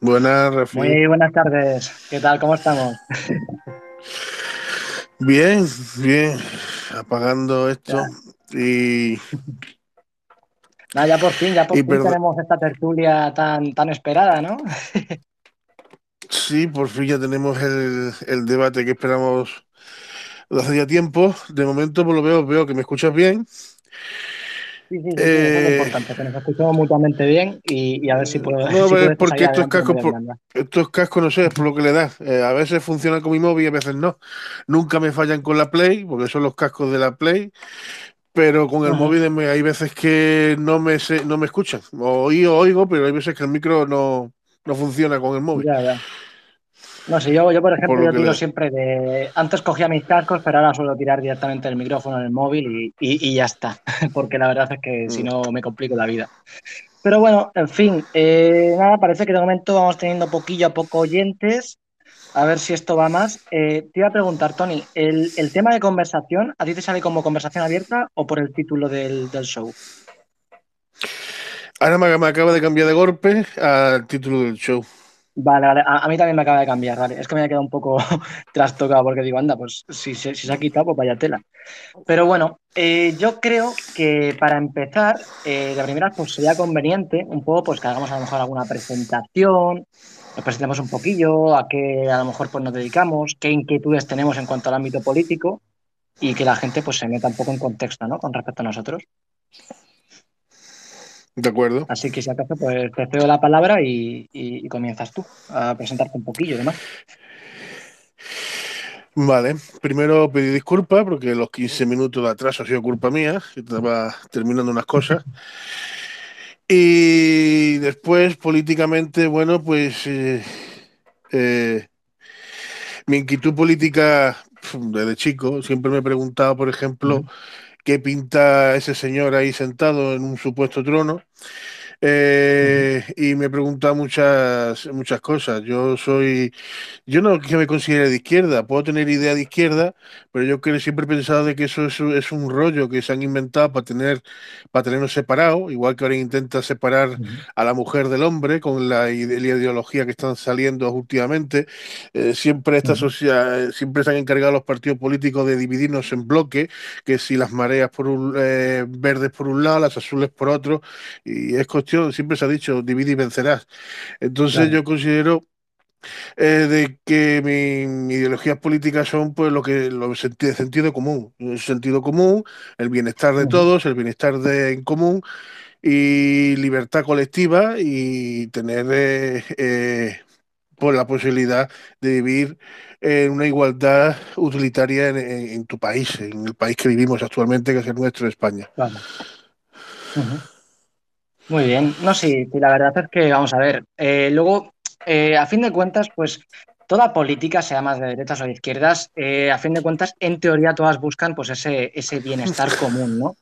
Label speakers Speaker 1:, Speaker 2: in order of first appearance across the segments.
Speaker 1: Buenas, Rafi.
Speaker 2: Muy buenas tardes. ¿Qué tal? ¿Cómo estamos?
Speaker 1: Bien, bien. Apagando esto y.
Speaker 2: Nada, ya por fin, ya por fin tenemos esta tertulia tan, tan esperada, ¿no?
Speaker 1: sí, por fin ya tenemos el, el debate que esperamos hace ya tiempo. De momento, por lo veo, veo que me escuchas bien.
Speaker 2: Sí, sí, sí, es eh, importante, que nos escuchemos mutuamente bien y, a ver si puedo.
Speaker 1: No, es porque estos cascos, estos cascos, no sé, es por lo que le da. Eh, a veces funcionan con mi móvil y a veces no. Nunca me fallan con la Play, porque son los cascos de la Play, pero con el móvil hay veces que no me no me escuchan. Oígo, oigo, pero hay veces que el micro no, no funciona con el móvil.
Speaker 2: Ya, ya. No sé, yo, yo por ejemplo, yo tiro siempre de. Antes cogía mis cascos, pero ahora suelo tirar directamente el micrófono en el móvil y, ya está. Porque la verdad es que si mm. no me complico la vida. Pero bueno, en fin, eh, nada, parece que de momento vamos teniendo poquillo a poco oyentes. A ver si esto va más. Eh, te iba a preguntar, Tony, ¿el, tema de conversación, ¿a ti te sale como conversación abierta o por el título del, show?
Speaker 1: Ahora me acaba de cambiar de golpe al título del show.
Speaker 2: Vale, vale. A, mí también me acaba de cambiar, vale. Es que me ha quedado un poco trastocado porque digo, anda, pues si, si, se ha quitado, pues vaya tela. Pero bueno, eh, yo creo que para empezar, eh, de primera, pues sería conveniente un poco pues que hagamos a lo mejor alguna presentación, nos presentemos un poquillo, a qué a lo mejor pues nos dedicamos, qué inquietudes tenemos en cuanto al ámbito político y que la gente pues se meta un poco en contexto, ¿no? Con respecto a nosotros.
Speaker 1: De acuerdo.
Speaker 2: Así que si acaso, pues te cedo la palabra y, comienzas tú a presentarte un poquillo y demás.
Speaker 1: Vale, primero pedir disculpas porque los 15 minutos de atraso ha sido culpa mía, estaba terminando unas cosas. Y después, políticamente, bueno, pues eh, eh, mi inquietud política desde chico, siempre me he preguntado, por ejemplo, qué pinta ese señor ahí sentado en un supuesto trono. Eh, y me pregunta muchas, muchas cosas. Yo soy, yo no que me considere de izquierda, puedo tener idea de izquierda, pero yo que siempre he pensado de que eso es, un rollo que se han inventado para tener, para tenernos separados, igual que ahora intenta separar a la mujer del hombre con la, ideología que están saliendo últimamente. Eh, siempre esta sociedad, siempre se han encargado los partidos políticos de dividirnos en bloques, que si las mareas por un, eh, verdes por un lado, las azules por otro, y es siempre se ha dicho, divide y vencerás. Entonces yo considero eh, de que mis ideologías políticas son pues lo que lo de sentido común, el sentido común, el bienestar de todos, el bienestar de, en común y libertad colectiva y tener eh, eh, pues la posibilidad de vivir en una igualdad utilitaria en, tu país, en el país que vivimos actualmente, que es el nuestro, España.
Speaker 2: Muy bien, no, sí, la verdad es que, vamos a ver, eh, luego, eh, a fin de cuentas, pues toda política, sea más de derechas o de izquierdas, eh, a fin de cuentas, en teoría todas buscan pues ese, ese bienestar común, ¿no?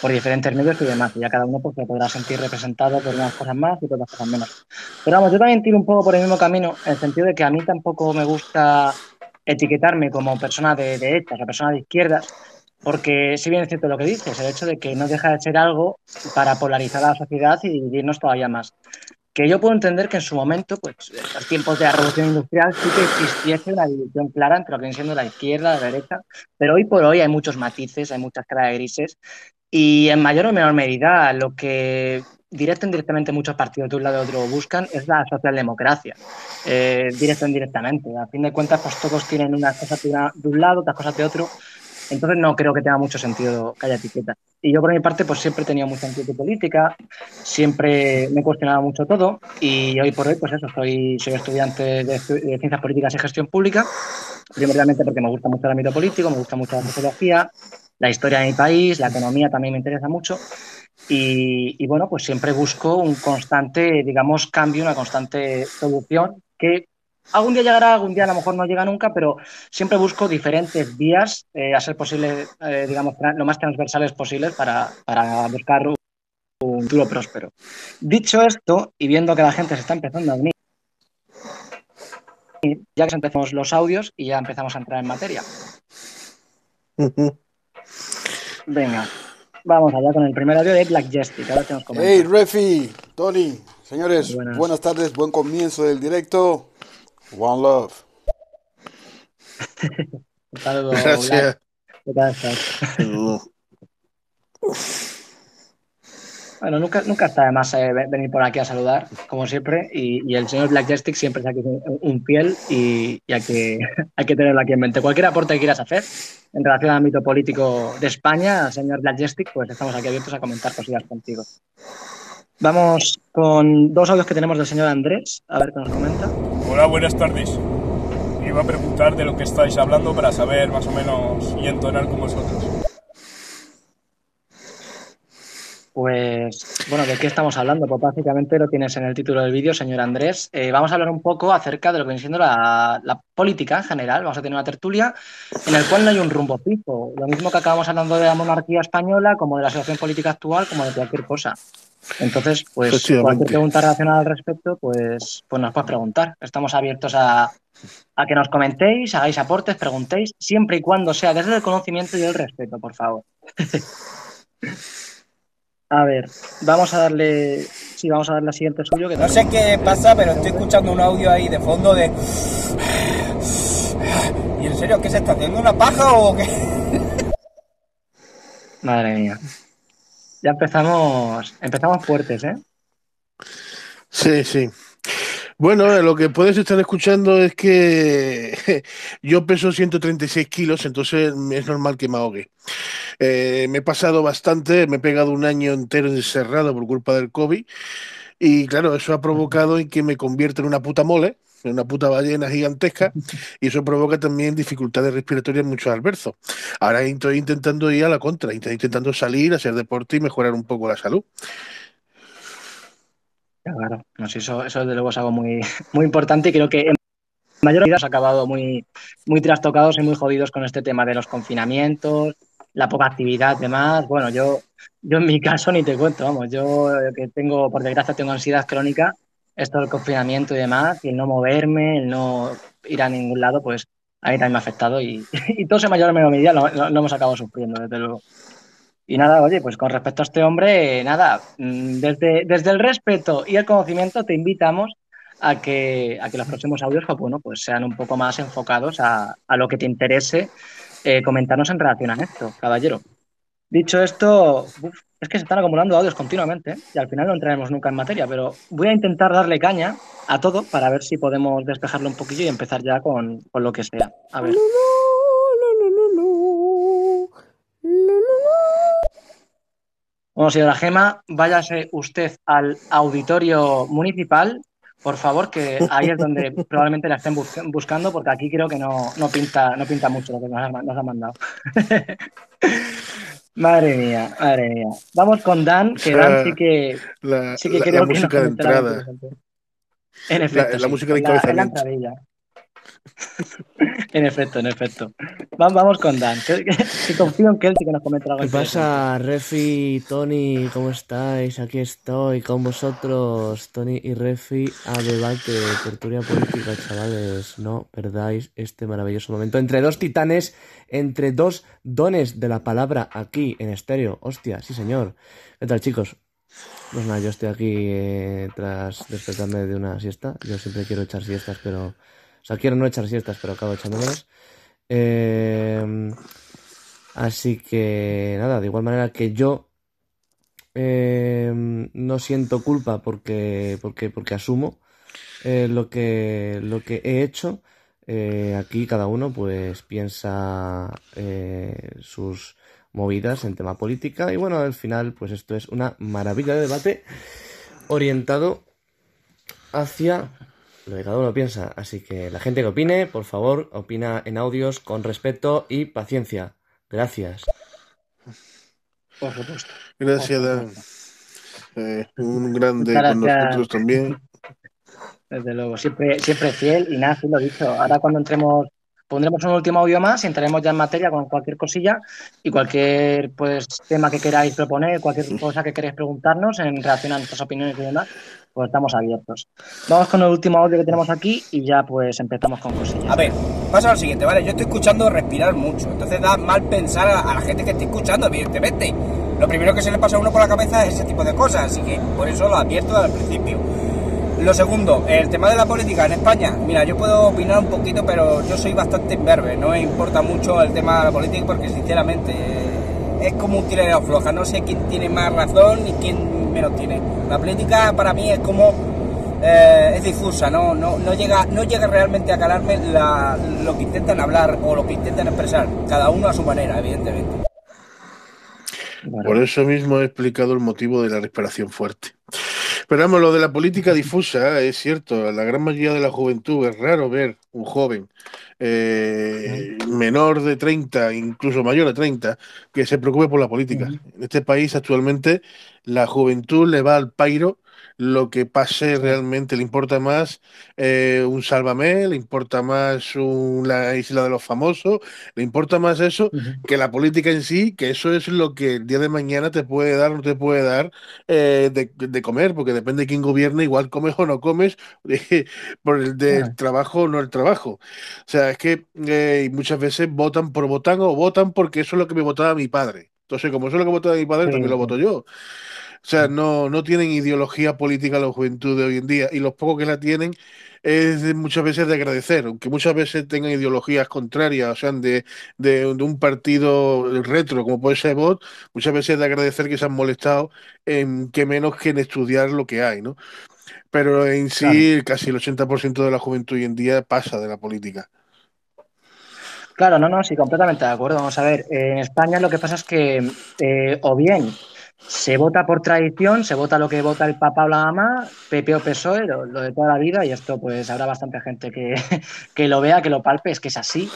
Speaker 2: Por diferentes medios y demás, y ya cada uno pues, se podrá sentir representado por unas cosas más y por otras cosas menos. Pero vamos, yo también tiro un poco por el mismo camino, en el sentido de que a mí tampoco me gusta etiquetarme como persona de derechas o persona de izquierdas, porque si bien es cierto lo que dices, el hecho de que no deja de ser algo para polarizar a la sociedad y dividirnos todavía más. Que yo puedo entender que en su momento, pues en los tiempos de la revolución industrial, sí que existiese una división clara entre lo que viene siendo la izquierda, la derecha, pero hoy por hoy hay muchos matices, hay muchas caras grises, y en mayor o menor medida lo que directo o indirectamente muchos partidos de un lado y otro buscan es la socialdemocracia, eh, directo o indirectamente. A fin de cuentas, pues todos tienen unas cosas de un lado, otras cosas de otro, entonces no creo que tenga mucho sentido que haya etiquetas. Y yo por mi parte pues siempre he tenido mucha inquietud política, siempre me he cuestionado mucho todo y hoy por hoy pues eso, soy, soy estudiante de, Ciencias Políticas y Gestión Pública, primordialmente porque me gusta mucho el ámbito político, me gusta mucho la sociología, la historia de mi país, la economía también me interesa mucho y, bueno, pues siempre busco un constante, digamos, cambio, una constante solución que Algún día llegará, algún día a lo mejor no llega nunca, pero siempre busco diferentes vías eh, a ser posible, eh, digamos, lo más transversales posibles para, buscar un, futuro próspero. Dicho esto, y viendo que la gente se está empezando a unir, ya que empezamos los audios y ya empezamos a entrar en materia. Venga, vamos allá con el primer audio de Black Jesty.
Speaker 3: Hey, Refi, Tony, Señores, buenas. tardes, buen comienzo del directo. One love.
Speaker 2: Gracias. Bueno, nunca, nunca está de más eh, venir por aquí a saludar, como siempre, y, el señor Black Jesting siempre es aquí un, piel y, hay, que, hay que tenerlo aquí en mente. Cualquier aporte que quieras hacer en relación al ámbito político de España, señor Black Jesting, pues estamos aquí abiertos a comentar cosillas contigo. Vamos con dos audios que tenemos del señor Andrés, a ver qué nos comenta.
Speaker 4: Hola, buenas tardes. Iba a preguntar de lo que estáis hablando para saber más o menos y entonar con vosotros.
Speaker 2: Pues, bueno, ¿de qué estamos hablando? Pues básicamente lo tienes en el título del vídeo, señor Andrés. Eh, vamos a hablar un poco acerca de lo que viene siendo la, política en general. Vamos a tener una tertulia en el cual no hay un rumbo fijo. Lo mismo que acabamos hablando de la monarquía española, como de la situación política actual, como de cualquier cosa. Entonces, pues cualquier pregunta relacionada al respecto, pues, pues nos puedes preguntar. Estamos abiertos a, a que nos comentéis, hagáis aportes, preguntéis, siempre y cuando sea desde el conocimiento y el respeto, por favor. A ver, vamos a darle. Sí, vamos a darle la siguiente suyo.
Speaker 5: no sé qué pasa, pero estoy escuchando un audio ahí de fondo de. ¿Y en serio qué se está haciendo? ¿Una paja o qué?
Speaker 2: Madre mía. Ya empezamos. Empezamos fuertes, ¿eh?
Speaker 1: Sí, sí. Bueno, lo que puedes estar escuchando es que yo peso 136 kilos, entonces es normal que me ahogue. Eh, me he pasado bastante, me he pegado un año entero encerrado por culpa del COVID y claro, eso ha provocado en que me convierta en una puta mole, una puta ballena gigantesca y eso provoca también dificultades respiratorias en muchos alberzos. Ahora estoy intentando ir a la contra, estoy intentando salir, hacer deporte y mejorar un poco la salud.
Speaker 2: Claro, no sé, eso, eso desde luego es algo muy, muy importante y creo que en mayor medida ha acabado muy, muy trastocados y muy jodidos con este tema de los confinamientos, la poca actividad, demás. Bueno, yo, yo en mi caso ni te cuento, vamos, yo que tengo, por desgracia, tengo ansiedad crónica, esto del confinamiento y demás, y el no moverme, el no ir a ningún lado, pues a mí también me ha afectado y, y todos en mayor o menor medida lo, lo hemos acabado sufriendo, desde luego. Y nada, oye, pues con respecto a este hombre, nada, mm, desde, desde el respeto y el conocimiento te invitamos a que, a que los próximos audios pues, bueno, pues sean un poco más enfocados a, a lo que te interese eh, comentarnos en relación a esto, caballero. Dicho esto, es que se están acumulando audios continuamente ¿eh? y al final no entraremos nunca en materia, pero voy a intentar darle caña a todo para ver si podemos despejarlo un poquillo y empezar ya con, con lo que sea. A ver. Bueno, señora Gema, váyase usted al auditorio municipal, por favor, que ahí es donde probablemente la estén buscando, porque aquí creo que no, pinta, no pinta mucho lo que nos ha, mandado. madre mía, madre mía. Vamos con Dan, que Dan sí que,
Speaker 1: la, sí que la, la música de entrada.
Speaker 2: En efecto,
Speaker 1: la, música de encabezamiento.
Speaker 2: En efecto, en efecto. Vamos con Dan. Que, confío en que él sí que nos comente algo.
Speaker 6: ¿Qué pasa, Refi, Tony? ¿Cómo estáis? Aquí estoy con vosotros, Tony y Refi, a debate de tertulia política, chavales. No perdáis este maravilloso momento. Entre dos titanes, entre dos dones de la palabra aquí en estéreo. Hostia, sí, señor. ¿Qué tal, chicos? Pues nada, yo estoy aquí eh, tras despertarme de una siesta. Yo siempre quiero echar siestas, pero o sea, quiero no echar siestas, pero acabo echándomelas. Eh, así que nada, de igual manera que yo eh, no siento culpa porque, porque, porque asumo eh, lo, que, lo que he hecho. aquí cada uno pues piensa sus movidas en tema política y bueno, al final pues esto es una maravilla de debate orientado hacia lo que cada uno piensa. Así que la gente que opine, por favor, opina en audios con respeto y paciencia. Gracias.
Speaker 2: Por supuesto.
Speaker 1: Gracias, Dan. Eh, un grande con nosotros también.
Speaker 2: Desde luego, siempre, siempre fiel y nada, sí lo dicho. Ahora cuando entremos, pondremos un último audio más y entraremos ya en materia con cualquier cosilla y cualquier pues tema que queráis proponer, cualquier cosa que queráis preguntarnos en relación a nuestras opiniones y demás, pues estamos abiertos. Vamos con el último audio que tenemos aquí y ya pues empezamos con cosillas.
Speaker 5: A ver, pasa lo siguiente, ¿vale? Yo estoy escuchando respirar mucho, entonces da mal pensar a, la gente que está escuchando, evidentemente. Lo primero que se le pasa a uno por la cabeza es ese tipo de cosas, así que por eso lo advierto al principio. Lo segundo, el tema de la política en España. Mira, yo puedo opinar un poquito, pero yo soy bastante imberbe. No me importa mucho el tema de la política porque, sinceramente, es como un tiro de floja. No sé quién tiene más razón y quién menos tiene. La política para mí es como eh, es difusa, no, no, no, llega, no llega realmente a calarme la- lo que intentan hablar o lo que intentan expresar, cada uno a su manera, evidentemente.
Speaker 1: Por eso mismo he explicado el motivo de la respiración fuerte. Pero vamos, lo de la política difusa es cierto. La gran mayoría de la juventud es raro ver un joven eh, menor de 30, incluso mayor de 30, que se preocupe por la política. En este país actualmente la juventud le va al pairo lo que pase realmente. Le importa más eh, un Sálvame, le importa más un- la isla de los famosos, le importa más eso que la política en sí, que eso es lo que el día de mañana te puede dar o no te puede dar eh, de, de comer, porque depende de quién gobierne, igual comes o no comes, eh, por el del trabajo o no el trabajo. O sea, es que eh, muchas veces votan por votar o votan porque eso es lo que me votaba mi padre. Entonces, como eso es lo que votaba mi padre,
Speaker 2: Sí,
Speaker 1: también lo voto yo. O sea, no, no tienen ideología política la juventud de hoy en día y los pocos que la tienen es muchas veces de agradecer, aunque muchas veces tengan ideologías contrarias, o sean de, de, de un partido retro como puede ser Vox, muchas veces de agradecer que se han molestado en que menos que en estudiar lo que hay, ¿no? Pero en
Speaker 2: Claro.
Speaker 1: sí casi el 80% de la juventud hoy en día pasa de la política.
Speaker 2: Claro, no, no, sí, completamente de acuerdo. Vamos a ver, en España lo que pasa es que eh, o bien se vota por tradición, se vota lo que vota el papá o la mamá, PP o PSOE, lo, de toda la vida, y esto pues habrá bastante gente que, que lo vea, que lo palpe, es que es así.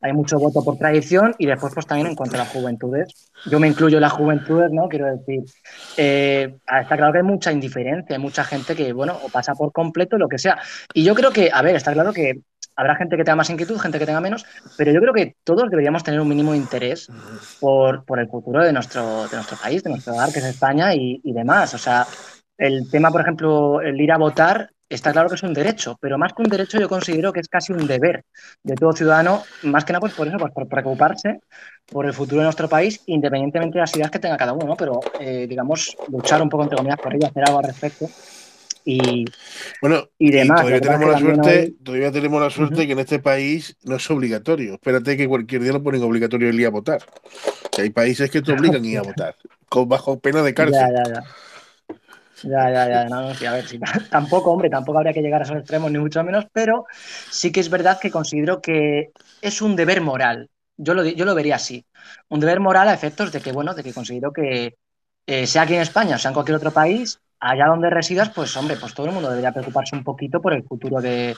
Speaker 2: Hay mucho voto por tradición y después pues también en cuanto a las juventudes. Yo me incluyo en las juventudes, ¿no? Quiero decir, eh, está claro que hay mucha indiferencia, hay mucha gente que, bueno, o pasa por completo, lo que sea. Y yo creo que, a ver, está claro que habrá gente que tenga más inquietud, gente que tenga menos, pero yo creo que todos deberíamos tener un mínimo interés por, por el futuro de nuestro, de nuestro país, de nuestro hogar, que es España y, y demás. O sea, el tema, por ejemplo, el ir a votar, está claro que es un derecho, pero más que un derecho yo considero que es casi un deber de todo ciudadano, más que nada pues por eso, pues por preocuparse por el futuro de nuestro país, independientemente de las ideas que tenga cada uno, ¿no? Pero, eh, digamos, luchar un poco entre comillas por ello, hacer algo al respecto. Y,
Speaker 1: Bueno,
Speaker 2: Y demás,
Speaker 1: todavía tenemos la suerte, todavía tenemos la suerte que en este país no es obligatorio. Espérate que cualquier día lo ponen obligatorio el ir a votar. Que hay países que te obligan a ir a votar, con bajo pena de
Speaker 2: Ya,
Speaker 1: cárcel.
Speaker 2: ya, ya. Ya, ya, ya. No, no, sí, a ver, sí. Tampoco, hombre, tampoco habría que llegar a esos extremos, ni mucho menos, pero sí que es verdad que considero que es un deber moral. Yo lo, yo lo vería así. Un deber moral a efectos de que, bueno, de que considero que eh, sea aquí en España o sea en cualquier otro país, allá donde residas, pues, hombre, pues todo el mundo debería preocuparse un poquito por el futuro de,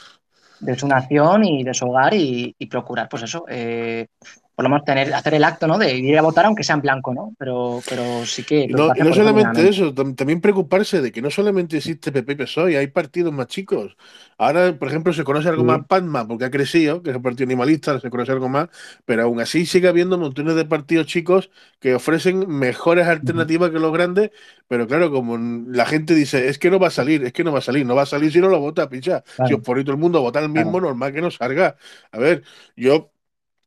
Speaker 2: de su nación y de su hogar y, procurar, pues eso, eh, por lo menos tener, hacer el acto, ¿no? De ir a votar aunque sea en blanco, ¿no? Pero, pero sí que
Speaker 1: no, no solamente eso, tam- también preocuparse de que no solamente existe PP y PSOE, hay partidos más chicos. Ahora, por ejemplo, se conoce algo
Speaker 2: Sí.
Speaker 1: más PANMA porque ha crecido, que es el partido animalista, se conoce algo más, pero aún así sigue habiendo montones de partidos chicos que ofrecen mejores alternativas que los grandes, pero claro, como la gente dice, es que no va a salir, es que no va a salir, no va a salir si no lo vota, picha. Si os ponéis todo el mundo a votar el
Speaker 2: Claro.
Speaker 1: mismo, normal que no salga. A ver, yo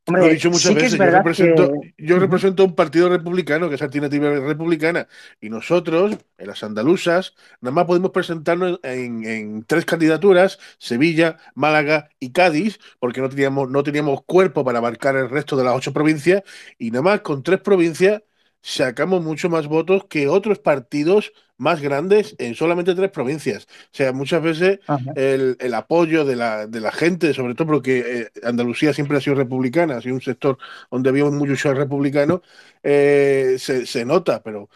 Speaker 2: Hombre,
Speaker 1: lo he dicho muchas
Speaker 2: sí
Speaker 1: veces,
Speaker 2: es
Speaker 1: yo represento,
Speaker 2: que...
Speaker 1: yo represento un partido republicano, que es Alternativa Republicana, y nosotros, en las andaluzas, nada más podemos presentarnos en, en tres candidaturas, Sevilla, Málaga y Cádiz, porque no teníamos, no teníamos cuerpo para abarcar el resto de las ocho provincias, y nada más con tres provincias sacamos mucho más votos que otros partidos más grandes en solamente tres provincias. O sea, muchas veces el, el apoyo de la, de la gente, sobre todo porque eh, Andalucía siempre ha sido republicana, ha sido un sector donde había mucho republicano, eh, se, se nota, pero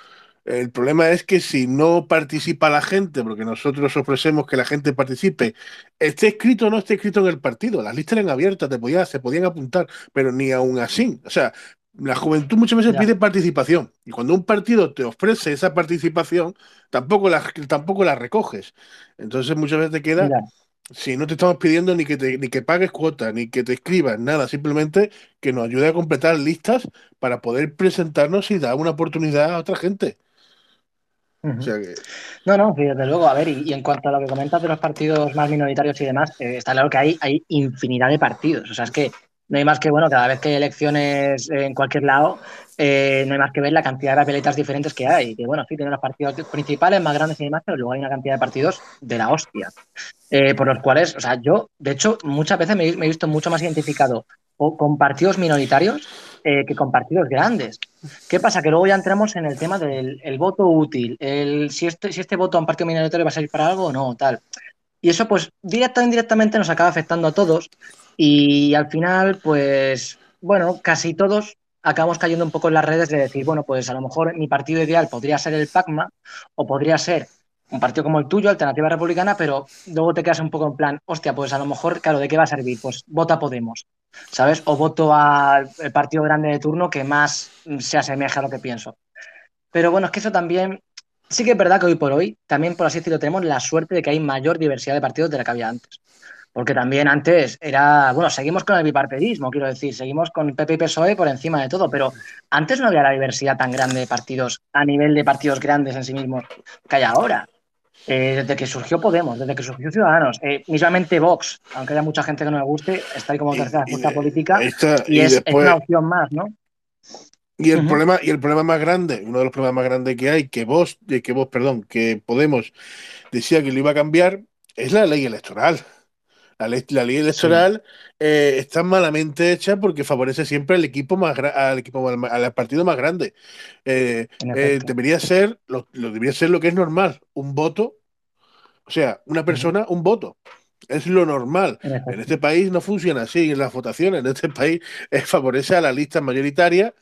Speaker 1: el problema es que si no participa la gente, porque nosotros ofrecemos que la gente participe, esté escrito o no esté escrito en el partido, las listas eran abiertas, te podía- se podían apuntar, pero ni aún así. O sea, la juventud muchas veces
Speaker 2: Ya.
Speaker 1: pide participación y cuando un partido te ofrece esa participación, tampoco la, tampoco la recoges. Entonces muchas veces te queda si no te estamos pidiendo ni que, te, ni que pagues cuota, ni que te escribas, nada, simplemente que nos ayude a completar listas para poder presentarnos y dar una oportunidad a otra gente. O sea que,
Speaker 2: No, no, desde luego. A ver, y, y en cuanto a lo que comentas de los partidos más minoritarios y demás, eh, está claro que hay, hay infinidad de partidos. O sea, es que no hay más que, bueno, cada vez que hay elecciones en cualquier lado, eh, no hay más que ver la cantidad de papeletas diferentes que hay. Que bueno, sí, tienen los partidos principales más grandes y demás, pero luego hay una cantidad de partidos de la hostia. Eh, por los cuales, o sea, yo, de hecho, muchas veces me, he visto mucho más identificado con partidos minoritarios eh, que con partidos grandes. ¿Qué pasa? Que luego ya entramos en el tema del voto útil, el, si, este, si este voto a un partido minoritario va a servir para algo o no, tal. Y eso, pues, directa o indirectamente nos acaba afectando a todos. Y al final, pues, bueno, casi todos acabamos cayendo un poco en las redes de decir, bueno, pues a lo mejor mi partido ideal podría ser el PACMA o podría ser un partido como el tuyo, Alternativa Republicana, pero luego te quedas un poco en plan, hostia, pues a lo mejor, claro, ¿de qué va a servir? Pues vota Podemos, ¿sabes? O voto al partido grande de turno que más se asemeja a lo que pienso. Pero bueno, es que eso también, sí que es verdad que hoy por hoy, también por así decirlo, tenemos la suerte de que hay mayor diversidad de partidos de la que había antes. Porque también antes era, bueno, seguimos con el bipartidismo, quiero decir, seguimos con PP y PSOE por encima de todo, pero antes no había la diversidad tan grande de partidos a nivel de partidos grandes en sí mismos que hay ahora. Eh, desde que surgió Podemos, desde que surgió Ciudadanos, eh, mismamente Vox, aunque haya mucha gente que no le guste, está ahí como tercera fuerza política y, es, una opción más, ¿no?
Speaker 1: Y el problema, y el problema más grande, uno de los problemas más grandes que hay, que vos, que vos, perdón, que Podemos decía que lo iba a cambiar, es la ley electoral. La ley, la ley electoral eh, está malamente hecha porque favorece siempre al equipo más al equipo al partido más grande. Eh, eh, debería ser lo, debería ser lo que es normal, un voto, o sea, una persona, un voto. Es lo normal. En, este país no funciona así. En las votaciones, en este país favorece a la lista mayoritaria.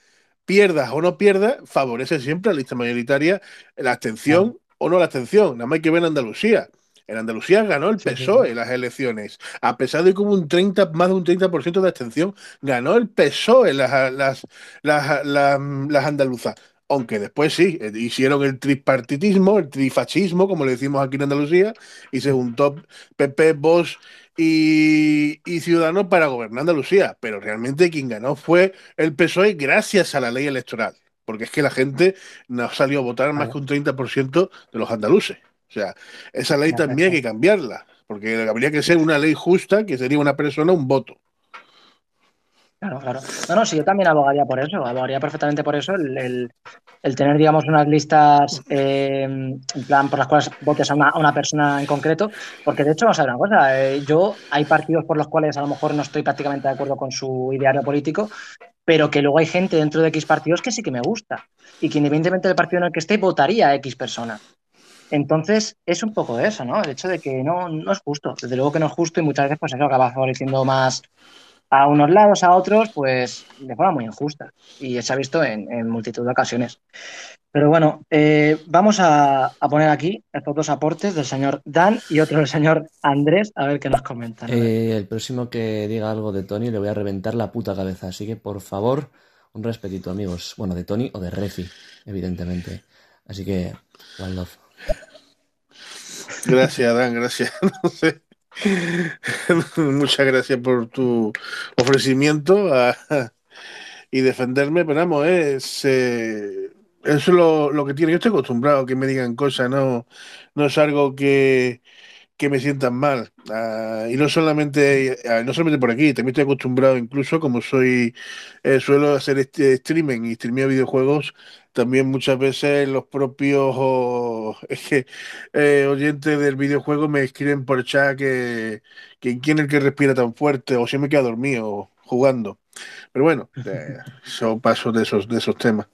Speaker 1: Pierdas o no pierdas, favorece siempre a la lista mayoritaria la abstención o no la abstención. Nada más hay que ver en Andalucía. En Andalucía ganó el PSOE en las elecciones, a pesar de que hubo un 30, más de un 30% de abstención, ganó el PSOE las, las, las, las, andaluzas. Aunque después sí, eh, hicieron el tripartitismo, el trifascismo, como le decimos aquí en Andalucía, y se juntó PP, Vox y, y Ciudadanos para gobernar Andalucía. Pero realmente quien ganó fue el PSOE gracias a la ley electoral, porque es que la gente no salió a votar más que un 30% de los andaluces. O sea, esa ley también hay que cambiarla, porque habría que ser una ley justa, que sería una persona un voto.
Speaker 2: Claro, claro. No, no, sí, yo también abogaría por eso, abogaría perfectamente por eso, el, tener, digamos, unas listas eh, en plan por las cuales votes a una, persona en concreto, porque de hecho, vamos a ver una cosa, eh, yo hay partidos por los cuales a lo mejor no estoy prácticamente de acuerdo con su ideario político, pero que luego hay gente dentro de X partidos que sí que me gusta y que independientemente del partido en el que esté, votaría a X persona. Entonces, es un poco eso, ¿no? El hecho de que no, no es justo. Desde luego que no es justo y muchas veces pues eso acaba favoreciendo más a unos lados, a otros, pues de forma muy injusta. Y se ha visto en, multitud de ocasiones. Pero bueno, eh, vamos a, poner aquí estos dos aportes del señor Dan y otro del señor Andrés, a ver qué nos comentan.
Speaker 6: Eh, el próximo que diga algo de Tony le voy a reventar la puta cabeza. Así que, por favor, un respetito, amigos. Bueno, de Tony o de Refi, evidentemente. Así que, one love.
Speaker 1: Gracias, Dan, gracias. Muchas gracias por tu ofrecimiento y defenderme, pero vamos, es, eh, eso es lo, que tiene. Yo estoy acostumbrado a que me digan cosas, no, no es algo que, que me sientan mal. Ah, y no solamente, ah, no solamente por aquí, también estoy acostumbrado, incluso como soy, eh, suelo hacer este streaming y streameo videojuegos, también muchas veces los propios eh, oyentes del videojuego me escriben por chat que, que quién es el que respira tan fuerte o si me queda dormido jugando. Pero bueno, eh, son pasos de esos, de esos temas.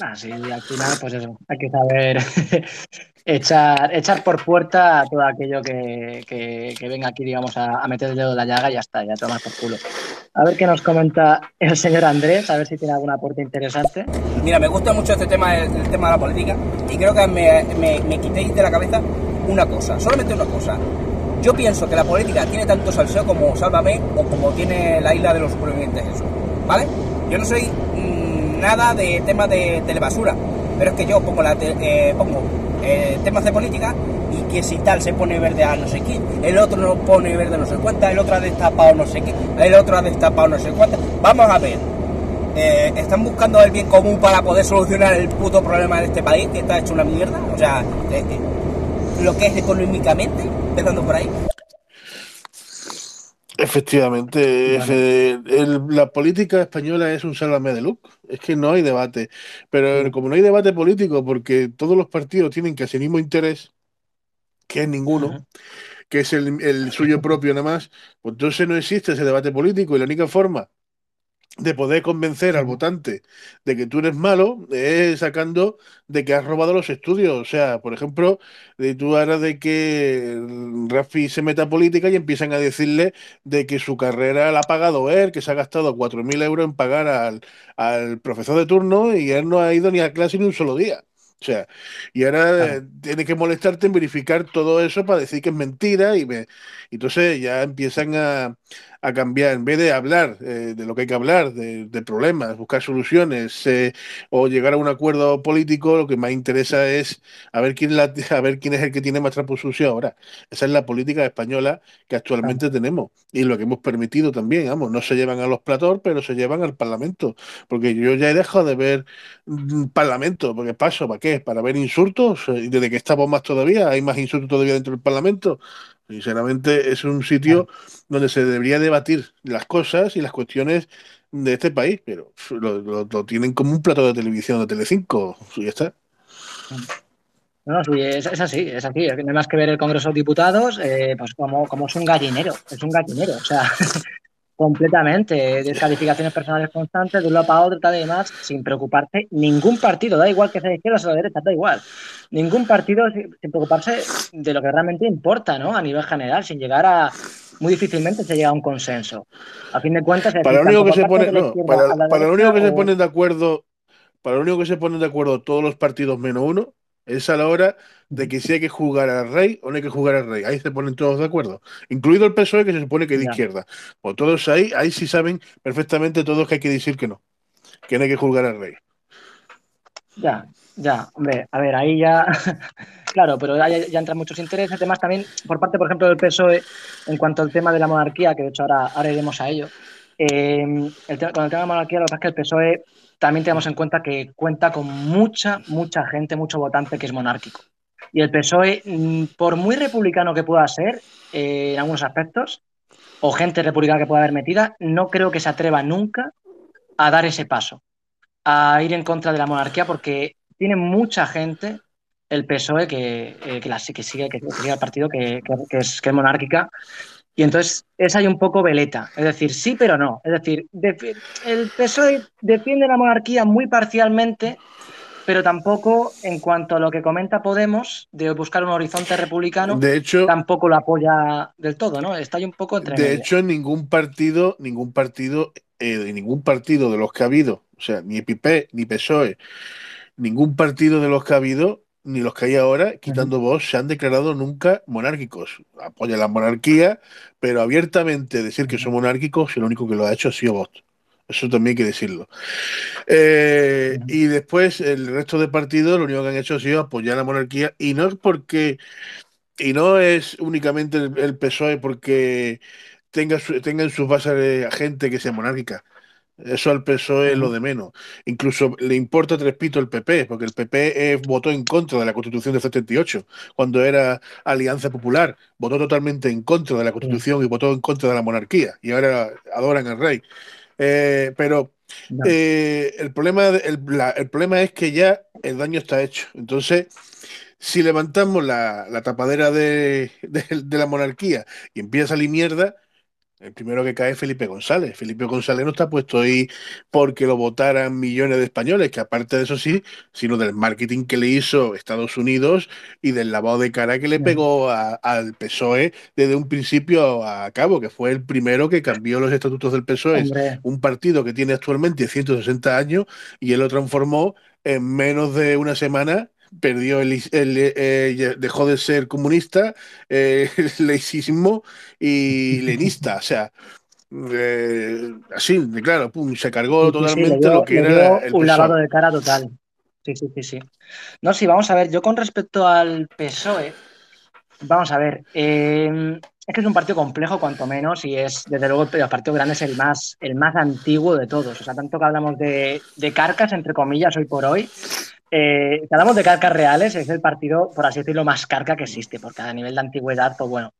Speaker 2: Así, ah, al final, pues eso, hay que saber echar, echar por puerta todo aquello que, que, venga aquí, digamos, a, meter el dedo en la llaga y ya está, ya tomas por culo. A ver qué nos comenta el señor Andrés, a ver si tiene alguna aporte interesante.
Speaker 5: Mira, me gusta mucho este tema, el, tema de la política, y creo que me, me, me quitéis de la cabeza una cosa, solamente una cosa. Yo pienso que la política tiene tanto salseo como Sálvame o como tiene la isla de los supervivientes, eso. ¿Vale? Yo no soy mm, nada de tema de telebasura, pero es que yo pongo, la eh, pongo eh, temas de política y que si tal se pone verde a no sé quién, el otro no pone verde a no sé cuánta, el otro ha destapado no sé qué, el otro ha destapado no sé cuánta. Vamos a ver, eh, están buscando el bien común para poder solucionar el puto problema de este país que está hecho una mierda, o sea, lo que es económicamente, empezando por ahí.
Speaker 1: Efectivamente, el- la política española es un sálvame de luz, es que no hay debate, pero como no hay debate político, porque todos los partidos tienen casi el mismo interés, que es ninguno, que es el, el suyo propio nada más, pues entonces no existe ese debate político y la única forma de poder convencer al votante de que tú eres malo es sacando de que has robado los estudios. O sea, por ejemplo, de tú ahora de que Rafi se meta a política y empiezan a decirle de que su carrera la ha pagado él, que se ha gastado 4.000 euros en pagar al, al profesor de turno y él no ha ido ni a clase ni un solo día. O sea, y ahora
Speaker 2: Claro.
Speaker 1: eh, tiene que molestarte en verificar todo eso para decir que es mentira y me... entonces ya empiezan a, a cambiar, en vez de hablar eh, de lo que hay que hablar, de, de problemas, buscar soluciones eh, o llegar a un acuerdo político, lo que más interesa es a ver quién, la, a ver quién es el que tiene más trapo sucio ahora. Esa es la política española que actualmente tenemos y lo que hemos permitido también, vamos, no se llevan a los platós, pero se llevan al Parlamento, porque yo ya he dejado de ver mm, Parlamento, porque paso, ¿para qué? ¿Para ver insultos? Y desde que estamos más todavía, hay más insultos todavía dentro del Parlamento. Sinceramente, es un sitio donde se debería debatir las cosas y las cuestiones de este país, pero lo, lo- lo tienen como un plato de televisión de Telecinco, y ya está.
Speaker 2: No, no, sí, es, es así, es así. No hay más que ver el Congreso de Diputados, eh, pues como, como es un gallinero, es un gallinero, o sea, completamente. Descalificaciones personales constantes de un lado para otro, tal y demás, sin preocuparse. Ningún partido, da igual que sea de izquierda o sea de derecha, da igual. Ningún partido sin, preocuparse de lo que realmente importa, ¿no? A nivel general, sin llegar a. Muy difícilmente se llega a un consenso. A fin de cuentas,
Speaker 1: Para lo único que se pone, no, para, para lo único que se ponen de acuerdo, para lo único que se ponen de acuerdo todos los partidos menos uno, es a la hora de que si hay que jugar al rey o no hay que jugar al rey. Ahí se ponen todos de acuerdo. Incluido el PSOE, que se supone que es de
Speaker 2: Ya.
Speaker 1: izquierda. Pues todos ahí, ahí sí saben perfectamente todos que hay que decir que no, que no hay que jugar al rey.
Speaker 2: Ya, ya, hombre, a ver, ahí ya, claro, pero ahí ya entran muchos intereses, además también por parte, por ejemplo, del PSOE, en cuanto al tema de la monarquía, que de hecho ahora, ahora iremos a ello, eh, el con el tema de la monarquía, lo que pasa es que el PSOE también tenemos en cuenta que cuenta con mucha, mucha gente, mucho votante que es monárquico. Y el PSOE, mm, por muy republicano que pueda ser eh, en algunos aspectos, o gente republicana que pueda haber metida, no creo que se atreva nunca a dar ese paso a ir en contra de la monarquía porque tiene mucha gente el PSOE que, eh, que, la, que sigue, que sigue el partido que es, que es monárquica. Y entonces es ahí un poco veleta. Es decir, sí, pero no. Es decir, el PSOE defiende la monarquía muy parcialmente, pero tampoco en cuanto a lo que comenta Podemos de buscar un horizonte republicano,
Speaker 1: De hecho,
Speaker 2: tampoco lo apoya del todo, ¿no? Está ahí un poco entre
Speaker 1: De hecho, en ningún partido, ningún partido, eh, ningún partido de los que ha habido, o sea, ni EPP, ni PSOE, ningún partido de los que ha habido, ni los que hay ahora, quitando Vox, se han declarado nunca monárquicos. Apoyan la monarquía, pero abiertamente decir que son monárquicos, el único que lo ha hecho ha sido Vox. Eso también hay que decirlo. Eh, y después el resto de partidos lo único que han hecho ha sido apoyar la monarquía y no es porque y no es únicamente el, el PSOE porque tenga, su- tenga en sus bases a gente que sea monárquica. Eso al PSOE es lo de menos. Incluso le importa tres pitos el PP, porque el PP votó en contra de la Constitución del 78, cuando era Alianza Popular. Votó totalmente en contra de la Constitución y votó en contra de la monarquía. Y ahora adoran al rey. Eh, pero eh, el, problema, de- el, la- el problema es que ya el daño está hecho. Entonces, si levantamos la, la tapadera de, de- de la monarquía y empieza a salir mierda, el primero que cae es Felipe González. Felipe González no está puesto ahí porque lo votaran millones de españoles, que aparte de eso sí, sino del marketing que le hizo Estados Unidos y del lavado de cara que le pegó a- al PSOE desde un principio a cabo, que fue el primero que cambió los estatutos del PSOE
Speaker 2: Hombre,
Speaker 1: un partido que tiene actualmente 160 años y él lo transformó en menos de una semana. Perdió el, el- eh, dejó de ser comunista, eh, laicismo y lenista. O sea, eh, así, claro, pum, se cargó
Speaker 2: Sí, sí, sí,
Speaker 1: totalmente
Speaker 2: dio,
Speaker 1: lo que era el
Speaker 2: un lavado de cara total. Sí, sí, sí, sí. No, sí, vamos a ver, yo con respecto al PSOE, vamos a ver, eh, es que es un partido complejo cuanto menos y es, desde luego, el partido grande es el más, el más antiguo de todos. O sea, tanto que hablamos de, de carcas, entre comillas, hoy por hoy, eh, si hablamos de carcas reales, es el partido, por así decirlo, más carca que existe, porque a nivel de antigüedad, pues bueno,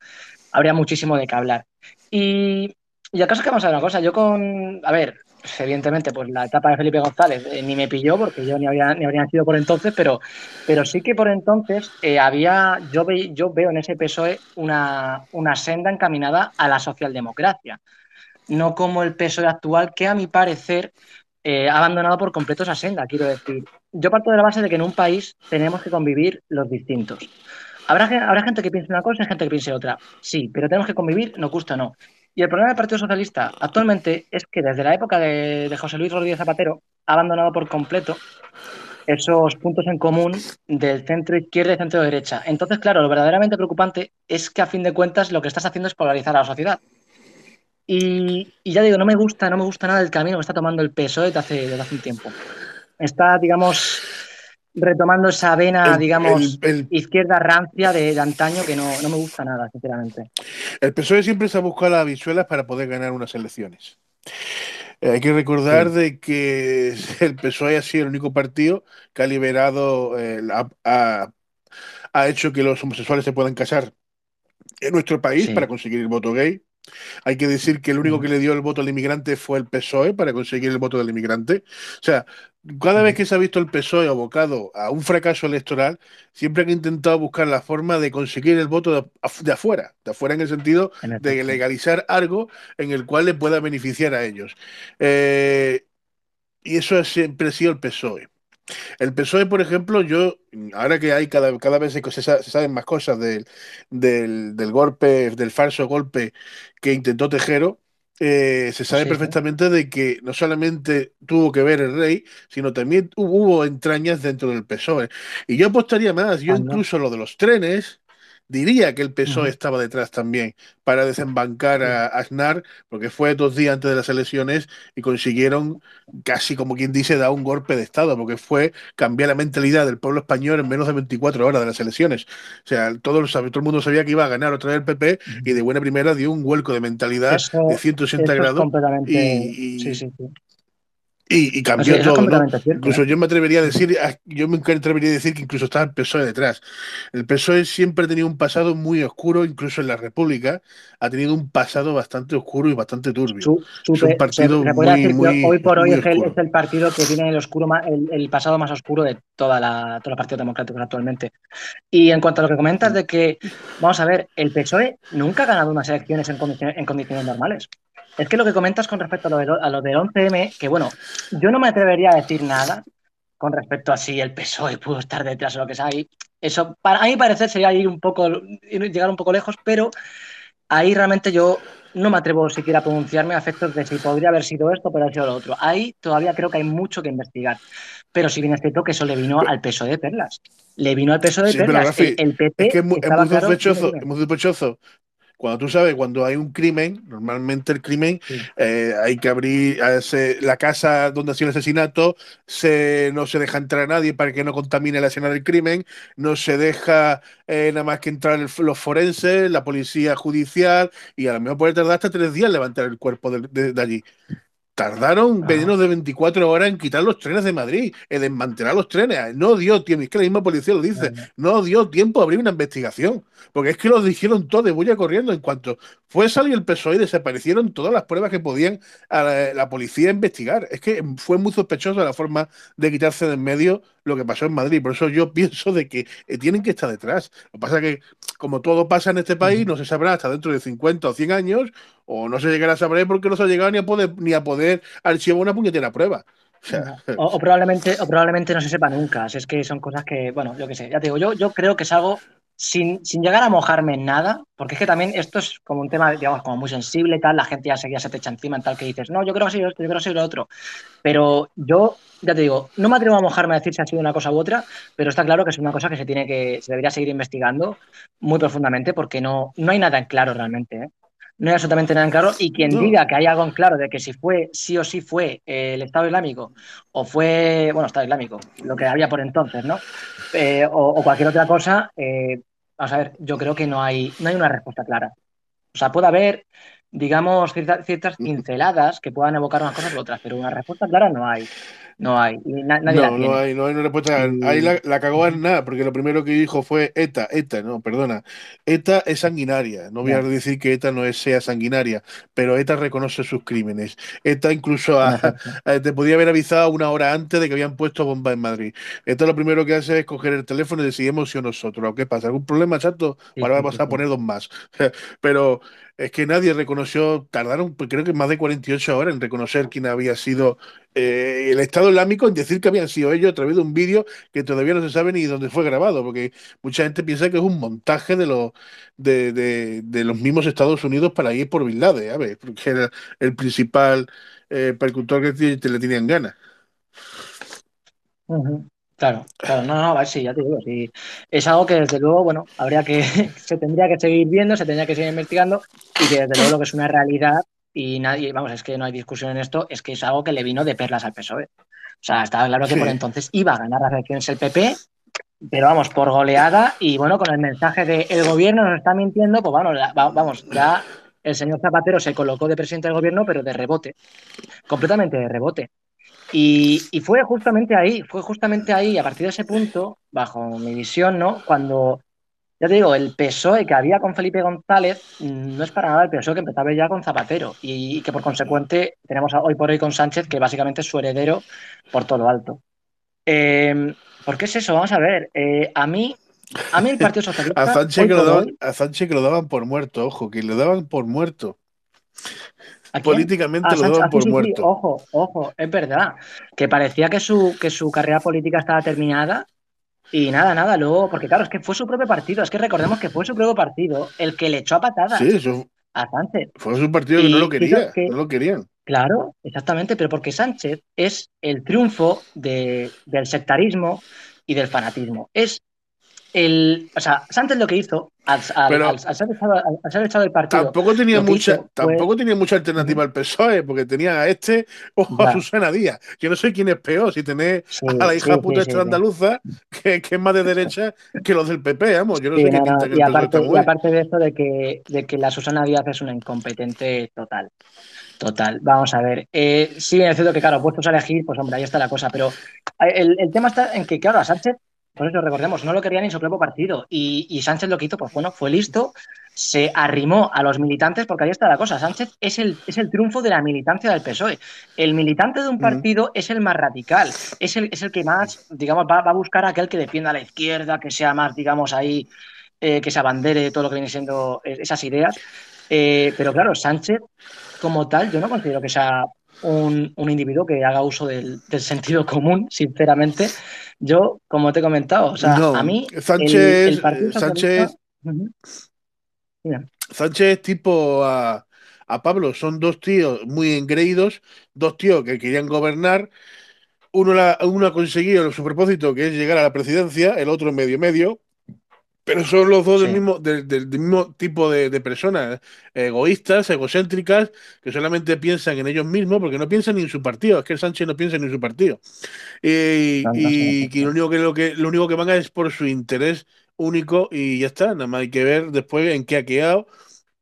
Speaker 2: habría muchísimo de qué hablar. Y, y acaso que vamos a ver una cosa, yo con, a ver, evidentemente, pues la etapa de Felipe González eh, ni me pilló porque yo ni había ni habría nacido por entonces, pero, pero sí que por entonces eh, había, yo, ve, yo veo en ese PSOE una, una senda encaminada a la socialdemocracia, no como el PSOE actual que a mi parecer ha abandonado por completo esa senda, quiero decir. Yo parto de la base de que en un país tenemos que convivir los distintos. Habrá, gente que piense una cosa y gente que piense otra. Sí, pero tenemos que convivir, nos gusta o no. Y el problema del Partido Socialista actualmente es que desde la época de, de José Luis Rodríguez Zapatero ha abandonado por completo esos puntos en común del centro izquierda y centro derecha. Entonces, claro, lo verdaderamente preocupante es que a fin de cuentas lo que estás haciendo es polarizar a la sociedad. Y, y ya digo, no me gusta, no me gusta nada el camino que está tomando el PSOE desde hace, desde hace un tiempo. Está, digamos, retomando esa vena,
Speaker 1: El-
Speaker 2: digamos,
Speaker 1: el- el-
Speaker 2: izquierda rancia de, de antaño que no, no me gusta nada, sinceramente.
Speaker 1: El PSOE siempre se ha buscado las visuelas para poder ganar unas elecciones. Eh, hay que recordar de que el PSOE ha sido el único partido que ha liberado, eh, la- ha, ha hecho que los homosexuales se puedan casar en nuestro país
Speaker 2: Sí.
Speaker 1: para conseguir el voto gay. Hay que decir que el único que le dio el voto al inmigrante fue el PSOE para conseguir el voto del inmigrante. O sea, cada vez que se ha visto el PSOE abocado a un fracaso electoral, siempre han intentado buscar la forma de conseguir el voto de, af- de afuera, de afuera en el sentido
Speaker 2: En
Speaker 1: de legalizar algo en el cual le pueda beneficiar a ellos. Eh, y eso ha siempre ha sido el PSOE. El PSOE, por ejemplo, yo, ahora que hay cada, cada vez se sa- se saben más cosas del, del, del golpe, del falso golpe que intentó Tejero, eh, se sabe
Speaker 2: Sí,
Speaker 1: perfectamente de que no solamente tuvo que ver el rey, sino también hu- hubo entrañas dentro del PSOE. Y yo apostaría más, yo
Speaker 2: Anda.
Speaker 1: incluso lo de los trenes, diría que el PSOE estaba detrás también para desembancar a a Aznar, porque fue dos días antes de las elecciones y consiguieron casi como quien dice, da un golpe de Estado, porque fue cambiar la mentalidad del pueblo español en menos de 24 horas de las elecciones. O sea, todo, lo sabe- todo el mundo sabía que iba a ganar otra vez el PP y de buena primera dio un vuelco de mentalidad
Speaker 2: Eso,
Speaker 1: de 180
Speaker 2: eso es
Speaker 1: grados y-
Speaker 2: sí, sí, sí.
Speaker 1: Y, y cambió
Speaker 2: es
Speaker 1: todo, Incluso
Speaker 2: ¿eh?
Speaker 1: yo me atrevería a decir, yo me atrevería a decir que incluso estaba el PSOE detrás. El PSOE siempre ha tenido un pasado muy oscuro, incluso en la República, ha tenido un pasado bastante oscuro y bastante turbio.
Speaker 2: Su- su-
Speaker 1: Es un partido
Speaker 2: se podría
Speaker 1: muy,
Speaker 2: decir que
Speaker 1: muy,
Speaker 2: hoy por hoy es el,
Speaker 1: oscuro.
Speaker 2: es el partido que tiene el, oscuro el, el pasado más oscuro de toda la, todos los partidos democráticos actualmente. Y en cuanto a lo que comentas de que, vamos a ver, el PSOE nunca ha ganado unas elecciones en condiciones, en condiciones normales. Es que lo que comentas con respecto a lo, del, a lo del 11M, que bueno, yo no me atrevería a decir nada con respecto a si el PSOE pudo estar detrás o lo que sea. Y eso, para a mi parecer, sería ir un poco, llegar un poco lejos, pero ahí realmente yo no me atrevo siquiera a pronunciarme a efectos de si podría haber sido esto, pero ha sido lo otro. Ahí todavía creo que hay mucho que investigar. Pero si bien es cierto que eso le vino al peso de perlas. Le vino al peso de
Speaker 1: Sí, pero
Speaker 2: perlas.
Speaker 1: Rafi,
Speaker 2: el, el PP
Speaker 1: Es que es muy, es muy sospechoso, es muy sospechoso. Cuando tú sabes, cuando hay un crimen, normalmente el crimen
Speaker 2: Sí.
Speaker 1: eh, hay que abrir la casa donde ha sido el asesinato, se, no se deja entrar a nadie para que no contamine la escena del crimen, no se deja eh, nada más que entrar el- los forenses, la policía judicial, y a lo mejor puede tardar hasta tres días en levantar el cuerpo de, de- de allí. Tardaron
Speaker 2: Ajá.
Speaker 1: menos de 24 horas en quitar los trenes de Madrid, en desmantelar los trenes. No dio tiempo, es que la misma policía lo dice,
Speaker 2: Vale.
Speaker 1: no dio tiempo a abrir una investigación, porque es que lo dijeron todo de bulla corriendo. En cuanto fue salir el PSOE, desaparecieron todas las pruebas que podían a la, la policía investigar. Es que fue muy sospechosa la forma de quitarse de en medio lo que pasó en Madrid. Por eso yo pienso de que eh, tienen que estar detrás. Lo que pasa es que, como todo pasa en este país, no se sabrá hasta dentro de 50 o 100 años, o no se llegará a saber porque no se ha llegado ni a poder, ni a poder archivar una puñetera prueba. O sea,
Speaker 2: O, o probablemente, o probablemente no se sepa nunca. Si es que son cosas que, bueno, yo qué sé, ya te digo, yo, yo creo que es algo sin, sin llegar a mojarme en nada, porque es que también esto es como un tema, digamos, como muy sensible, tal, la gente ya seguía se te echa encima en tal que dices, no, yo creo que ha sido esto, yo creo que ha sido lo otro. Pero yo, ya te digo, no me atrevo a mojarme a decir si ha sido una cosa u otra, pero está claro que es una cosa que se tiene que, se debería seguir investigando muy profundamente, porque no, no hay nada en claro realmente, ¿eh? No hay absolutamente nada en claro. Y quien
Speaker 1: No.
Speaker 2: diga que hay algo en claro de que si fue, sí o sí fue eh, el Estado Islámico o fue, bueno, Estado Islámico, lo que había por entonces, ¿no? Eh, o, o cualquier otra cosa, eh, vamos a ver, yo creo que no hay, no hay una respuesta clara. O sea, puede haber, digamos, cierta- ciertas pinceladas que puedan evocar unas cosas u otras, pero una respuesta clara no hay. No hay. nadie
Speaker 1: no,
Speaker 2: la tiene.
Speaker 1: no hay, no hay una respuesta. Ahí la, la cagó en nada, porque lo primero que dijo fue ETA, ETA, no, perdona. ETA es sanguinaria. No voy a decir que ETA no sea sanguinaria, pero ETA reconoce sus crímenes. ETA incluso te podía haber avisado una hora antes de que habían puesto bombas en Madrid. ETA lo primero que hace es coger el teléfono y decidimos si o nosotros. ¿Qué pasa? ¿Algún problema, chato? Ahora vamos a poner dos más. pero es que nadie reconoció, tardaron pues, creo que más de 48 horas en reconocer quién había sido eh, el Estado Islámico, en decir que habían sido ellos a través de un vídeo que todavía no se sabe ni dónde fue grabado, porque mucha gente piensa que es un montaje de los, de, los mismos Estados Unidos para ir por Bin Laden, porque era el principal eh, percutor que te, le tenían ganas.
Speaker 2: Claro, claro, no, no, sí, ya te digo, sí. Es algo que desde luego, bueno, habría que, se tendría que seguir viendo, se tendría que seguir investigando y que desde luego lo que es una realidad y nadie, vamos, es que no hay discusión en esto, es que es algo que le vino de perlas al PSOE. O sea, estaba claro que por entonces iba a ganar las elecciones el PP, pero vamos, por goleada y bueno, con el mensaje de el gobierno nos está mintiendo, pues bueno, vamos, ya el señor Zapatero se colocó de presidente del gobierno, pero de rebote, completamente de rebote. Y, fue justamente ahí, fue justamente ahí, a partir de ese punto, bajo mi visión, ¿no? Cuando, ya te digo, el PSOE que había con Felipe González mm, no es para nada el PSOE que empezaba ya con Zapatero y, que por consecuente tenemos hoy por hoy con Sánchez, que básicamente es su heredero por todo lo alto. Eh, ¿Por qué es eso? Vamos a ver. Eh, a mí, a mí el Partido Socialista.
Speaker 1: a, Sánchez que lo daban, a Sánchez que lo daban por muerto, ojo, que lo daban por muerto. Políticamente lo por muerto.
Speaker 2: Ojo, ojo, es verdad. Que parecía que su, que su carrera política estaba terminada. Y nada, nada, luego, porque claro, es que fue su propio partido, es que recordemos que fue su propio partido el que le echó a patadas
Speaker 1: sí, eso,
Speaker 2: a Sánchez.
Speaker 1: Fue su partido que no lo quería, no lo querían.
Speaker 2: Claro, exactamente, pero porque Sánchez es el triunfo de, del sectarismo y del fanatismo. Es el, o sea, Sánchez lo que hizo al, ser, echado, del partido.
Speaker 1: Tampoco tenía mucha, tampoco tenía mucha alternativa al PSOE, porque tenía a este o a Susana Díaz. Yo no sé quién es peor, si tenés a la hija puta esta andaluza, que, es más de derecha que los del PP, vamos. Yo no sé qué
Speaker 2: pinta que y, aparte, y aparte de esto de que, de que la Susana Díaz es una incompetente total. Total, vamos a ver. Eh, sí, es cierto que, claro, puestos a elegir, pues hombre, ahí está la cosa, pero eh, el, el tema está en que, claro, a Sánchez por eso recordemos, no lo quería ni su propio partido. Y, Sánchez lo que hizo, pues bueno, fue listo, se arrimó a los militantes, porque ahí está la cosa. Sánchez es el, es el triunfo de la militancia del PSOE. El militante de un partido es el más radical, es el, es el que más, digamos, va, a buscar a aquel que defienda a la izquierda, que sea más, digamos, ahí, eh, que se abandere de todo lo que viene siendo esas ideas. Eh, pero claro, Sánchez, como tal, yo no considero que sea un, individuo que haga uso del, sentido común, sinceramente. Yo, como te he comentado, o sea, a mí.
Speaker 1: Sánchez. Sánchez. Sánchez tipo a, Pablo, son dos tíos muy engreídos, dos tíos que querían gobernar. Uno, la, uno ha conseguido su propósito, que es llegar a la presidencia, el otro medio medio, pero son los dos del, mismo, del, mismo tipo de, personas, egoístas, egocéntricas, que solamente piensan en ellos mismos, porque no piensan ni en su partido, es que el Sánchez no piensa ni en su partido. y, que lo único que, lo, que lo único que van es por su interés único y ya está, nada más hay que ver después en qué ha quedado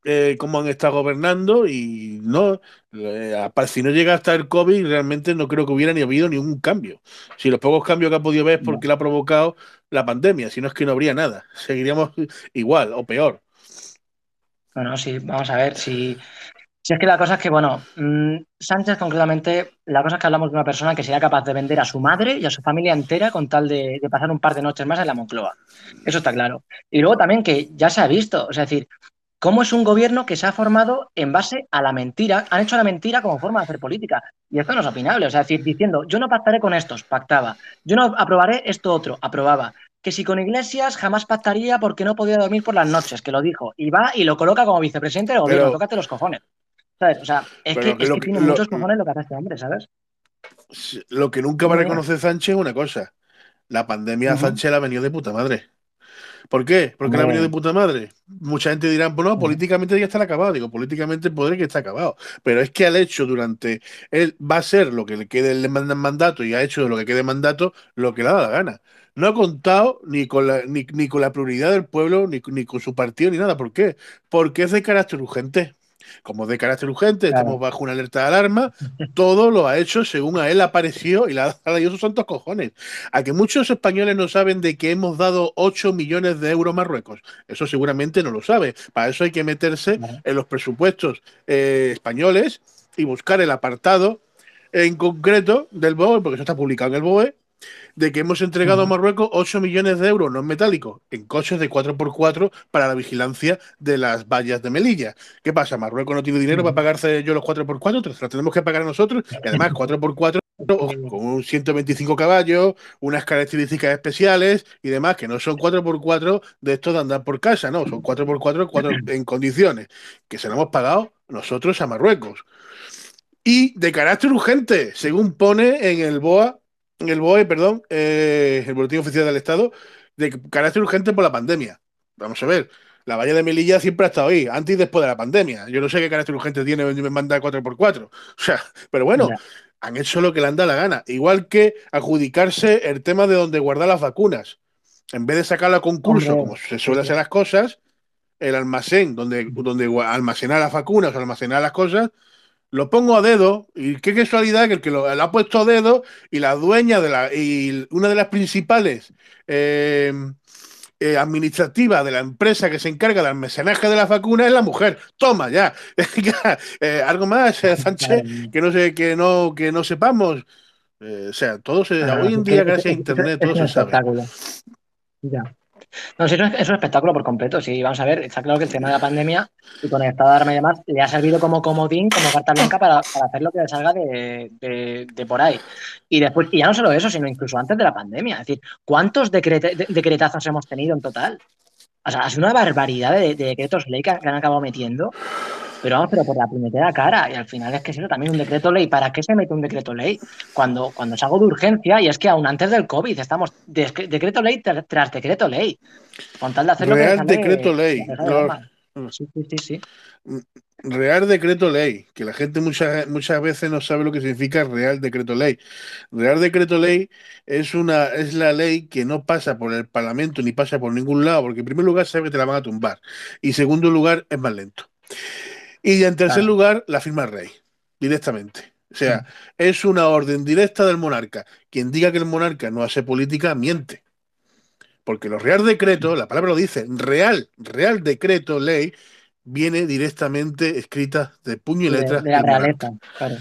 Speaker 1: eh, cómo han estado gobernando y no, eh, si no llega hasta el COVID, realmente no creo que hubiera ni habido ningún cambio. Si los pocos cambios que ha podido ver es porque le ha provocado la pandemia, si no es que no habría nada, seguiríamos igual o peor.
Speaker 2: Bueno, sí, vamos a ver si, si es que la cosa es que, bueno, mm, Sánchez concretamente, la cosa es que hablamos de una persona que sería capaz de vender a su madre y a su familia entera con tal de, de pasar un par de noches más en la Moncloa. Eso está claro. Y luego también que ya se ha visto, es decir, cómo es un gobierno que se ha formado en base a la mentira, han hecho la mentira como forma de hacer política. Y esto no es opinable, o sea, decir, diciendo, yo no pactaré con estos, pactaba. Yo no aprobaré esto otro, aprobaba. Que si con Iglesias jamás pactaría porque no podía dormir por las noches, que lo dijo. Y va y lo coloca como vicepresidente del gobierno, tócate los cojones. ¿Sabes? O sea, es que, es que tiene muchos cojones lo que hace este hombre, ¿sabes?
Speaker 1: Lo que nunca va a reconocer Sánchez es una cosa. La pandemia a Sánchez la ha venido de puta madre. ¿Por qué? Porque la ha venido de puta madre. Mucha gente dirá, bueno, políticamente ya está acabado. Digo, políticamente podré que está acabado. Pero es que al hecho durante. Él va a ser lo que le quede el mandato y ha hecho de lo que quede mandato lo que le da la gana. No ha contado ni con la, ni, con la prioridad del pueblo, ni, ni con su partido, ni nada. ¿Por qué? Porque es de carácter urgente. Como de carácter urgente, estamos bajo una alerta de alarma, todo lo ha hecho según a él ha parecido y le ha dado sus santos cojones. A que muchos españoles no saben de que hemos dado 8 millones de euros a Marruecos. Eso seguramente no lo sabe. Para eso hay que meterse en los presupuestos eh, españoles y buscar el apartado en concreto del BOE, porque eso está publicado en el BOE, de que hemos entregado a Marruecos 8 millones de euros, no en metálicos, en coches de 4x4 para la vigilancia de las vallas de Melilla. ¿Qué pasa? Marruecos no tiene dinero para pagarse yo los 4x4, entonces los tenemos que pagar a nosotros, y además 4x4 con un 125 caballos, unas características especiales y demás, que no son 4x4 de estos de andar por casa, no, son 4x4 4 en condiciones, que se lo hemos pagado nosotros a Marruecos. Y de carácter urgente, según pone en el BOA el BOE, perdón, eh, el Boletín Oficial del Estado, de carácter urgente por la pandemia. Vamos a ver, la valla de Melilla siempre ha estado ahí, antes y después de la pandemia. Yo no sé qué carácter urgente tiene me manda 4x4. O sea, pero bueno, han hecho lo que le han dado la gana. Igual que adjudicarse el tema de donde guardar las vacunas. En vez de sacarlo a concurso, como se suele hacer las cosas, el almacén donde, donde almacenar las vacunas, almacenar las cosas, lo pongo a dedo, y qué casualidad que el que lo, ha puesto a dedo y la dueña de la, y una de las principales eh, eh, administrativas de la empresa que se encarga del almacenaje de las vacunas es la mujer. Toma ya. Eh, algo más, Sánchez, que no sé, que no, que no sepamos. o sea, todo se, ah, hoy en día, gracias a internet, todo se sabe.
Speaker 2: Ya. No, sí, es, un espectáculo por completo. Sí, vamos a ver, está claro que el tema de la pandemia y con el estado de alarma y demás le ha servido como comodín, como carta blanca para, hacer lo que salga de, por ahí. Y después, y ya no solo eso, sino incluso antes de la pandemia. Es decir, ¿cuántos decretazos hemos tenido en total? O sea, es una barbaridad de, decretos ley que, han acabado metiendo. Pero vamos, pero por la primera cara. Y al final es que es eso también un decreto ley. ¿Para qué se mete un decreto ley? Cuando, cuando es algo de urgencia, y es que aún antes del COVID estamos decreto ley tras decreto ley. Con tal de hacer
Speaker 1: Real lo que decreto ley.
Speaker 2: Sí, sí, sí,
Speaker 1: Real decreto ley, que la gente muchas, muchas veces no sabe lo que significa Real decreto ley. Real decreto ley es una es la ley que no pasa por el Parlamento ni pasa por ningún lado, porque en primer lugar sabe que te la van a tumbar y en segundo lugar es más lento. Y en tercer lugar, la firma el rey, directamente. O sea, es una orden directa del monarca. Quien diga que el monarca no hace política, miente. Porque los real decretos, la palabra lo dice, real, real decreto, ley, viene directamente escrita de puño y letra.
Speaker 2: De, la realeza, claro.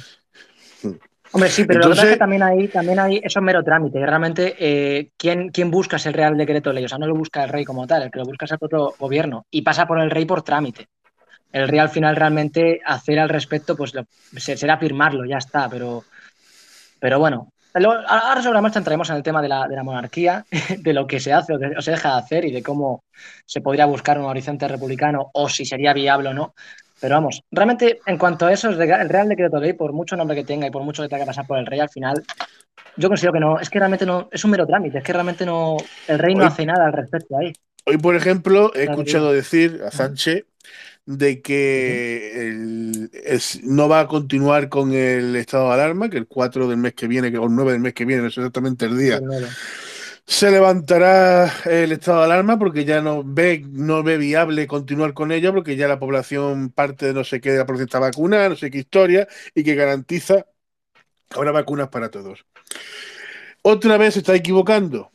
Speaker 2: Hmm. Hombre, sí, pero lo que pasa es que también hay, también hay, eso es mero trámite. Realmente, eh, ¿quién, ¿quién busca ese real decreto ley? O sea, no lo busca el rey como tal, el que lo busca es el propio gobierno y pasa por el rey por trámite el rey al final realmente hacer al respecto, pues será firmarlo, ya está, pero, pero bueno. Ahora sobre la marcha entraremos en el tema de la, de la monarquía, de lo que se hace o, se deja de hacer y de cómo se podría buscar un horizonte republicano o si sería viable o no. Pero vamos, realmente en cuanto a eso, el Real Decreto Ley, por mucho nombre que tenga y por mucho que tenga que pasar por el rey, al final yo considero que no, es que realmente no, es un mero trámite, es que realmente no, el rey no hace nada al respecto ahí.
Speaker 1: Hoy, por ejemplo, he escuchado decir a Sánchez de que no va a continuar con el estado de alarma, que el 4 del mes que viene, o el 9 del mes que viene, no es exactamente el día, se levantará el estado de alarma porque ya no ve, no ve viable continuar con ello, porque ya la población parte de no sé qué de la procesa vacuna, no sé qué historia, y que garantiza que habrá vacunas para todos. Otra vez se está equivocando.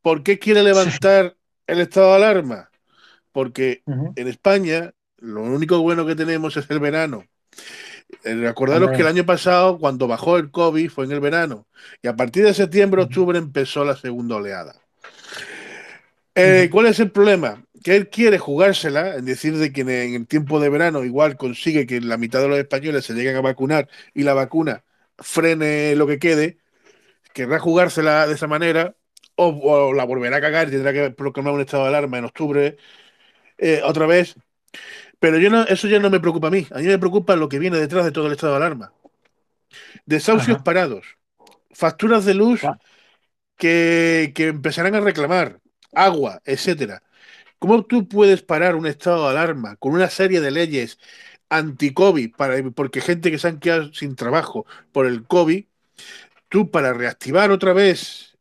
Speaker 1: ¿Por qué quiere levantar el estado de alarma? Porque en España lo único bueno que tenemos es el verano. Eh, acordaros que el año pasado, cuando bajó el COVID, fue en el verano. Y a partir de septiembre, octubre empezó la segunda oleada. Eh, ¿Cuál es el problema? Que él quiere jugársela, en decir de que en el tiempo de verano igual consigue que la mitad de los españoles se lleguen a vacunar y la vacuna frene lo que quede, querrá jugársela de esa manera o, la volverá a cagar y tendrá que proclamar un estado de alarma en octubre eh, otra vez pero yo no, eso ya no me preocupa a mí. A mí me preocupa lo que viene detrás de todo el estado de alarma. Desahucios parados, facturas de luz que, empezarán a reclamar, agua, etcétera. ¿Cómo tú puedes parar un estado de alarma con una serie de leyes anti-COVID, porque gente que se han quedado sin trabajo por el COVID, tú para reactivar otra vez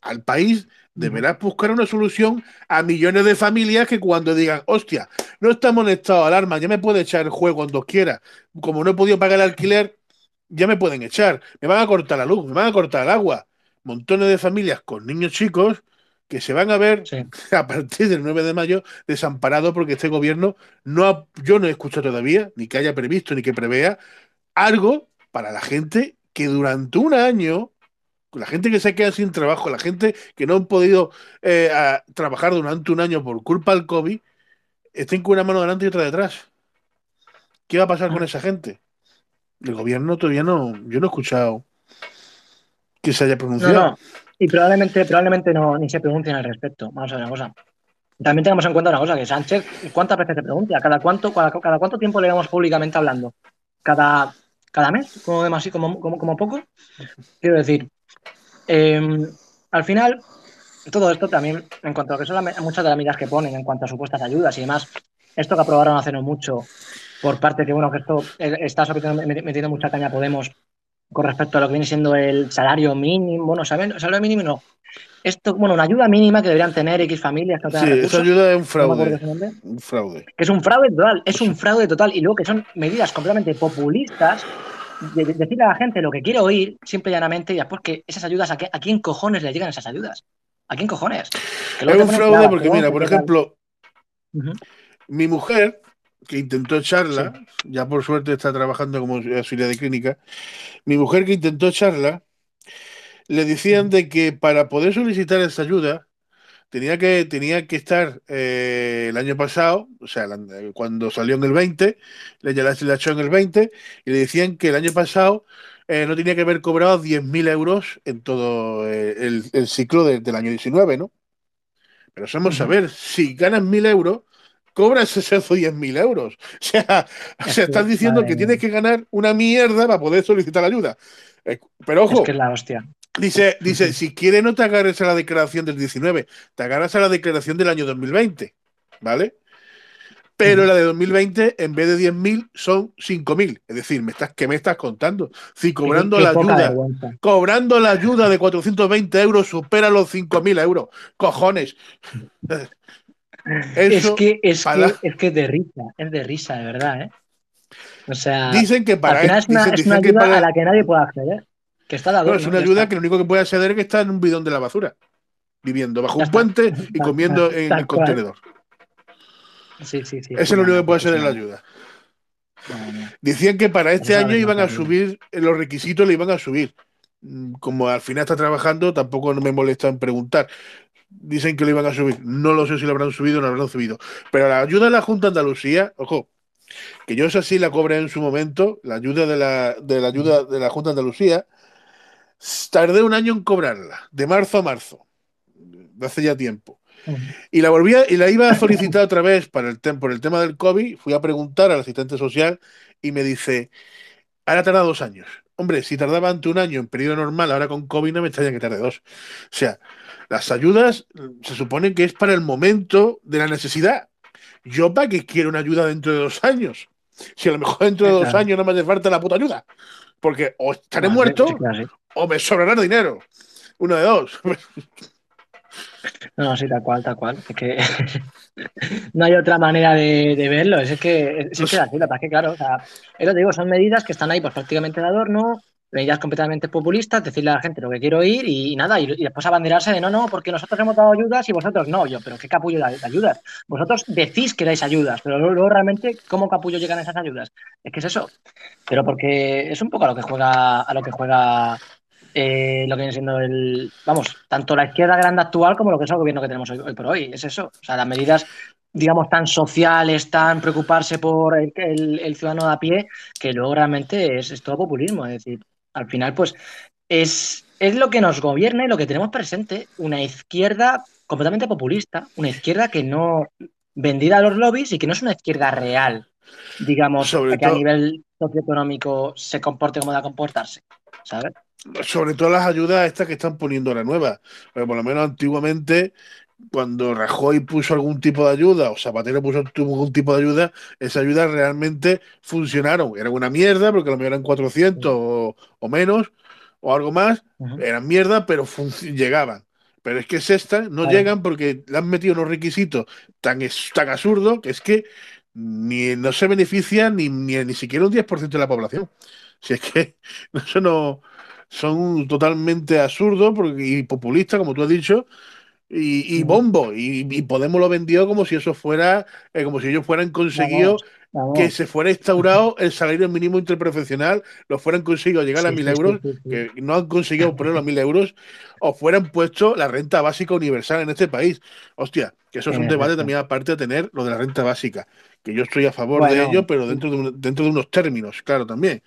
Speaker 1: al país deberás buscar una solución a millones de familias que cuando digan, hostia, no estamos en estado de alarma, ya me puede echar el juego cuando quiera. Como no he podido pagar el alquiler, ya me pueden echar. Me van a cortar la luz, me van a cortar el agua. Montones de familias con niños chicos que se van a ver
Speaker 2: Sí.
Speaker 1: a partir del 9 de mayo desamparados porque este gobierno no ha- yo no he escuchado todavía, ni que haya previsto, ni que prevea algo para la gente que durante un año, la gente que se queda sin trabajo, la gente que no han podido eh, a- trabajar durante un año por culpa del COVID, estén con una mano delante y otra detrás. ¿Qué va a pasar con esa gente? El gobierno todavía no, yo no he escuchado que se haya
Speaker 2: No,
Speaker 1: pronunciado.
Speaker 2: no. Y probablemente, probablemente no ni se pronuncien al respecto. Vamos a ver una cosa. También tenemos en cuenta una cosa, que Sánchez, ¿cuántas veces se pronuncia? ¿Cada cuánto, cada, cada cuánto tiempo le vemos públicamente hablando? ¿Cada, cada mes? Como, demasi- como, como, como poco. Quiero decir, eh, al final, todo esto también, en cuanto a que son la muchas de las medidas que ponen, en cuanto a supuestas ayudas y demás, esto que aprobaron hace no mucho, por parte que, bueno, que esto eh, está metiendo mucha caña a Podemos con respecto a lo que viene siendo el salario mínimo, bueno, ¿saben? Salario mínimo no. Esto, bueno, una ayuda mínima que deberían tener X familias que no tengan
Speaker 1: Sí,
Speaker 2: recursos,
Speaker 1: esa ayuda es un
Speaker 2: no
Speaker 1: fraude.
Speaker 2: nombre,
Speaker 1: Un fraude.
Speaker 2: que es un fraude total, es un fraude total, y luego que son medidas completamente populistas, de, de decirle a la gente lo que quiere oír, simple y llanamente, y después que esas ayudas, ¿a, qué- a quién cojones le llegan esas ayudas? ¿A quién cojones? Que
Speaker 1: Es un fraude porque, mira, por ejemplo, mi mujer, que intentó echarla, ya por suerte está trabajando como auxiliar de clínica, mi mujer que intentó echarla, le decían de que para poder solicitar esa ayuda tenía que, tenía que estar eh, el año pasado, o sea, cuando salió en el 20, le echó en el 20, y le decían que el año pasado eh, no tenía que haber cobrado 10.000 euros en todo eh, el, el ciclo de- del año 19, ¿no? Pero vamos a
Speaker 2: Ujú.
Speaker 1: ver, si ganas 1.000 euros, cobras esos 10.000 euros. O sea, o
Speaker 2: Es
Speaker 1: sea, estás diciendo que tienes que ganar una mierda para poder solicitar ayuda. Pero
Speaker 2: Es
Speaker 1: ojo,
Speaker 2: que es la hostia.
Speaker 1: Dice, dice, si quieres no te agarres a la declaración del 19, te agarras a la declaración del año 2020, ¿vale? Pero la de 2020, en vez de 10.000, son 5.000. Es decir, me estás, ¿qué me estás contando? Si cobrando la ayuda, cobrando la ayuda de 420 euros supera los 5.000 euros. Cojones.
Speaker 2: Es que, es
Speaker 1: para-
Speaker 2: que, es que es de risa, es de risa, de verdad, ¿eh? O sea,
Speaker 1: dicen que para
Speaker 2: es una,
Speaker 1: dicen,
Speaker 2: es una ayuda
Speaker 1: para-
Speaker 2: a la que nadie puede acceder. Que está de
Speaker 1: no, es una ayuda
Speaker 2: está.
Speaker 1: que lo único que puede acceder es que está en un bidón de la basura, viviendo bajo un puente y comiendo en el contenedor.
Speaker 2: Sí, sí, sí.
Speaker 1: Ese es lo único que puede acceder la ayuda. Decían que para este
Speaker 2: Eso es
Speaker 1: año iban a subir, los requisitos le iban a subir. Mm, Como al final está trabajando, tampoco me molesta en preguntar. Dicen que lo iban a subir. No lo sé si lo habrán subido o no lo habrán subido. Pero la ayuda de la Junta de Andalucía, ojo, que yo esa sí la cobré en su momento, la ayuda de la, de la ayuda de la Junta de Andalucía, tardé un año en cobrarla, de marzo a marzo, de hace ya tiempo. Y la volví a- y la iba a solicitar otra vez para el por el tema del COVID. Fui a preguntar al asistente social y me dice, ahora tarda dos años. Hombre, si tardaba ante un año en periodo normal, ahora con COVID no me extraña que tarde dos. O sea, las ayudas mm, se supone que es para el momento de la necesidad. Yo para qué quiero una ayuda dentro de dos años. Si a lo mejor dentro de dos años no me hace falta la puta ayuda. Porque o estaré muerto
Speaker 2: sí.
Speaker 1: O me sobrará dinero. Uno de dos.
Speaker 2: No, sí, tal cual, tal cual. Es que no hay otra manera de, verlo. Es que es, que así, la verdad que claro, o sea, es lo que digo, son medidas que están ahí pues prácticamente de adorno, medidas completamente populistas, decirle a la gente lo que quiero oír y, nada, y, después abanderarse de no, no, porque nosotros hemos dado ayudas y vosotros no. Yo, pero qué capullo de, de ayudas. Vosotros decís que dais ayudas, pero luego, luego realmente, ¿cómo capullo llegan esas ayudas? Es que es eso. Pero porque es un poco a lo que juega, a lo que juega eh, lo que viene siendo el, vamos, tanto la izquierda grande actual como lo que es el gobierno que tenemos hoy, hoy por hoy. Es eso. O sea, las medidas, digamos, tan sociales, tan preocuparse por el, el- el ciudadano de a pie, que luego realmente es, es todo populismo. Es decir, al final, pues, es, es lo que nos gobierna y lo que tenemos presente, una izquierda completamente populista, una izquierda que no vendida a los lobbies y que no es una izquierda real, digamos,
Speaker 1: Sobre
Speaker 2: que a nivel socioeconómico se comporte como da comportarse, ¿sabes?
Speaker 1: Sobre todo las ayudas estas que están poniendo ahora nuevas. Pero por lo menos antiguamente, cuando Rajoy puso algún tipo de ayuda o Zapatero puso algún tipo de ayuda, esas ayudas realmente funcionaron. Eran una mierda, porque a lo mejor eran 400 o, o menos, o algo más. Eran mierda, pero llegaban. Pero es que esta no llegan porque le han metido unos requisitos tan, tan absurdos que es que ni, no se beneficia ni, ni, ni siquiera un 10% de la población. Si es que eso no son totalmente absurdos y populistas, como tú has dicho, y, bombo. Y, Podemos lo vendió como si eso fuera, eh, como si ellos fueran conseguido que se fuera instaurado el salario mínimo interprofesional, lo fueran conseguido llegar a mil euros, que no han conseguido ponerlo a mil euros, o fueran puesto la renta básica universal en este país. Hostia, que eso es un debate también aparte de tener lo de la renta básica, que yo estoy a favor de ello, pero dentro de, dentro de unos términos, claro, también.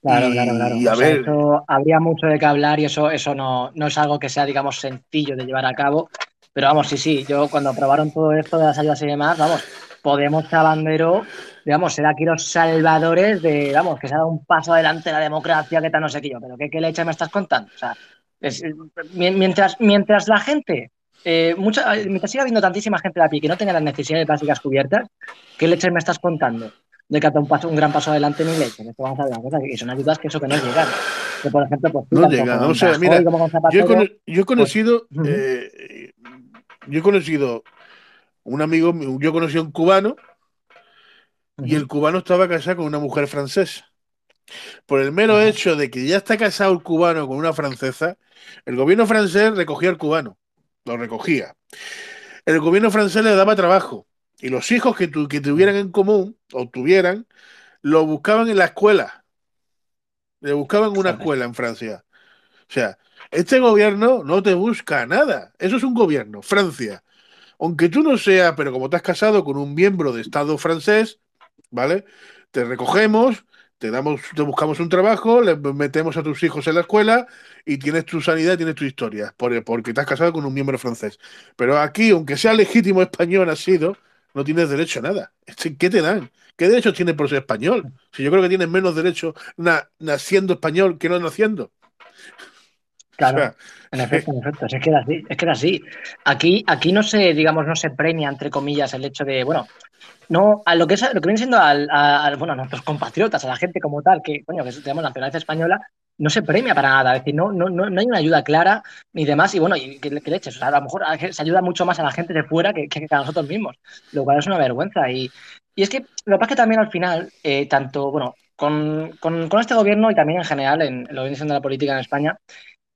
Speaker 2: Claro, claro, claro. habría mucho de qué hablar y eso, eso no, no es algo que sea, digamos, sencillo de llevar a cabo. Pero vamos, sí, sí, yo cuando aprobaron todo esto de las ayudas y demás, vamos, Podemos Chabandero, digamos, ser aquí los salvadores de, vamos, que se ha dado un paso adelante la democracia, que tal, no sé qué yo, pero ¿qué, qué leche me estás contando? O sea, mientras, mientras la gente, eh, mucha, mientras siga habiendo tantísima gente de aquí que no tenga las necesidades básicas cubiertas, ¿qué leche me estás contando? De que ha un, paso, un gran paso adelante en leche. Esto vamos a ver una cosa, que son ayudas que eso que no. Que por ejemplo, pues,
Speaker 1: no llegan. O sea, mira, yo, he conocido, eh, yo he conocido un amigo, yo conocí a un cubano y el cubano estaba casado con una mujer francesa. Por el mero hecho de que ya está casado el cubano con una francesa, el gobierno francés recogía al cubano, lo recogía. El gobierno francés le daba trabajo y los hijos que, que tuvieran en común o tuvieran, lo buscaban en la escuela. Le buscaban una escuela en Francia. O sea, este gobierno no te busca nada. Eso es un gobierno, Francia. Aunque tú no seas, pero como te has casado con un miembro de Estado francés, ¿vale? Te recogemos, te damos, te buscamos un trabajo, le metemos a tus hijos en la escuela y tienes tu sanidad tienes tu historia, porque te has casado con un miembro francés. Pero aquí, aunque sea legítimo español, ha sido, no tienes derecho a nada. ¿Qué te dan? ¿Qué derechos tienes por ser español? Si yo creo que tienes menos derecho naciendo español que no naciendo.
Speaker 2: Claro, en efecto, en efecto, es que era así, es que era así. Aquí, aquí no se, digamos, no se premia, entre comillas, el hecho de, bueno, no, a lo que es, lo que viene siendo a, bueno, a nuestros compatriotas, a la gente como tal, que, coño, que tenemos la nacionalidad española, no se premia para nada, es decir, no, no, no, hay una ayuda clara ni demás, y bueno, y que, leches, a lo mejor se ayuda mucho más a la gente de fuera que, a nosotros mismos, lo cual es una vergüenza. Y, y es que lo que pasa es que también al final, eh, tanto, bueno, con, con, este gobierno y también en general en, lo que viene siendo la política en España,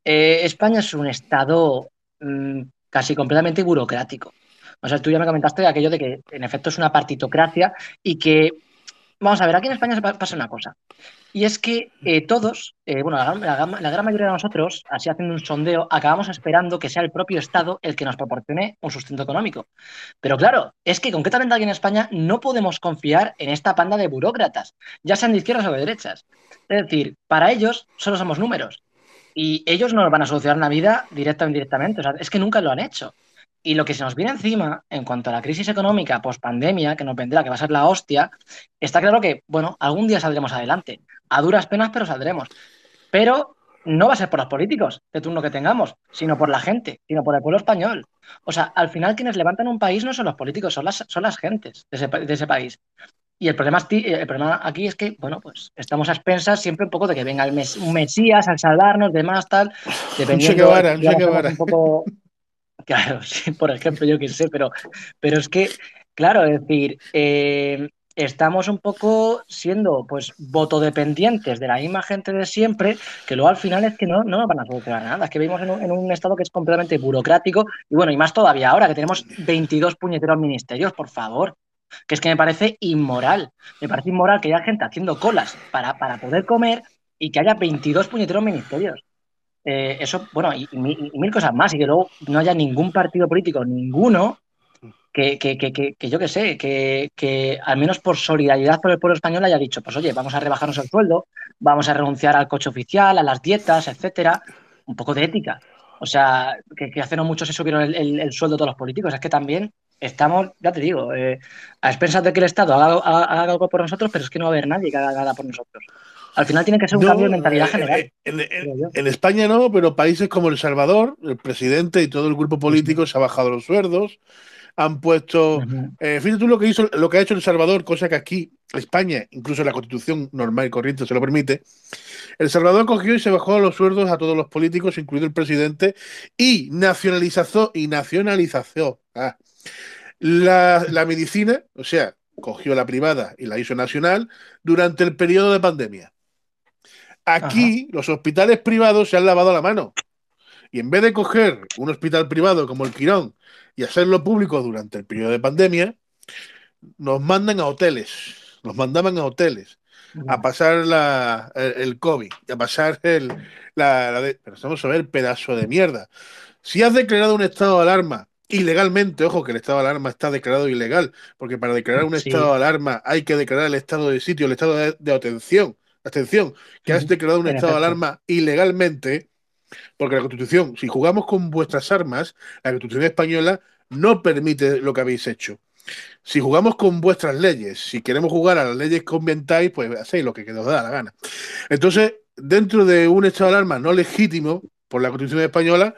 Speaker 2: eh, España es un estado mm, casi completamente burocrático. O sea, tú ya me comentaste aquello de que en efecto es una partitocracia y que, vamos a ver, aquí en España pasa una cosa. Y es que eh, todos, eh, bueno, la, gran mayoría de nosotros, así haciendo un sondeo, acabamos esperando que sea el propio Estado el que nos proporcione un sustento económico. Pero claro, es que concretamente aquí en España no podemos confiar en esta panda de burócratas, ya sean de izquierdas o de derechas. Es decir, para ellos solo somos números. Y ellos no nos van a solucionar la vida directa o indirectamente. O sea, es que nunca lo han hecho. Y lo que se nos viene encima, en cuanto a la crisis económica post-pandemia, que nos vendrá, que va a ser la hostia, está claro que, bueno, algún día saldremos adelante. A duras penas, pero saldremos. Pero no va a ser por los políticos de turno que tengamos, sino por la gente, sino por el pueblo español. O sea, al final quienes levantan un país no son los políticos, son las, son las gentes de ese, de ese país. Y el problema, el problema aquí es que, bueno, pues estamos a expensas siempre un poco de que venga el mes, un Mesías al salvarnos, demás, tal.
Speaker 1: Dependiendo, un, un
Speaker 2: poco. Claro, sí, por ejemplo, yo qué sé, pero, pero es que, claro, es decir, eh, estamos un poco siendo, pues, votodependientes de la misma gente de siempre, que luego al final es que no, no van a solucionar nada. Es que vivimos en un, en un estado que es completamente burocrático y, bueno, y más todavía ahora que tenemos 22 puñeteros ministerios, por favor que es que me parece inmoral. Me parece inmoral que haya gente haciendo colas para, para poder comer y que haya 22 puñeteros ministerios. Eh, eso, bueno, y, mil cosas más, y que luego no haya ningún partido político, ninguno, que, que, que, que yo qué sé, que, al menos por solidaridad por el pueblo español haya dicho, pues oye, vamos a rebajarnos el sueldo, vamos a renunciar al coche oficial, a las dietas, etcétera. Un poco de ética. O sea, que, hace no mucho se subieron el, el, sueldo de todos los políticos. Es que también estamos, ya te digo, eh, a expensas de que el Estado haga, algo por nosotros, pero es que no va a haber nadie que haga nada por nosotros. Al final tiene que ser un cambio de mentalidad eh, general.
Speaker 1: Eh, en, España no, pero países como El Salvador, el presidente y todo el grupo político se ha bajado los sueldos, han puesto. fíjate tú lo que hizo, lo que ha hecho El Salvador, cosa que aquí España, incluso la constitución normal y corriente se lo permite, El Salvador cogió y se bajó los sueldos a todos los políticos, incluido el presidente, y nacionalizó, y nacionalizó ah, la, la medicina, o sea, cogió la privada y la hizo nacional durante el periodo de pandemia. Aquí los hospitales privados se han lavado la mano. Y en vez de coger un hospital privado como el Quirón y hacerlo público durante el periodo de pandemia, nos mandan a hoteles, nos mandaban a hoteles a pasar la, el, el COVID, a pasar el, la, la de- pero vamos a ver, pedazo de mierda. Si has declarado un estado de alarma ilegalmente, ojo que el estado de alarma está declarado ilegal, porque para declarar un
Speaker 2: Sí.
Speaker 1: estado de alarma hay que declarar el estado de sitio, el estado de, de atención, atención, que has declarado un estado de alarma ilegalmente, porque la Constitución, si jugamos con vuestras armas, la Constitución española no permite lo que habéis hecho. Si jugamos con vuestras leyes, si queremos jugar a las leyes que inventáis, pues hacéis lo que os da la gana. Entonces, dentro de un estado de alarma no legítimo por la Constitución española,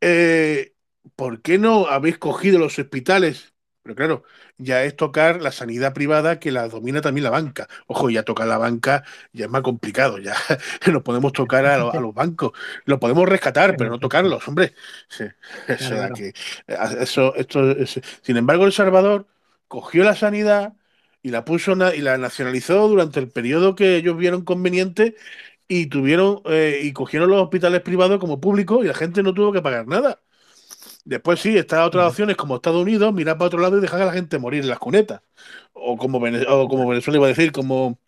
Speaker 1: eh, ¿por qué no habéis cogido los hospitales? Pero claro, ya es tocar la sanidad privada que la domina también la banca. Ojo, ya tocar la banca ya es más complicado, ya no podemos tocar a, lo- a los bancos, lo podemos rescatar, pero no tocarlos, hombre. Sí, o sea
Speaker 2: Claro.
Speaker 1: que eso, esto es- Sin embargo, El Salvador cogió la sanidad y la puso y la nacionalizó durante el periodo que ellos vieron conveniente y tuvieron eh, y cogieron los hospitales privados como públicos y la gente no tuvo que pagar nada. Después sí, están otras opciones como Estados Unidos, mirar para otro lado y dejar a la gente morir en las cunetas. O como, Vene- o como Venezuela iba a decir, como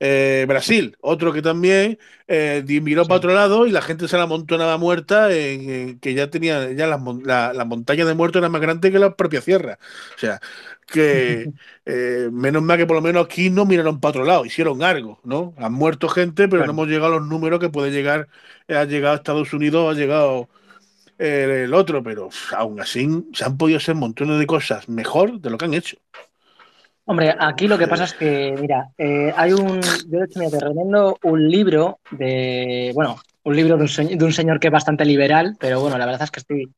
Speaker 1: eh, Brasil, otro que también eh, miró
Speaker 2: Sí.
Speaker 1: para otro lado y la gente se la amontonaba muerta, en, en que ya tenía, ya las la, la montaña de muertos era más grande que la propia sierra. O sea, que eh, menos mal que por lo menos aquí no miraron para otro lado, hicieron algo, ¿no? Han muerto gente, pero
Speaker 2: Claro.
Speaker 1: no hemos llegado a los números que puede llegar, ha llegado a Estados Unidos, ha llegado eh, el otro, pero aún así se han podido hacer montones de cosas mejor de lo que han hecho.
Speaker 2: Hombre, aquí lo que pasa es que, mira, eh, hay un, yo de hecho, mira, te recomiendo un libro de, bueno, un libro de un, señ- de un señor que es bastante liberal, pero bueno, la verdad es que estoy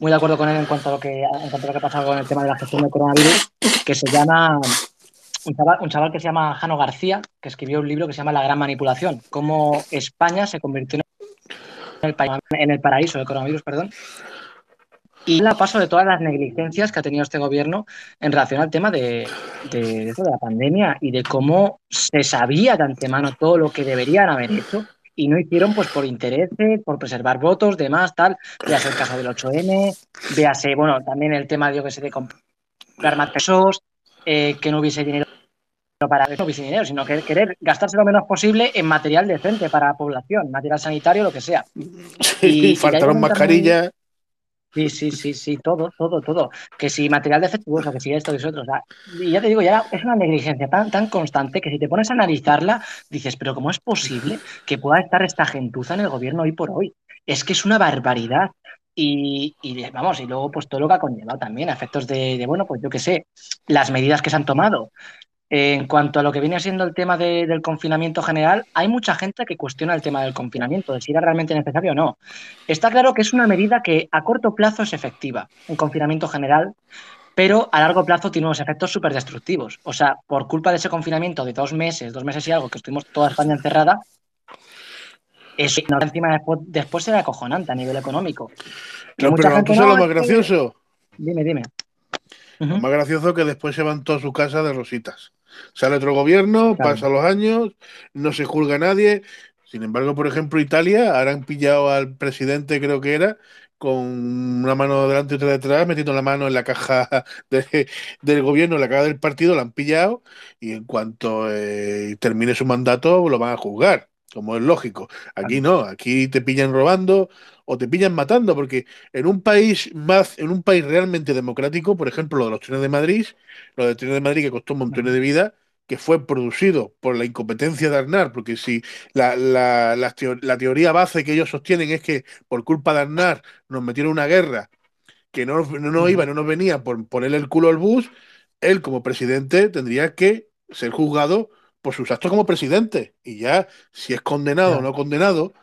Speaker 2: muy de acuerdo con él en cuanto a lo que, en cuanto a lo que ha pasado con el tema de la gestión del coronavirus, que se llama, un chaval, un chaval que se llama Jano García, que escribió un libro que se llama La Gran Manipulación, cómo España se convirtió en en el paraíso del coronavirus, perdón. Y la paso de todas las negligencias que ha tenido este gobierno en relación al tema de, de, de la pandemia y de cómo se sabía de antemano todo lo que deberían haber hecho y no hicieron pues por intereses, por preservar votos, demás, tal. Véase el caso del 8M, véase, bueno, también el tema, yo que sé, de comprar más pesos, eh, que no hubiese dinero para no hubiese dinero, sino que querer gastarse lo menos posible en material decente para la población, material sanitario, lo que sea. Y
Speaker 1: faltaron
Speaker 2: un
Speaker 1: mascarillas.
Speaker 2: Sí, sí, sí, sí, todo, todo, todo. Que si material defectuoso, que si esto, que si otro. O sea, y ya te digo, ya es una negligencia tan, tan constante que si te pones a analizarla, dices, pero ¿cómo es posible que pueda estar esta gentuza en el gobierno hoy por hoy? Es que es una barbaridad. Y, y vamos, y luego pues todo lo que ha conllevado también, a efectos de, de, bueno, pues yo qué sé, las medidas que se han tomado. En cuanto a lo que viene siendo el tema de- del confinamiento general, hay mucha gente que cuestiona el tema del confinamiento, de si era realmente necesario o no. Está claro que es una medida que a corto plazo es efectiva, un confinamiento general, pero a largo plazo tiene unos efectos súper destructivos. O sea, por culpa de ese confinamiento de dos meses, dos meses y algo, que estuvimos toda España encerrada, eso no, encima después, después era acojonante a nivel económico.
Speaker 1: No, pero
Speaker 2: gente,
Speaker 1: ¿tú sabes
Speaker 2: no,
Speaker 1: lo más gracioso?
Speaker 2: Dime, dime.
Speaker 1: Lo más gracioso que después se van todas a su casa de rositas. Sale otro gobierno,
Speaker 2: Claro.
Speaker 1: pasan los años, no se juzga a nadie. Sin embargo, por ejemplo, Italia, ahora han pillado al presidente, creo que era, con una mano delante y otra detrás, metiendo la mano en la caja de- del gobierno, en la caja del partido, la han pillado y en cuanto eh, termine su mandato lo van a juzgar, como es lógico. Aquí no, aquí te pillan robando o te pillan matando, porque en un país más, en un país realmente democrático, por ejemplo, lo de los trenes de Madrid, lo de trenes de Madrid que costó un montón de vida, que fue producido por la incompetencia de Aznar, porque si la, la, la teo- la teoría base que ellos sostienen es que por culpa de Aznar nos metieron una guerra que no, no nos iba, no nos venía por ponerle el culo al bus, él como presidente tendría que ser juzgado por sus actos como presidente. Y ya, si es condenado o no condenado,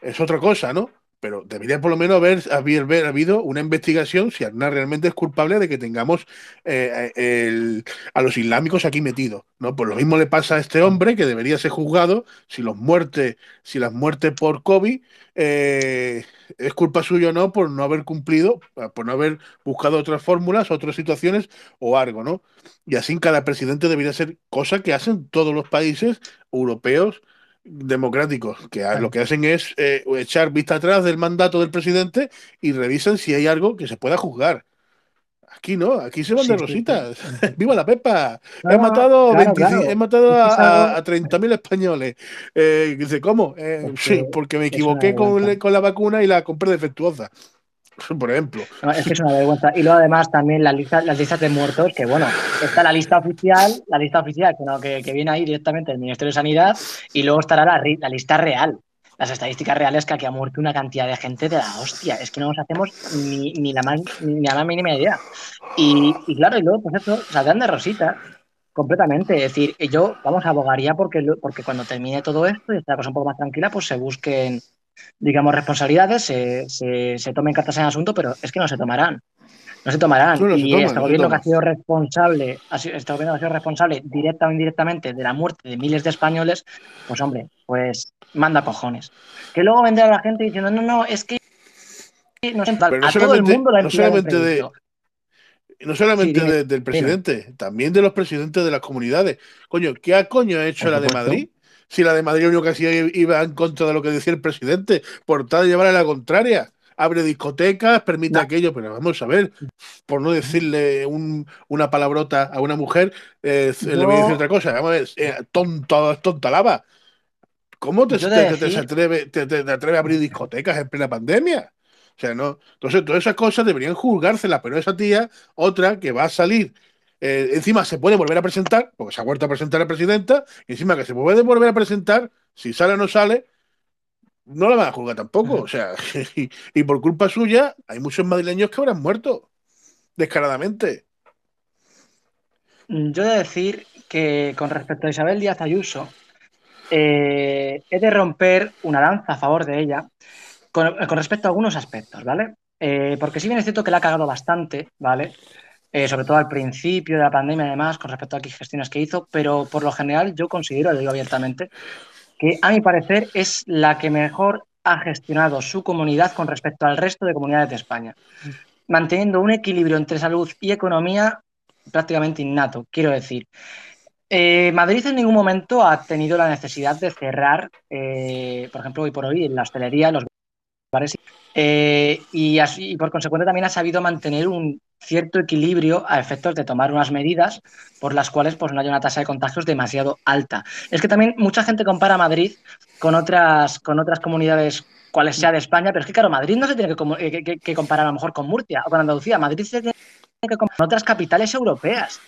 Speaker 1: es otra cosa, ¿no? Pero debería por lo menos haber, habido una investigación si Aznar realmente es culpable de que tengamos eh, el, a los islámicos aquí metidos. ¿no? Pues lo mismo le pasa a este hombre que debería ser juzgado si, los muertes, si las muertes por COVID eh, es culpa suya o no por no haber cumplido, por no haber buscado otras fórmulas, otras situaciones o algo, ¿no? Y así cada presidente debería ser cosa que hacen todos los países europeos democráticos, que lo que hacen es eh, echar vista atrás del mandato del presidente y revisan si hay algo que se pueda juzgar. Aquí no, aquí se van
Speaker 2: Sí,
Speaker 1: de
Speaker 2: sí,
Speaker 1: rositas. ¡Viva la Pepa!
Speaker 2: No,
Speaker 1: he matado,
Speaker 2: claro,
Speaker 1: 25
Speaker 2: claro.
Speaker 1: he matado a, a 30.000 españoles. Eh, dice, ¿cómo? Eh,
Speaker 2: Es
Speaker 1: sí,
Speaker 2: que
Speaker 1: porque me equivoqué con, con la vacuna y la compré defectuosa. Por ejemplo.
Speaker 2: Es que es una vergüenza. Y luego además también las listas, las listas de muertos, que bueno, está la lista oficial, la lista oficial que, que, viene ahí directamente del Ministerio de Sanidad, y luego estará la, la lista real. Las estadísticas reales que ha muerto una cantidad de gente de la hostia. Es que no nos hacemos ni, ni la más ni la más mínima idea. Y, claro, y luego, pues eso, saldrán de rosita. Completamente. Es decir, yo, vamos, abogaría porque, porque cuando termine todo esto y esté la cosa un poco más tranquila, pues se busquen, digamos, responsabilidades, se, se, se tomen cartas en el asunto, pero es que no se tomarán. No se tomarán.
Speaker 1: No, no se
Speaker 2: y
Speaker 1: toman,
Speaker 2: este
Speaker 1: no se
Speaker 2: gobierno que ha sido responsable, ha sido- este gobierno que ha sido responsable directa o indirectamente de la muerte de miles de españoles, pues hombre, pues manda cojones. Que luego vendrá la gente diciendo, no, no, es que no
Speaker 1: Pero no
Speaker 2: a todo el
Speaker 1: solamente-
Speaker 2: mundo le
Speaker 1: no solamente de-. No solamente
Speaker 2: Sí, dime,
Speaker 1: de- del presidente, también de los presidentes de las comunidades. Coño, ¿qué ha coño ha hecho la de. Madrid? Si la de Madrid lo que hacía iba en contra de lo que decía el presidente, por tal de llevar a la contraria. Abre discotecas, permite
Speaker 2: No.
Speaker 1: aquello, pero vamos a ver, por no decirle un- una palabrota a una mujer, eh, le voy a decir otra cosa. Vamos a ver, eh, tonto, tonta lava. ¿Cómo te, te, te- te atreve a abrir discotecas en plena pandemia? O sea, no. Entonces, todas esas cosas deberían juzgárselas, pero esa tía, otra que va a salir, eh, encima se puede volver a presentar, porque se ha vuelto a presentar a presidenta, y encima que se puede volver a presentar, si sale o no sale, no la van a juzgar tampoco. O sea, y, y por culpa suya, hay muchos madrileños que habrán muerto, descaradamente.
Speaker 2: Yo he de decir que con respecto a Isabel Díaz Ayuso, eh, he de romper una lanza a favor de ella con, con respecto a algunos aspectos, ¿vale? Eh, porque si bien es cierto que la ha cagado bastante, ¿vale? Eh, sobre todo al principio de la pandemia, además, con respecto a las gestiones que hizo, pero por lo general yo considero, lo digo abiertamente, que a mi parecer es la que mejor ha gestionado su comunidad con respecto al resto de comunidades de España, manteniendo un equilibrio entre salud y economía prácticamente innato, quiero decir. Eh, Madrid en ningún momento ha tenido la necesidad de cerrar, eh, por ejemplo, hoy por hoy, en la hostelería, los bares, y, así, y por consecuente también ha sabido mantener un cierto equilibrio a efectos de tomar unas medidas por las cuales pues, no haya una tasa de contagios demasiado alta. Es que también mucha gente compara Madrid con otras, con otras comunidades, cuales sea de España, pero es que claro, Madrid no se tiene que, eh, que- comparar a lo mejor con Murcia o con Andalucía, Madrid se tiene que comparar con otras capitales europeas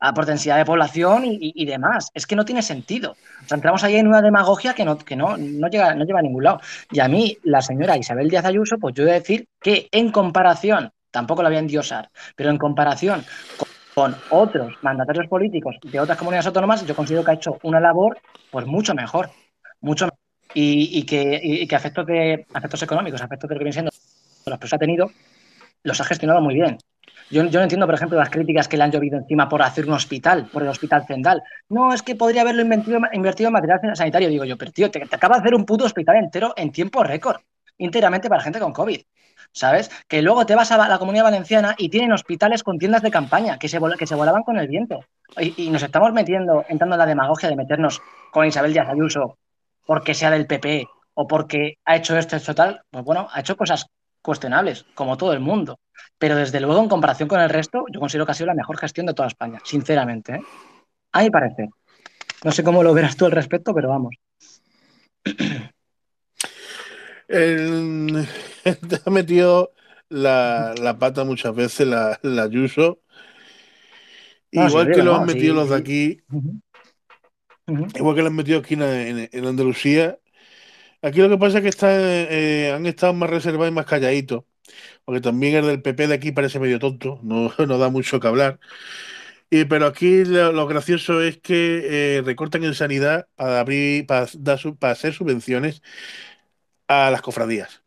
Speaker 2: a por densidad de población y, demás. Es que no tiene sentido. O sea, entramos ahí en una demagogia que no, que no, no, llega, no lleva a ningún lado. Y a mí, la señora Isabel Díaz Ayuso, pues yo he de decir que en comparación, tampoco la voy a endiosar, pero en comparación con, otros mandatarios políticos de otras comunidades autónomas, yo considero que ha hecho una labor pues mucho mejor. Mucho. Y, que, y que aspectos, de, económicos, aspectos de lo que viene siendo los que ha tenido, los ha gestionado muy bien. Yo, yo no entiendo, por ejemplo, las críticas que le han llovido encima por hacer un hospital, por el hospital Zendal. No, es que podría haberlo invertido, invertido en material sanitario. Digo yo, pero tío, te, te acaba de hacer un puto hospital entero en tiempo récord, íntegramente para gente con COVID. ¿Sabes? Que luego te vas a la comunidad valenciana y tienen hospitales con tiendas de campaña que se, volaban con el viento. Y, y nos estamos metiendo, entrando en la demagogia de meternos con Isabel Díaz Ayuso porque sea del PP o porque ha hecho esto, esto, tal. Pues bueno, ha hecho cosas cuestionables, como todo el mundo. Pero desde luego, en comparación con el resto, yo considero que ha sido la mejor gestión de toda España, sinceramente. ¿eh? A mi parecer. No sé cómo lo verás tú al respecto, pero vamos.
Speaker 1: El- te ha metido la, la pata muchas veces la, la Ayuso.
Speaker 2: No,
Speaker 1: Igual
Speaker 2: sí,
Speaker 1: que lo
Speaker 2: no,
Speaker 1: han metido
Speaker 2: sí,
Speaker 1: los de aquí, igual que lo han metido aquí en, en- en Andalucía. Aquí lo que pasa es que está, eh, han estado más reservados y más calladitos. Porque también el del PP de aquí parece medio tonto, no, no da mucho que hablar. Y, pero aquí lo, lo gracioso es que eh, recortan en sanidad para abrir, para, dar para hacer subvenciones a las cofradías.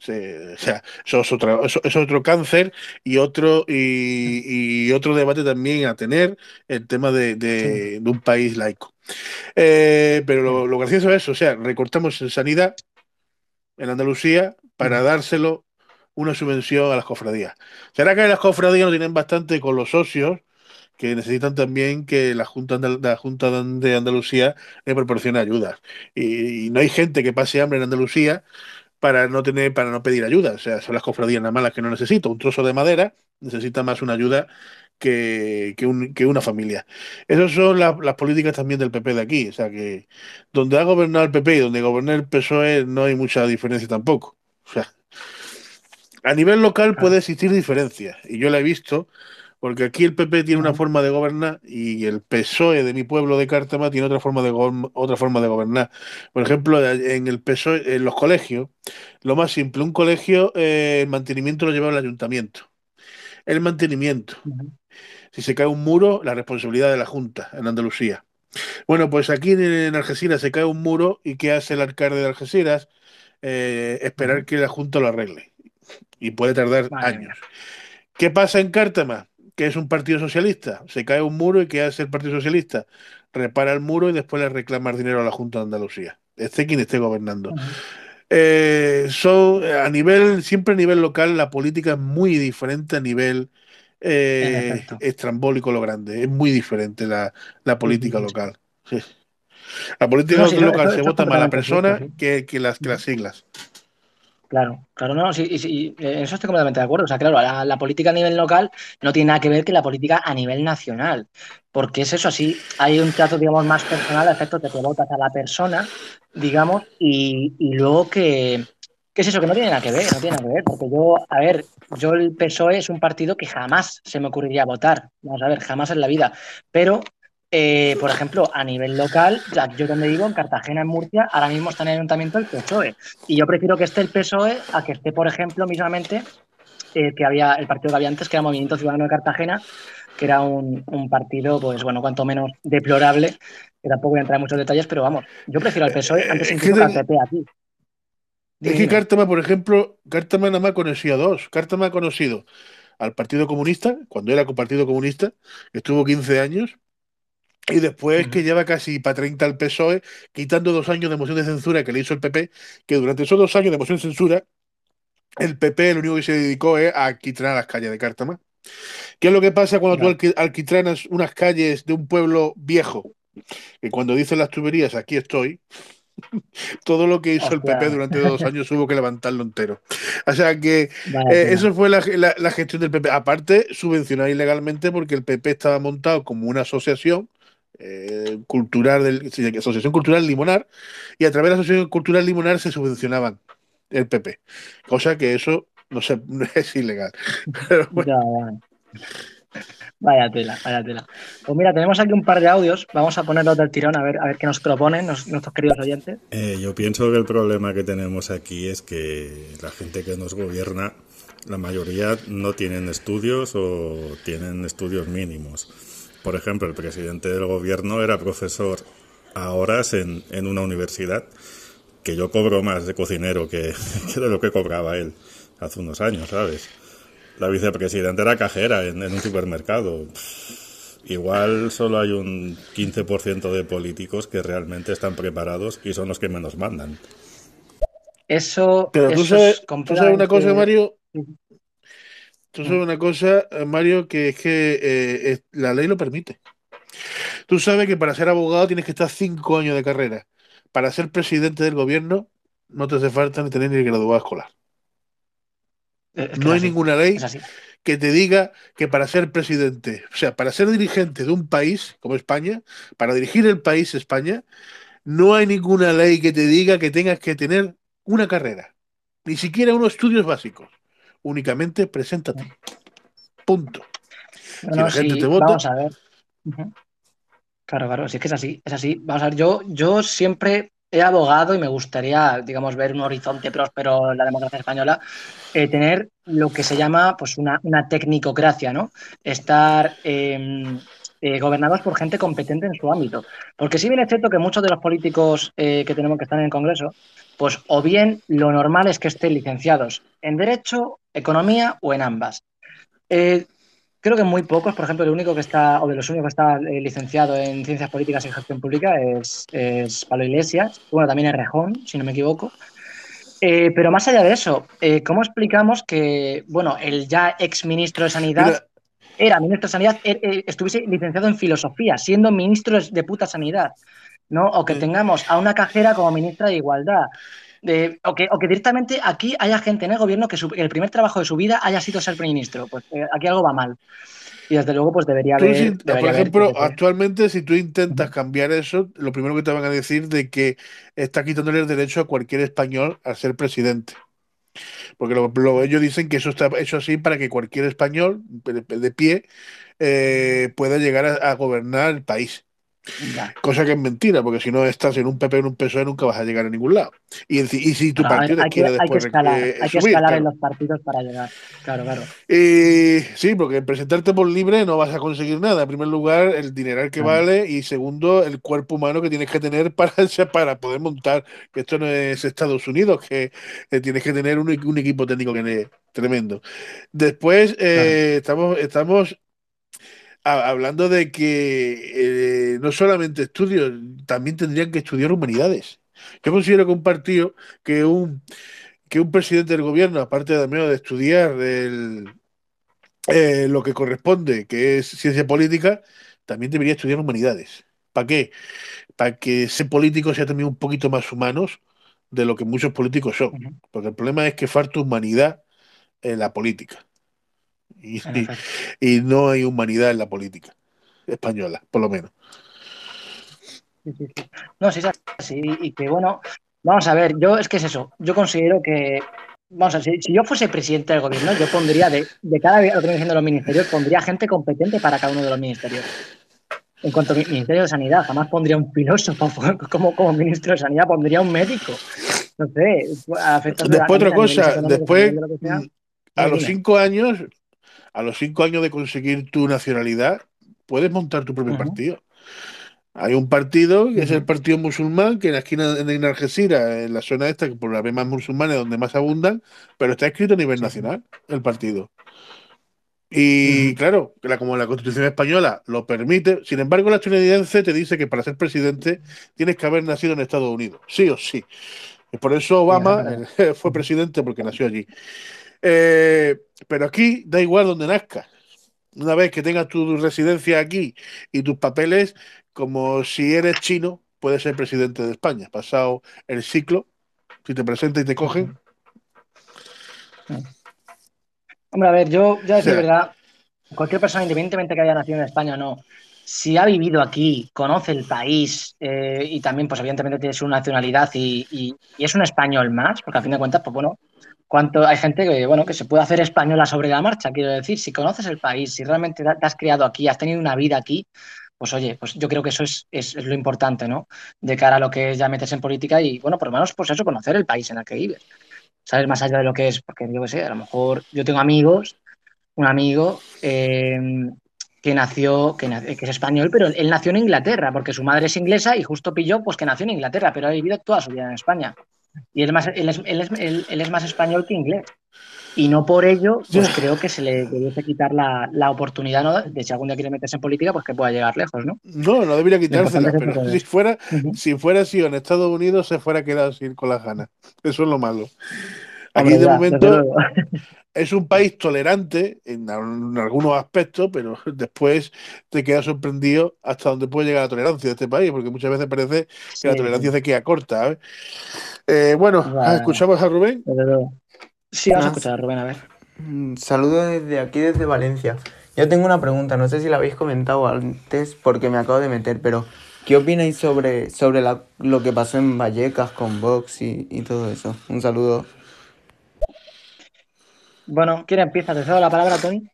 Speaker 1: Se- o sea, eso es, otra- eso es otro cáncer y otro, y, y otro debate también a tener, el tema de, de- de un país laico. Eh, pero lo, lo gracioso es eso, o sea, recortamos en sanidad en Andalucía para dárselo una subvención a las cofradías. ¿Será que las cofradías no tienen bastante con los socios que necesitan también que la Junta, Andal- la Junta de Andalucía le proporcione ayudas? Y, y no hay gente que pase hambre en Andalucía para no tener, para no pedir ayuda. O sea, son las cofradías nada más las que no necesitan. Un trozo de madera necesita más una ayuda que, que, un- que una familia. Esas son la- las políticas también del PP de aquí. O sea que donde ha gobernado el PP y donde gobernó el PSOE no hay mucha diferencia tampoco. O sea, a nivel local puede existir diferencias. Y yo la he visto. Porque aquí el PP tiene una forma de gobernar y el PSOE de mi pueblo de Cártama tiene otra forma de, otra forma de gobernar. Por ejemplo, en el PSOE, en los colegios, lo más simple, un colegio, eh, el mantenimiento lo lleva el ayuntamiento. El mantenimiento. Si se cae un muro, la responsabilidad de la Junta en Andalucía. Bueno, pues aquí en, Algeciras se cae un muro y ¿qué hace el alcalde de Algeciras? Eh, esperar que la Junta lo arregle. Y puede tardar años. ¿Qué pasa en Cártama? Que es un partido socialista. Se cae un muro y ¿qué hace el Partido Socialista? Repara el muro y después le reclama dinero a la Junta de Andalucía. Esté quien esté gobernando. Eh, son, a nivel, siempre a nivel local, la política es muy diferente a nivel eh, estrambólico lo grande. Es muy diferente la, la política local. Sí. La política
Speaker 2: No, sí, eso,
Speaker 1: local se vota más la
Speaker 2: completamente cierto,
Speaker 1: persona que, que las, que las siglas.
Speaker 2: Claro, claro, no, sí, sí, en eso estoy completamente de acuerdo. O sea, claro, la, política a nivel local no tiene nada que ver que la política a nivel nacional, porque es eso, así hay un trato, digamos, más personal a efectos de que votas a la persona, digamos, y, y luego que, que es eso, que no tiene nada que ver, no tiene nada que ver, porque yo, a ver, yo el PSOE es un partido que jamás se me ocurriría votar, vamos a ver, jamás en la vida, pero... eh, por ejemplo, a nivel local, yo donde vivo, en Cartagena, en Murcia, ahora mismo está en el ayuntamiento el PSOE. Y yo prefiero que esté el PSOE a que esté, por ejemplo, mismamente, eh, que había el partido que había antes, que era Movimiento Ciudadano de Cartagena, que era un, un partido, pues bueno, cuanto menos deplorable, que tampoco voy a entrar en muchos detalles, pero vamos, yo prefiero al PSOE
Speaker 1: Eh,
Speaker 2: antes
Speaker 1: es
Speaker 2: incluso
Speaker 1: que
Speaker 2: al PP aquí.
Speaker 1: Es que. Cártama, por ejemplo, Cártama nada más conocía dos. Cártama ha conocido al Partido Comunista, cuando era Partido Comunista, que estuvo 15 años, y después que lleva casi para 30 al PSOE, quitando dos años de moción de censura que le hizo el PP, que durante esos dos años de moción de censura, el PP lo único que se dedicó es a alquitranar las calles de Cártama. ¿Qué es lo que pasa cuando tú
Speaker 2: Claro.
Speaker 1: alquitranas unas calles de un pueblo viejo? Que cuando dicen las tuberías, aquí estoy, todo lo que hizo el. PP durante dos años hubo que levantarlo entero. O sea que eh, eso fue la, la- la gestión del PP. Aparte, subvencionar ilegalmente porque el PP estaba montado como una asociación eh, cultural, del, Asociación Cultural Limonar, y a través de la Asociación Cultural Limonar se subvencionaban el PP. Cosa que eso no, sé, no es ilegal. Pero bueno,
Speaker 2: Ya, ya. Vaya tela, vaya tela. Pues mira, tenemos aquí un par de audios. Vamos a ponerlos del tirón a ver, a ver qué nos proponen nos- nuestros queridos oyentes.
Speaker 7: Eh, yo pienso que el problema que tenemos aquí es que la gente que nos gobierna, la mayoría no tienen estudios o tienen estudios mínimos. Por ejemplo, el presidente del gobierno era profesor a horas en, en una universidad, que yo cobro más de cocinero que, que de lo que cobraba él hace unos años, ¿sabes? La vicepresidenta era cajera en, en un supermercado. Igual solo hay un 15% de políticos que realmente están preparados y son los que menos mandan.
Speaker 2: Eso,
Speaker 1: pero tú
Speaker 2: eso
Speaker 1: sabes,
Speaker 2: es
Speaker 1: tú sabes una cosa,
Speaker 2: completamente-
Speaker 1: Mario. Tú sabes una cosa, eh, Mario, que es que eh, es- la ley lo permite. Tú sabes que para ser abogado tienes que estar cinco años de carrera. Para ser presidente del gobierno no te hace falta ni tener ni graduado escolar.
Speaker 2: Es que
Speaker 1: No hay
Speaker 2: así,
Speaker 1: ninguna ley que te diga que para ser presidente, o sea, para ser dirigente de un país como España, para dirigir el país España, no hay ninguna ley que te diga que tengas que tener una carrera, ni siquiera unos estudios básicos. Únicamente preséntate. Punto.
Speaker 2: No,
Speaker 1: Si la gente te vota-
Speaker 2: vamos a ver. Ujú. Claro, claro, sí es que es así, es así. Vamos a ver, yo, yo siempre he abogado y me gustaría, digamos, ver un horizonte próspero en la democracia española, eh, tener lo que se llama pues una, una tecnicocracia, ¿no? Estar, eh, eh, gobernados por gente competente en su ámbito. Porque si bien es cierto que muchos de los políticos eh, que tenemos que estar en el Congreso, pues o bien lo normal es que estén licenciados en Derecho, Economía o en ambas. Eh, creo que muy pocos, por ejemplo, el único que está, o de los únicos que está licenciado en Ciencias Políticas y Gestión Pública es, es Pablo Iglesias, bueno, también es Rejón, si no me equivoco. pero más allá de eso, ¿cómo explicamos que, bueno, el ya ex ministro de Sanidad era ministro de Sanidad, er, eh, estuviese licenciado en filosofía, siendo ministro de puta sanidad, ¿no? O que tengamos a una cajera como ministra de Igualdad. o, que, directamente aquí haya gente en el gobierno que el primer trabajo de su vida haya sido ser ministro. Pues eh, aquí algo va mal. Y desde luego, pues debería haber.
Speaker 1: por ejemplo, actualmente, si tú intentas cambiar eso, lo primero que te van a decir de que está quitándole el derecho a cualquier español a ser presidente. Porque ellos dicen que eso está hecho así para que cualquier español de, pie eh, pueda llegar a, gobernar el país. Cosa que es mentira, porque si no estás en un PP en un PSOE nunca vas a llegar a ningún lado. Y, si tu partido
Speaker 2: hay,
Speaker 1: quiere
Speaker 2: después hay que escalar, eh, hay que escalar en los partidos para llegar. Claro, claro.
Speaker 1: sí, porque presentarte por libre no vas a conseguir nada. En primer lugar, el dineral que vale y segundo, el cuerpo humano que tienes que tener para, para poder montar. Que esto no es Estados Unidos, que eh, tienes que tener un, equipo técnico que es tremendo. Después, eh, estamos, estamos hablando de que eh, no solamente estudios, también tendrían que estudiar humanidades. Yo considero que un partido, que un, que un presidente del gobierno, aparte de, de estudiar eh, lo que corresponde, que es ciencia política, también debería estudiar humanidades. ¿Para qué? Para que ese político sea también un poquito más humanos de lo que muchos políticos son. Porque el problema es que falta humanidad en la política. Y, no hay humanidad en la política española, por lo menos.
Speaker 2: No, sí, sí, y que bueno, vamos a ver, yo es que es eso, yo considero que, vamos a ver, si, yo fuese presidente del gobierno, yo pondría de, de cada lo que me diciendo los ministerios, pondría gente competente para cada uno de los ministerios. En cuanto al Ministerio de Sanidad, jamás pondría un filósofo como, como ministro de Sanidad, pondría un médico. No sé,
Speaker 1: Después otra cosa, después, a los cinco años, a los cinco años de conseguir tu nacionalidad, puedes montar tu propio partido. Hay un partido que es el Partido Musulmán, que en la esquina de Algeciras, en la zona esta, que por la vez más musulmanes donde más abundan, pero está escrito a nivel nacional el partido. Y claro, como la Constitución española lo permite, sin embargo, la estadounidense te dice que para ser presidente tienes que haber nacido en Estados Unidos, sí o sí. Y por eso Obama fue presidente porque nació allí. Eh, pero aquí da igual donde nazcas. Una vez que tengas tu residencia aquí y tus papeles, como si eres chino, puedes ser presidente de España. Pasado el ciclo, si te presentas y te cogen.
Speaker 2: Hombre, a ver, yo ya es de verdad, cualquier persona, independientemente que haya nacido en España o no, si ha vivido aquí, conoce el país eh, y también, pues evidentemente tiene su nacionalidad y, y, es un español más, porque a fin de cuentas, pues bueno, cuánto hay gente que, bueno, que se puede hacer española sobre la marcha, quiero decir, si conoces el país, si realmente te has criado aquí, has tenido una vida aquí, pues oye, pues yo creo que eso es, es, lo importante, ¿no? De cara a lo que es ya metes en política y, bueno, por lo menos, pues eso, conocer el país en el que vives. Saber más allá de lo que es, porque yo qué sé, a lo mejor yo tengo amigos, un amigo eh, que nació, que, que, es español, pero él nació en Inglaterra, porque su madre es inglesa y justo pilló, pues que nació en Inglaterra, pero ha vivido toda su vida en España. Y él, más, él, es, él, es, él, es, más español que inglés. Y no por ello, pues creo que se le debiese quitar la, la, oportunidad ¿no? de si algún día quiere meterse en política, pues que pueda llegar lejos, ¿no?
Speaker 1: No, no debería quitársela, pero si fuera, si fuera así en Estados Unidos, se fuera a quedar así con las ganas. Eso es lo malo. Aquí de momento es un país tolerante en, algunos aspectos, pero después te quedas sorprendido hasta dónde puede llegar la tolerancia de este país, porque muchas veces parece que la tolerancia se queda corta. Eh, bueno, ¿escuchamos a Rubén?
Speaker 2: Sí, vamos a escuchar a Rubén, a ver.
Speaker 8: Mm, saludo desde aquí, desde Valencia. Yo tengo una pregunta, no sé si la habéis comentado antes porque me acabo de meter, pero ¿qué opináis sobre, sobre lo que pasó en Vallecas con Vox y, y todo eso? Un saludo.
Speaker 2: Bueno, ¿quién empieza? ¿Te cedo la palabra, Tony?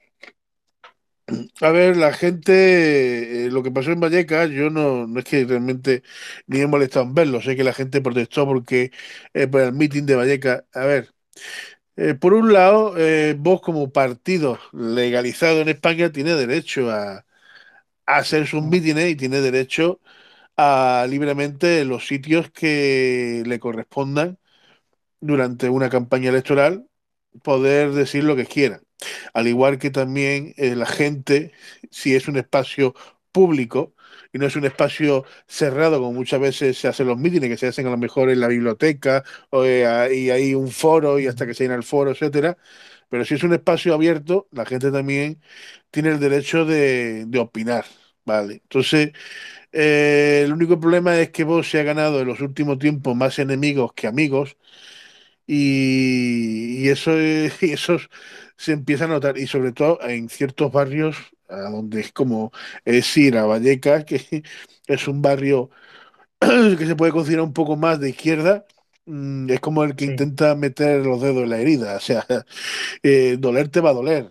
Speaker 1: A ver, la gente, eh, lo que pasó en Vallecas, yo no, no es que realmente ni he molestado en verlo, sé que la gente protestó porque eh, por el meeting de Vallecas, a ver, eh, por un lado, vos como partido legalizado en España tiene derecho a, a hacer sus mítines y tiene derecho a libremente los sitios que le correspondan durante una campaña electoral poder decir lo que quiera. Al igual que también eh, la gente, si es un espacio público y no es un espacio cerrado, como muchas veces se hacen los mítines, que se hacen a lo mejor en la biblioteca o, eh, y hay un foro y hasta que se llena el foro, etcétera. Pero si es un espacio abierto, la gente también tiene el derecho de, de opinar, ¿vale? Entonces, eh, el único problema es que vos se ha ganado en los últimos tiempos más enemigos que amigos y, y eso, es- y eso se empieza a notar y sobre todo en ciertos barrios a donde es como es ir a Vallecas, que es un barrio que se puede considerar un poco más de izquierda. mm, Es como el que
Speaker 2: Sí.
Speaker 1: intenta meter los dedos en la herida. O sea, eh, doler te va a doler.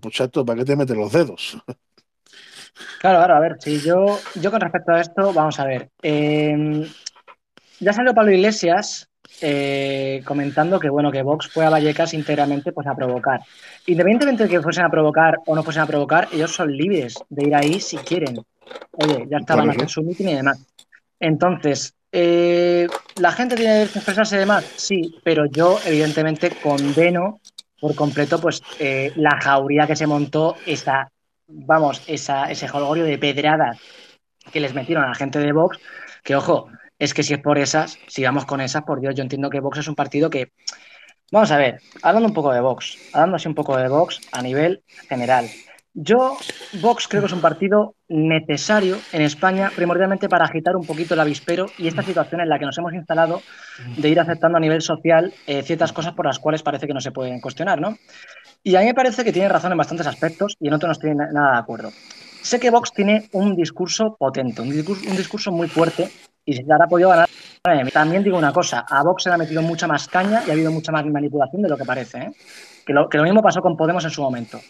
Speaker 1: Pues chato, ¿para qué te metes los dedos?
Speaker 2: Claro, claro, a ver, si yo, yo con respecto a esto, vamos a ver. eh, ya salió Pablo Iglesias eh, comentando que bueno, que Vox fue a Vallecas íntegramente pues a provocar. Independientemente de que fuesen a provocar o no fuesen a provocar, ellos son libres de ir ahí si quieren. Oye, ya estaban
Speaker 1: eso.
Speaker 2: su mitin y demás. Entonces, eh, ¿la gente tiene derecho a expresarse y demás? Sí, pero yo evidentemente condeno por completo pues eh, la jauría que se montó, esa, vamos, esa, ese jolgorio de pedradas que les metieron a la gente de Vox, que ojo, es que si es por esas, si vamos con esas, por Dios, yo entiendo que Vox es un partido que, vamos a ver, hablando un poco de Vox, hablando así un poco de Vox a nivel general. Yo, Vox creo que es un partido necesario en España, primordialmente para agitar un poquito el avispero y esta situación en la que nos hemos instalado de ir aceptando a nivel social eh, ciertas cosas por las cuales parece que no se pueden cuestionar, ¿no? Y a mí me parece que tiene razón en bastantes aspectos y en otros no estoy na- nada de acuerdo. Sé que Vox tiene un discurso potente, un discurso muy fuerte y se habrá podido ganar. También digo una cosa, a Vox se le ha metido mucha más caña y ha habido mucha más manipulación de lo que parece. ¿eh? Que, lo, que lo mismo pasó con Podemos en su momento.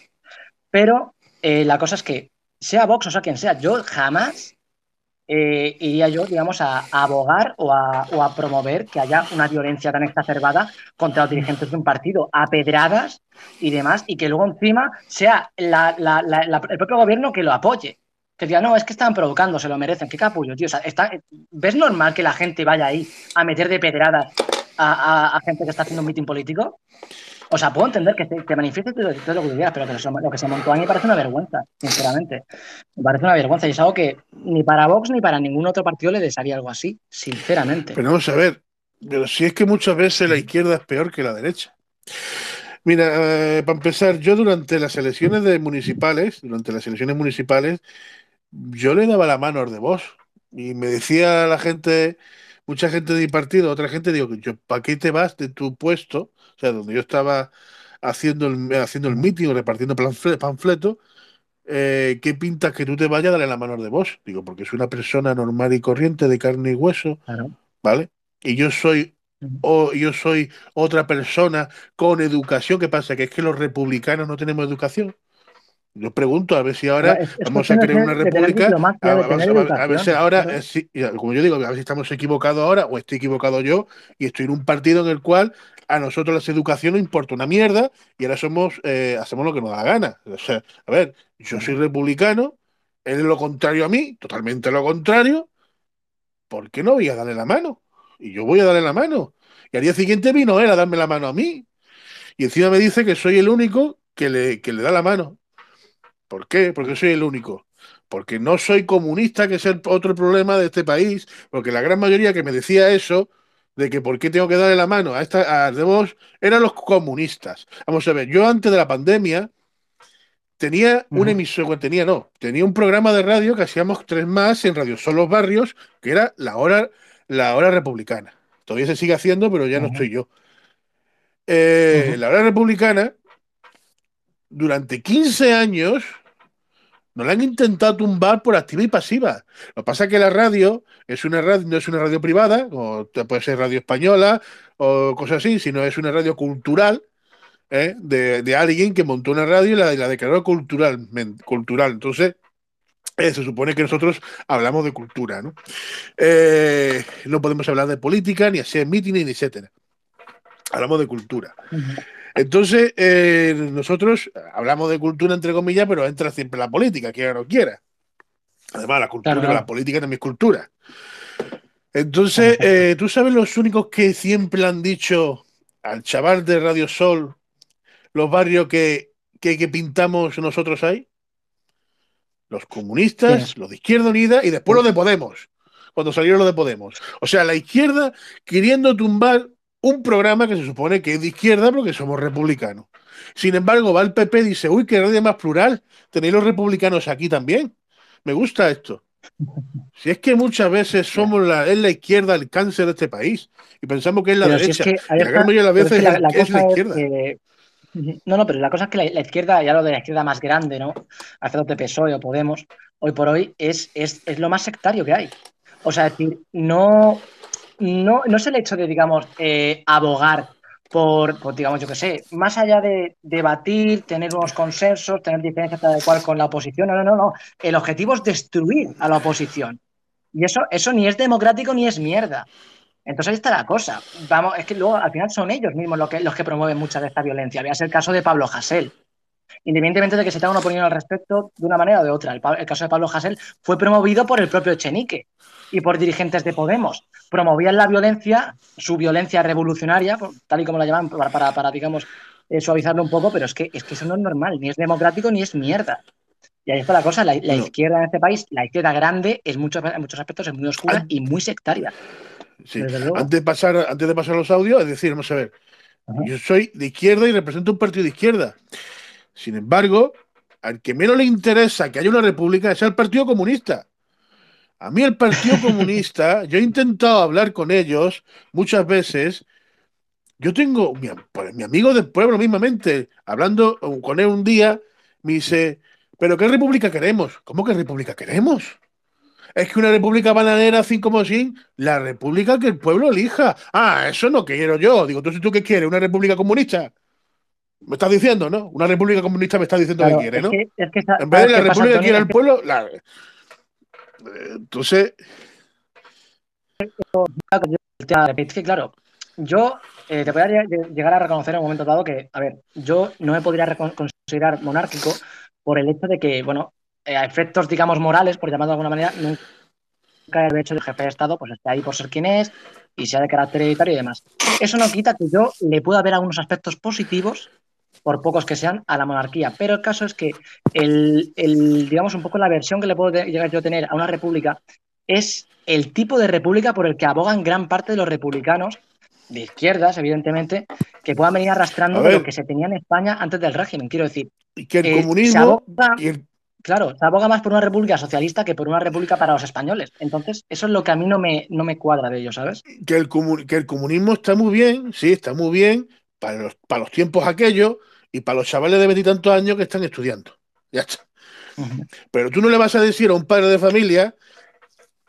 Speaker 2: Pero eh, la cosa es que, sea Vox o sea quien sea, yo jamás eh, iría yo, digamos, a, abogar o a, o a promover que haya una violencia tan exacerbada contra los dirigentes de un partido, a pedradas y demás, y que luego encima sea la- la- la- el propio gobierno que lo apoye. Que diga, no, es que están provocando, se lo merecen. Qué capullo, tío. O sea, está- ¿Ves normal que la gente vaya ahí a meter de pedradas a, a- a gente que está haciendo un mitin político? O sea, puedo entender que te, te manifiestes todo, lo que quieras, pero que lo que se montó a mí parece una vergüenza, sinceramente. Me parece una vergüenza y es algo que ni para Vox ni para ningún otro partido le desearía algo así, sinceramente.
Speaker 1: Pero vamos a ver, pero si es que muchas veces la izquierda es peor que la derecha. Mira, eh, para empezar, yo durante las elecciones de municipales, durante las elecciones municipales, yo le daba la mano a de vos y me decía la gente, mucha gente de mi partido, otra gente, digo, yo, ¿para qué te vas de tu puesto? O sea, donde yo estaba haciendo el, haciendo el meeting repartiendo panfle- panfletos, eh, ¿qué pintas que tú te vayas a darle la mano de vos? Digo, porque soy una persona normal y corriente de carne y hueso,
Speaker 2: Claro.
Speaker 1: ¿vale? Y yo soy o yo soy otra persona con educación. ¿Qué pasa? Que es que los republicanos no tenemos educación. Yo pregunto a ver si ahora
Speaker 2: Es- es
Speaker 1: vamos a crear una república.
Speaker 2: diplomacia,
Speaker 1: A,
Speaker 2: de
Speaker 1: a-
Speaker 2: tener
Speaker 1: a- a ver si ahora, ya, como yo digo, a ver si estamos equivocados ahora o estoy equivocado yo y estoy en un partido en el cual a nosotros la educación no importa una mierda y ahora somos eh, hacemos lo que nos da la gana. O sea, a ver, yo soy republicano, él es lo contrario a mí, totalmente lo contrario. ¿Por qué no voy a darle la mano? Y yo voy a darle la mano. Y al día siguiente vino él a darme la mano a mí. Y encima me dice que soy el único que le, que le da la mano. ¿Por qué? Porque soy el único. Porque no soy comunista, que es el otro problema de este país. Porque la gran mayoría que me decía eso, de que por qué tengo que darle la mano a esta a de vos, eran los comunistas. Vamos a ver, yo antes de la pandemia tenía un
Speaker 2: Ujú.
Speaker 1: emisor, tenía no, tenía un programa de radio que hacíamos tres más en Radio Son los Barrios, que era la hora, la hora republicana. Todavía se sigue haciendo, pero ya no estoy yo. Eh. La hora republicana, durante 15 años, nos la han intentado tumbar por activa y pasiva. Lo que pasa es que la radio es una radio, no es una radio privada, o puede ser radio española o cosas así, sino es una radio cultural ¿eh? de, alguien que montó una radio y la, declaró cultural, cultural. Entonces, eh, se supone que nosotros hablamos de cultura, ¿no? Eh, no podemos hablar de política, ni hacer mítines, ni etcétera. Hablamos de cultura. Entonces, eh, nosotros hablamos de cultura entre comillas, pero entra siempre la política, quiera o no quiera. Además, la cultura, la política también es cultura. Entonces, eh, ¿tú sabes los únicos que siempre han dicho al chaval de Radio Sol los barrios que, que, pintamos nosotros ahí? Los comunistas, los de Izquierda Unida y después los de Podemos, cuando salieron los de Podemos. O sea, la izquierda queriendo tumbar un programa que se supone que es de izquierda porque somos republicanos. Sin embargo, va el PP y dice, uy, qué radio más plural, tenéis los republicanos aquí también. Me gusta esto. Si es que muchas veces somos la, es la izquierda el cáncer de este país y pensamos que es la derecha. es que, la veces
Speaker 2: la, es, la izquierda. no, no, pero la cosa es que la, izquierda, ya lo de la izquierda más grande, ¿no? de PSOE o Podemos, hoy por hoy es, es, es, lo más sectario que hay. O sea, es decir, no, no, no es el hecho de, digamos, eh, abogar por, digamos, yo qué sé, más allá de debatir, tener unos consensos, tener diferencias tal cual con la oposición, no, no, no, no. El objetivo es destruir a la oposición. Y eso, eso ni es democrático ni es mierda. Entonces ahí está la cosa. Vamos, es que luego al final son ellos mismos los que, los que promueven mucha de esta violencia. Veas el caso de Pablo Hasél. Independientemente de que se tenga una opinión al respecto de una manera o de otra. El, caso de Pablo Hasél fue promovido por el propio Echenique y por dirigentes de Podemos. Promovían la violencia, su violencia revolucionaria, tal y como la llaman, para, para, digamos, eh, suavizarlo un poco, pero es que, es que eso no es normal, ni es democrático ni es mierda. Y ahí está la cosa, la, izquierda en este país, la izquierda grande, es mucho, en muchos aspectos es muy oscura y muy sectaria.
Speaker 1: Antes, de pasar, antes de pasar los audios, es decir, vamos a ver, yo soy de izquierda y represento un partido de izquierda. Sin embargo, al que menos le interesa que haya una república es el Partido Comunista. A mí el Partido Comunista, yo he intentado hablar con ellos muchas veces. Yo tengo mi, pues, mi amigo del pueblo mismamente, hablando con él un día, me dice, ¿pero qué república queremos? ¿Cómo que república queremos? Es que una república bananera, así como así, la república que el pueblo elija. Ah, eso no quiero yo. Digo, entonces tú qué quieres, una república comunista. Me estás diciendo, ¿no? Una república comunista me está diciendo que quiere, ¿no? en vez de la república que quiere el pueblo, la, entonces.
Speaker 2: Claro, yo eh, te voy a llegar a reconocer en un momento dado que, a ver, yo no me podría considerar monárquico por el hecho de que, bueno, eh, a efectos, digamos, morales, por llamarlo de alguna manera, nunca el hecho de jefe de Estado pues esté ahí por ser quien es y sea de carácter hereditario y demás. Eso no quita que yo le pueda ver algunos aspectos positivos por pocos que sean, a la monarquía. Pero el caso es que el, digamos, un poco la versión que le puedo llegar yo a tener a una república es el tipo de república por el que abogan gran parte de los republicanos, de izquierdas, evidentemente, que puedan venir arrastrando lo que se tenía en España antes del régimen. Quiero decir,
Speaker 1: que el eh, comunismo.
Speaker 2: Claro, se aboga más por una república socialista que por una república para los españoles. Entonces, eso es lo que a mí no me, no me cuadra de ello, ¿sabes?
Speaker 1: Que el, que el comunismo está muy bien, sí, está muy bien para los, para los tiempos aquellos, y para los chavales de veintitantos años que están estudiando. Ya está. Pero tú no le vas a decir a un padre de familia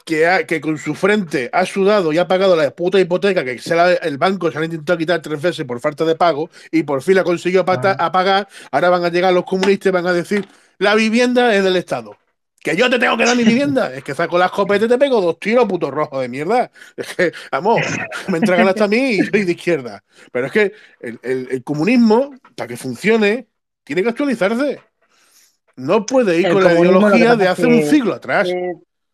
Speaker 1: que, que con su frente ha sudado y ha pagado la puta hipoteca que el banco se ha intentado quitar tres veces por falta de pago y por fin la consiguió a pagar. Ahora van a llegar los comunistas y van a decir: la vivienda es del Estado. Que yo te tengo que dar mi vivienda. Es que saco la escopeta y te pego dos tiros, puto rojo de mierda. Es que, vamos, me entregan hasta a mí y soy de izquierda. Pero es que el, comunismo, para que funcione, tiene que actualizarse. No puede ir con la ideología de hace un siglo atrás.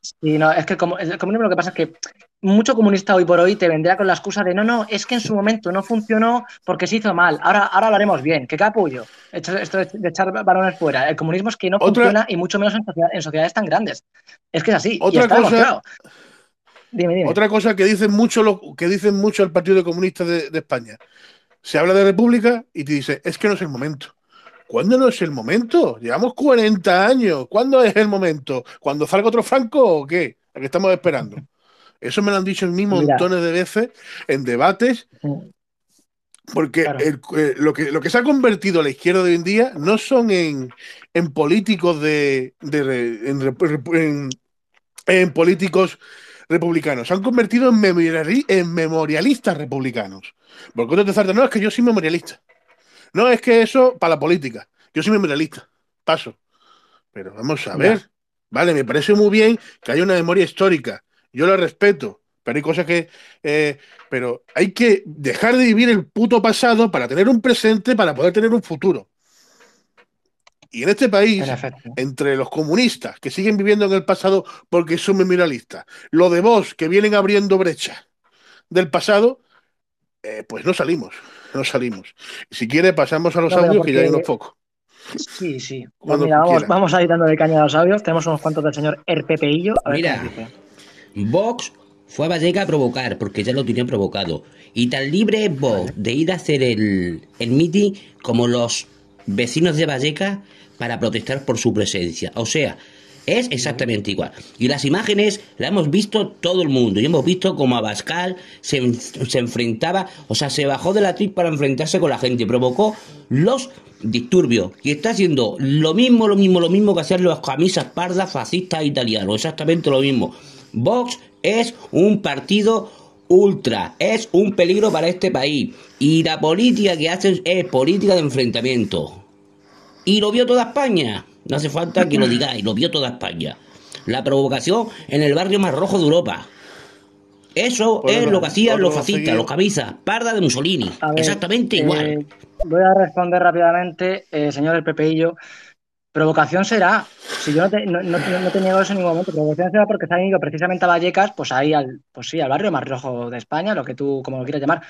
Speaker 2: Sí, no, es que el comunismo lo que pasa es que mucho comunista hoy por hoy te vendrá con la excusa de no, no, es que en su momento no funcionó porque se hizo mal. Ahora, ahora lo haremos bien. ¿Qué capullo? Esto, de echar balones fuera. El comunismo es que no funciona y mucho menos en, sociedades tan grandes. Es que es así. Otra cosa.
Speaker 1: Otra cosa que dicen mucho lo, que dicen mucho el Partido Comunista de, de España. Se habla de república y te dice, es que no es el momento. ¿Cuándo no es el momento? Llevamos 40 años. ¿Cuándo es el momento? ¿Cuando salga otro Franco o qué? ¿A qué estamos esperando? Eso me lo han dicho en mí montones de veces en debates. Porque eh, lo, que, lo que se ha convertido la izquierda de hoy en día no son en, políticos de, en, políticos republicanos, se han convertido en, en memorialistas republicanos. Porque otro te no, es que yo soy memorialista. No, es que eso para la política. Yo soy memorialista. Paso. Pero vamos a ver. Vale, me parece muy bien que haya una memoria histórica. Yo la respeto. Pero hay cosas que. Eh, pero hay que dejar de vivir el puto pasado para tener un presente, para poder tener un futuro. Y en este país, entre los comunistas que siguen viviendo en el pasado porque son memorialistas, lo de vos que vienen abriendo brecha del pasado, eh, pues no salimos, no salimos. Si quiere, pasamos a los audios que ya hay unos pocos.
Speaker 2: Sí, sí. Pues vamos, a ir dando de caña a los audios. Tenemos unos cuantos del señor Erpepeillo.
Speaker 9: Mira, Vox fue a Valleca a provocar, porque ya lo tenían provocado. Y tan libre es Vox de ir a hacer el, el meeting como los vecinos de Valleca para protestar por su presencia. O sea, es exactamente igual. Y las imágenes las hemos visto todo el mundo. Y hemos visto como Abascal se, se enfrentaba, o sea, se bajó de la trip para enfrentarse con la gente. Provocó los disturbios. Y está haciendo lo mismo, lo mismo, lo mismo que hacían las camisas pardas fascistas italianos. Exactamente lo mismo. Vox es un partido ultra, es un peligro para este país. Y la política que hacen es política de enfrentamiento. Y lo vio toda España. No hace falta que lo digáis, lo vio toda España. La provocación en el barrio más rojo de Europa. Eso es lo que hacían los fascistas, los cabezas, parda de Mussolini. Exactamente igual.
Speaker 2: Eh, voy a responder rápidamente, eh, señor el Pepeillo. Provocación será, si yo no te, no, niego eso en ningún momento, provocación será porque se han ido precisamente a Vallecas, pues ahí al, pues sí, al barrio más rojo de España, lo que tú, como lo quieras llamar.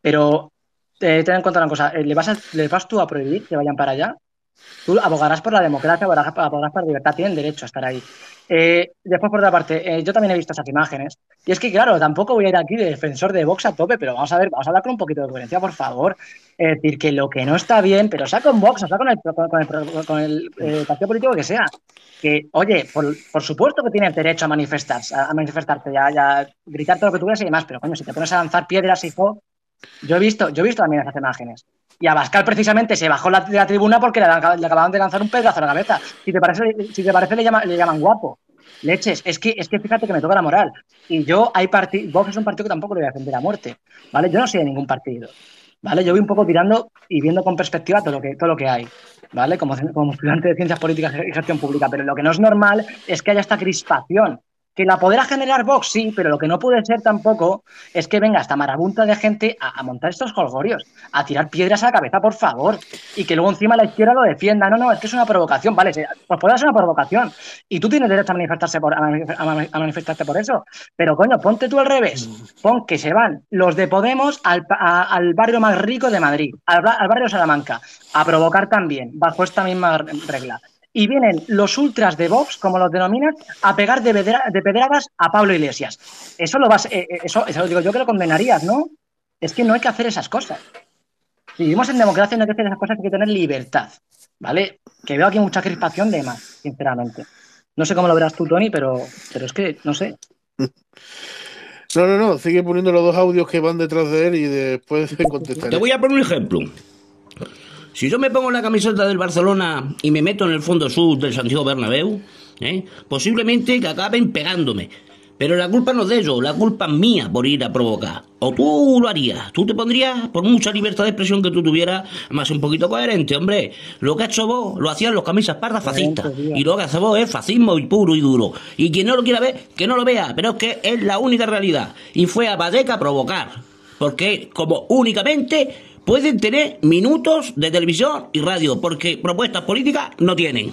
Speaker 2: Pero eh, ten en cuenta una cosa, ¿le vas, ¿le vas tú a prohibir que vayan para allá? Tú abogarás por la democracia, abogarás, por la libertad, tienen derecho a estar ahí. Eh, después, por otra parte, eh, yo también he visto esas imágenes. Y es que, claro, tampoco voy a ir aquí de defensor de Vox a tope, pero vamos a ver, vamos a hablar con un poquito de coherencia, por favor. Es decir, que lo que no está bien, pero sea con Vox, o sea con el, eh, partido político que sea, que, oye, por, supuesto que tienes derecho a manifestarse, a, manifestarte, ya gritar todo lo que tú quieras y demás, pero coño, si te pones a lanzar piedras, hijo, yo he visto, yo he visto también esas imágenes. Y Abascal precisamente se bajó la, de la tribuna porque le, acababan de lanzar un pedazo a la cabeza. Si te parece, si te parece le, le llaman guapo. Leches, es que, es que fíjate que me toca la moral. Y yo hay partido, Vox es un partido que tampoco le voy a defender a muerte. ¿Vale? Yo no soy de ningún partido. ¿Vale? Yo voy un poco tirando y viendo con perspectiva todo lo que, todo lo que hay. ¿Vale? Como, como estudiante de ciencias políticas y gestión pública. Pero lo que no es normal es que haya esta crispación que la podrá generar Vox, sí, pero lo que no puede ser tampoco es que venga esta marabunta de gente a, montar estos colgorios, a tirar piedras a la cabeza, por favor, y que luego encima la izquierda lo defienda. No, no, es que es una provocación, vale, pues puede ser una provocación. Y tú tienes derecho a, manifestarse por, a, manifestarte por eso. Pero coño, ponte tú al revés. Pon que se van los de Podemos al, barrio más rico de Madrid, al, al barrio Salamanca, a provocar también, bajo esta misma regla y vienen los ultras de Vox, como los denominan, a pegar de, de pedradas a Pablo Iglesias. Eso lo vas, eh, eh, eso, eso digo yo que lo condenarías, ¿no? Es que no hay que hacer esas cosas. Si vivimos en democracia, no hay que hacer esas cosas, hay que tener libertad, ¿vale? Que veo aquí mucha crispación de más, sinceramente. No sé cómo lo verás tú, Tony, pero, pero es que no sé.
Speaker 1: No, no, no, sigue poniendo los dos audios que van detrás de él y después contestar.
Speaker 9: Te voy a poner un ejemplo. Si yo me pongo la camiseta del Barcelona y me meto en el fondo sur del Santiago Bernabéu, ¿eh? posiblemente que acaben pegándome. Pero la culpa no es de ellos, la culpa es mía por ir a provocar. O tú lo harías, tú te pondrías, por mucha libertad de expresión que tú tuvieras, más un poquito coherente, hombre. Lo que ha hecho vos lo hacían los camisas pardas fascistas. Y lo que hace vos es fascismo y puro y duro. Y quien no lo quiera ver, que no lo vea, pero es que es la única realidad. Y fue a Valleca a provocar. Porque como únicamente pueden tener minutos de televisión y radio, porque propuestas políticas no tienen.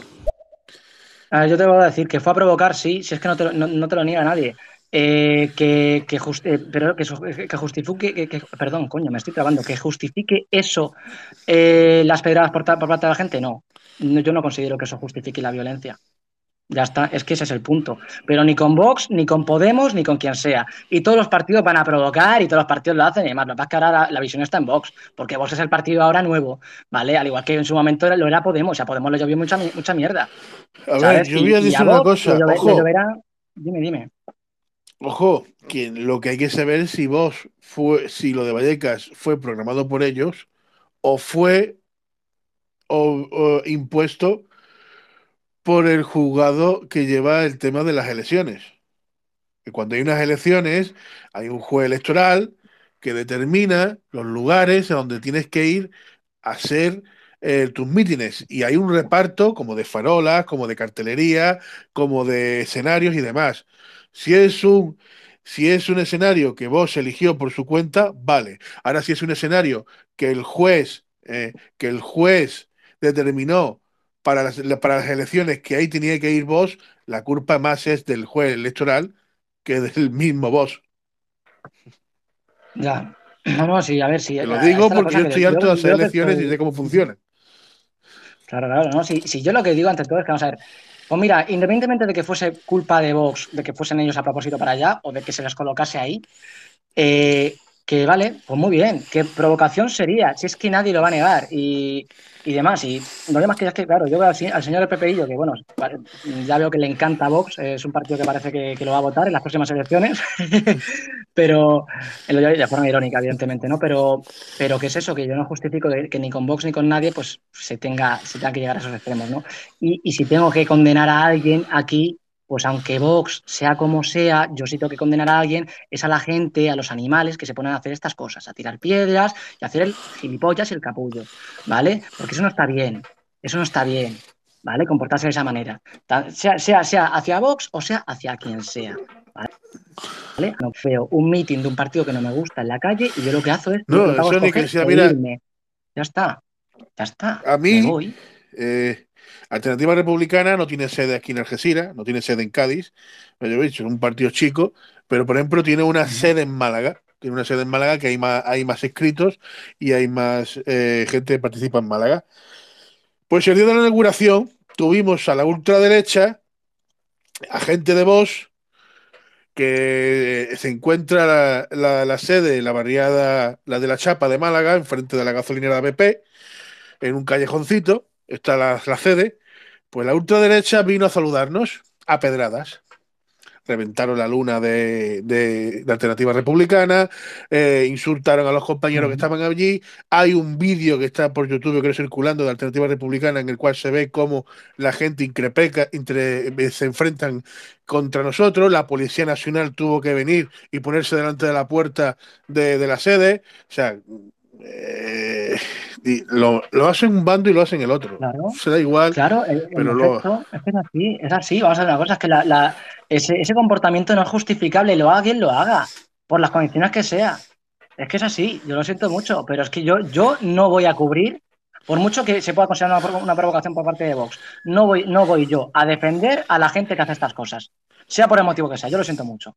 Speaker 2: A ver, yo te voy a decir que fue a provocar, sí, si es que no te, no, te lo niega nadie. Eh, que, que, eh, pero que, que justifique, que, perdón, coño, me estoy trabando, que justifique eso eh, las pedradas por, por parte de la gente, no. Yo no considero que eso justifique la violencia. Ya está, es que ese es el punto. Pero ni con Vox, ni con Podemos, ni con quien sea. Y todos los partidos van a provocar y todos los partidos lo hacen y además. Lo que pasa es que ahora la, visión está en Vox, porque Vox es el partido ahora nuevo, ¿vale? Al igual que en su momento lo era Podemos, o sea, Podemos le llovió mucha, mucha mierda.
Speaker 1: A ver, yo voy a decir una cosa. ojo.
Speaker 2: Dime, dime.
Speaker 1: Ojo, que lo que hay que saber es si Vox fue, si lo de Vallecas fue programado por ellos o fue o impuesto por el juzgado que lleva el tema de las elecciones. Cuando hay unas elecciones, hay un juez electoral que determina los lugares a donde tienes que ir a hacer eh, tus mítines. Y hay un reparto como de farolas, como de cartelería, como de escenarios y demás. Si es un, si es un escenario que vos eligió por su cuenta, vale. Ahora, si es un escenario que el juez, eh, que el juez determinó para las, para las elecciones que ahí tenía que ir vos, la culpa más es del juez electoral que del mismo vos.
Speaker 2: Ya. No, no, sí, a ver si.
Speaker 1: Te lo digo porque yo estoy harto de hacer elecciones y sé cómo funcionan.
Speaker 2: Claro, claro, no. Si, si yo lo que digo ante todo es que vamos a ver. Pues mira, independientemente de que fuese culpa de Vox, de que fuesen ellos a propósito para allá o de que se les colocase ahí, eh, que vale, pues muy bien, qué provocación sería, si es que nadie lo va a negar y, y demás. Y lo demás que ya que, claro, yo veo al, al señor Pepeillo, que bueno, ya veo que le encanta Vox, es un partido que parece que, que lo va a votar en las próximas elecciones, pero, de forma irónica, evidentemente, ¿no? Pero, pero ¿qué es eso? Que yo no justifico que, que, ni con Vox ni con nadie, pues se tenga, se tenga que llegar a esos extremos, ¿no? Y, y si tengo que condenar a alguien aquí, pues aunque Vox sea como sea, yo sí tengo que condenar a alguien, es a la gente, a los animales que se ponen a hacer estas cosas, a tirar piedras y a hacer el gilipollas y el capullo, ¿vale? Porque eso no está bien, eso no está bien, ¿vale? Comportarse de esa manera, sea, sea, sea hacia Vox o sea hacia quien sea, ¿vale? No veo un meeting de un partido que no me gusta en la calle y yo lo que hago es...
Speaker 1: No, eso ni que sea, mira...
Speaker 2: Ya está, ya está.
Speaker 1: A mí... Me voy. Eh... Alternativa Republicana no tiene sede aquí en Algeciras, no tiene sede en Cádiz, lo he dicho, es un partido chico, pero por ejemplo tiene una sede en Málaga, tiene una sede en Málaga que hay más, hay más escritos y hay más eh, gente que participa en Málaga. Pues el día de la inauguración tuvimos a la ultraderecha, a gente de Vox, que se encuentra la, la, la, sede, la barriada, la de la Chapa de Málaga, enfrente de la gasolinera de BP, en un callejoncito, está la, la sede, pues la ultraderecha vino a saludarnos a pedradas. Reventaron la luna de, de, de Alternativa Republicana, eh, insultaron a los compañeros que estaban allí. Hay un vídeo que está por YouTube, creo, circulando de Alternativa Republicana, en el cual se ve cómo la gente increpeca, entre, se enfrentan contra nosotros. La Policía Nacional tuvo que venir y ponerse delante de la puerta de, de la sede. O sea, eh, lo, lo, hacen un bando y lo hacen el otro.
Speaker 2: Claro,
Speaker 1: Se da igual.
Speaker 2: Claro, en
Speaker 1: pero
Speaker 2: lo... es que es así, es así. Vamos a ver una cosa, es que la, la, ese, ese, comportamiento no es justificable, lo haga quien lo haga, por las condiciones que sea. Es que es así, yo lo siento mucho, pero es que yo, yo no voy a cubrir, por mucho que se pueda considerar una, una provocación por parte de Vox, no voy, no voy yo a defender a la gente que hace estas cosas, sea por el motivo que sea, yo lo siento mucho.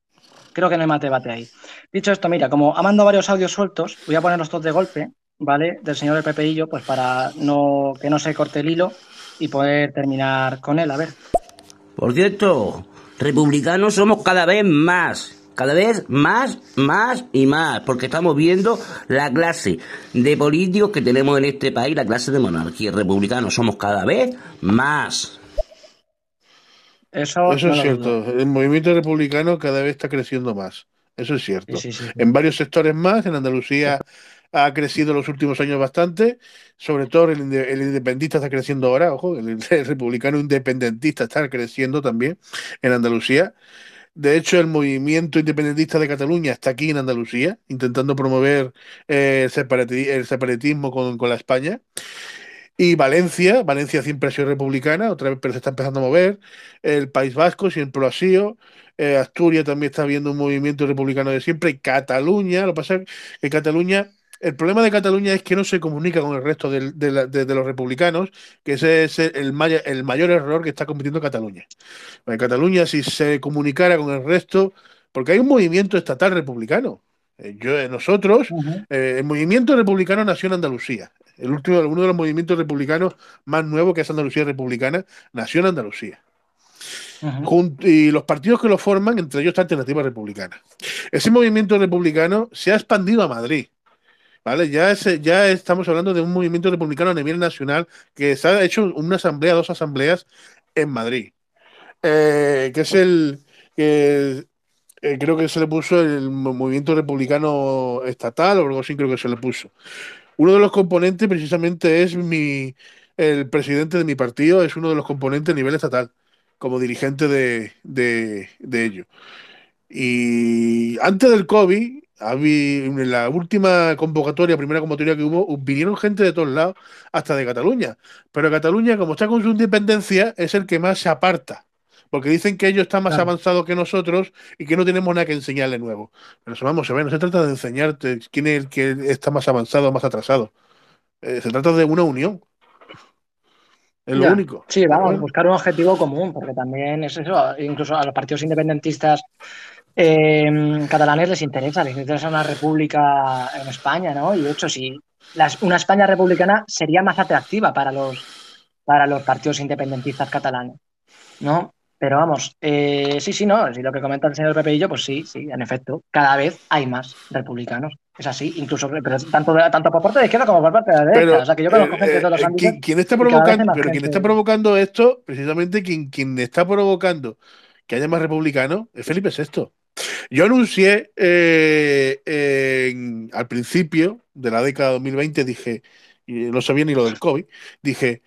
Speaker 2: Creo que no hay más debate ahí. Dicho esto, mira, como ha mandado varios audios sueltos, voy a ponerlos todos de golpe, ¿vale? Del señor El Pepeillo, pues para no, que no se corte el hilo y poder terminar con él. A ver.
Speaker 9: Por cierto, republicanos somos cada vez más. Cada vez más, más y más, porque estamos viendo la clase de políticos que tenemos en este país, la clase de monarquía republicanos, somos cada vez más.
Speaker 2: Eso,
Speaker 1: Eso
Speaker 2: no
Speaker 1: es cierto. El movimiento republicano cada vez está creciendo más. Eso es cierto.
Speaker 2: Sí, sí, sí, sí.
Speaker 1: En varios sectores más, en Andalucía ha crecido en los últimos años bastante, sobre todo el, el independentista está creciendo ahora, ojo, el, el republicano independentista está creciendo también en Andalucía. De hecho, el movimiento independentista de Cataluña está aquí en Andalucía, intentando promover eh, el, separati- el separatismo con, con la España. Y Valencia, Valencia siempre ha sido republicana, otra vez, pero se está empezando a mover. El País Vasco siempre lo ha sido. Eh, Asturias también está viendo un movimiento republicano de siempre. Y Cataluña, lo que pasa es que Cataluña, el problema de Cataluña es que no se comunica con el resto de, la- de- de los republicanos, que ese es el, maya- el mayor error que está cometiendo Cataluña. En Cataluña, si se comunicara con el resto, porque hay un movimiento estatal republicano. Eh, Yo, eh, nosotros, eh, el movimiento republicano nació en Andalucía. El último, uno de los movimientos republicanos más nuevos, que es Andalucía Republicana, nació en Andalucía. Y los partidos que lo forman, entre ellos está Alternativa Republicana. Ese movimiento republicano se ha expandido a Madrid. ¿Vale? Ya, es- ya estamos hablando de un movimiento republicano a nivel nacional que se ha hecho una asamblea, dos asambleas en Madrid. Eh, que es el que eh, creo que se le puso el mo- movimiento republicano estatal o algo así, creo que se le puso. Uno de los componentes precisamente es mi, el presidente de mi partido, es uno de los componentes a nivel estatal, como dirigente de, de, de ello. Y antes del COVID, en la última convocatoria, primera convocatoria que hubo, vinieron gente de todos lados, hasta de Cataluña. Pero Cataluña, como está con su independencia, es el que más se aparta. Porque dicen que ellos están más
Speaker 2: Claro.
Speaker 1: avanzados que nosotros y que no tenemos nada que enseñarle nuevo. Pero eso vamos a ver, no se trata de enseñarte quién es el que está más avanzado o más atrasado. Eh, se trata de una unión. Es lo
Speaker 2: Ya.
Speaker 1: único.
Speaker 2: Sí, vamos,
Speaker 1: Bueno,
Speaker 2: buscar un objetivo común, porque también es eso, incluso a los partidos independentistas eh, catalanes les interesa, les interesa una república en España, ¿no? Y de hecho, las- una España republicana sería más atractiva para los, para los partidos independentistas catalanes, ¿no? Pero vamos, eh, sí, sí, no, si lo que comenta el señor Pepeillo, pues sí, sí, en efecto, cada vez hay más republicanos. Es así, incluso pero tanto, de- tanto por parte de izquierda como por parte de la derecha.
Speaker 1: Pero
Speaker 2: o sea, que yo conozco
Speaker 1: eh,
Speaker 2: gente de todos los
Speaker 1: eh,
Speaker 2: ámbitos.
Speaker 1: quien, quien está provocando, pero quien está provocando esto, precisamente quien, quien está provocando que haya más republicanos, es Felipe VI. Yo anuncié eh, en- al principio de la década 2020, dije, y no sabía ni lo del COVID, dije,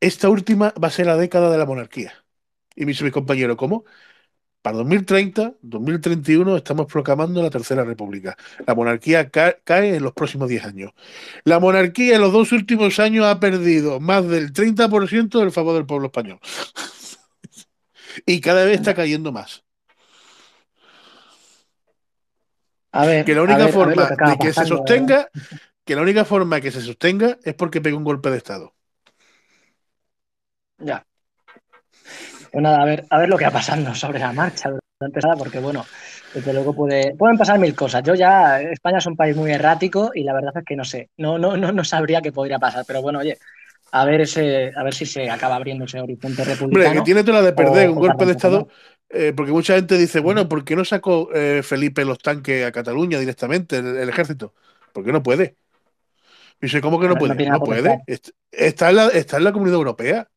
Speaker 1: esta última va a ser la década de la monarquía. Y me dice mi compañero, ¿cómo? Para 2030, 2031 estamos proclamando la Tercera República. La monarquía ca- cae en los próximos 10 años. La monarquía en los dos últimos años ha perdido más del 30% del favor del pueblo español. y cada vez está cayendo más.
Speaker 2: A ver,
Speaker 1: Que la única
Speaker 2: ver, ver
Speaker 1: forma
Speaker 2: que
Speaker 1: de que se
Speaker 2: pasando, ¿eh?
Speaker 1: sostenga, que la única forma que se sostenga es porque pegue un golpe de Estado.
Speaker 2: Ya. Pues nada, a ver, a ver lo que va pasando sobre la marcha durante nada, porque bueno, desde luego puede, pueden pasar mil cosas. Yo ya, España es un país muy errático y la verdad es que no sé, no, no, no, no sabría qué podría pasar, pero bueno, oye, a ver ese, a ver si se acaba abriendo ese horizonte
Speaker 1: Hombre,
Speaker 2: republicano.
Speaker 1: que tiene toda la de perder
Speaker 2: o-
Speaker 1: un golpe de Estado, eh, porque mucha gente dice, bueno, ¿por qué no sacó eh, Felipe los tanques a Cataluña directamente, el, el ejército? ¿Por qué no puede? Dice, ¿cómo que no
Speaker 2: No
Speaker 1: puede? No
Speaker 2: la
Speaker 1: puede. Está en la, está en la Comunidad Europea.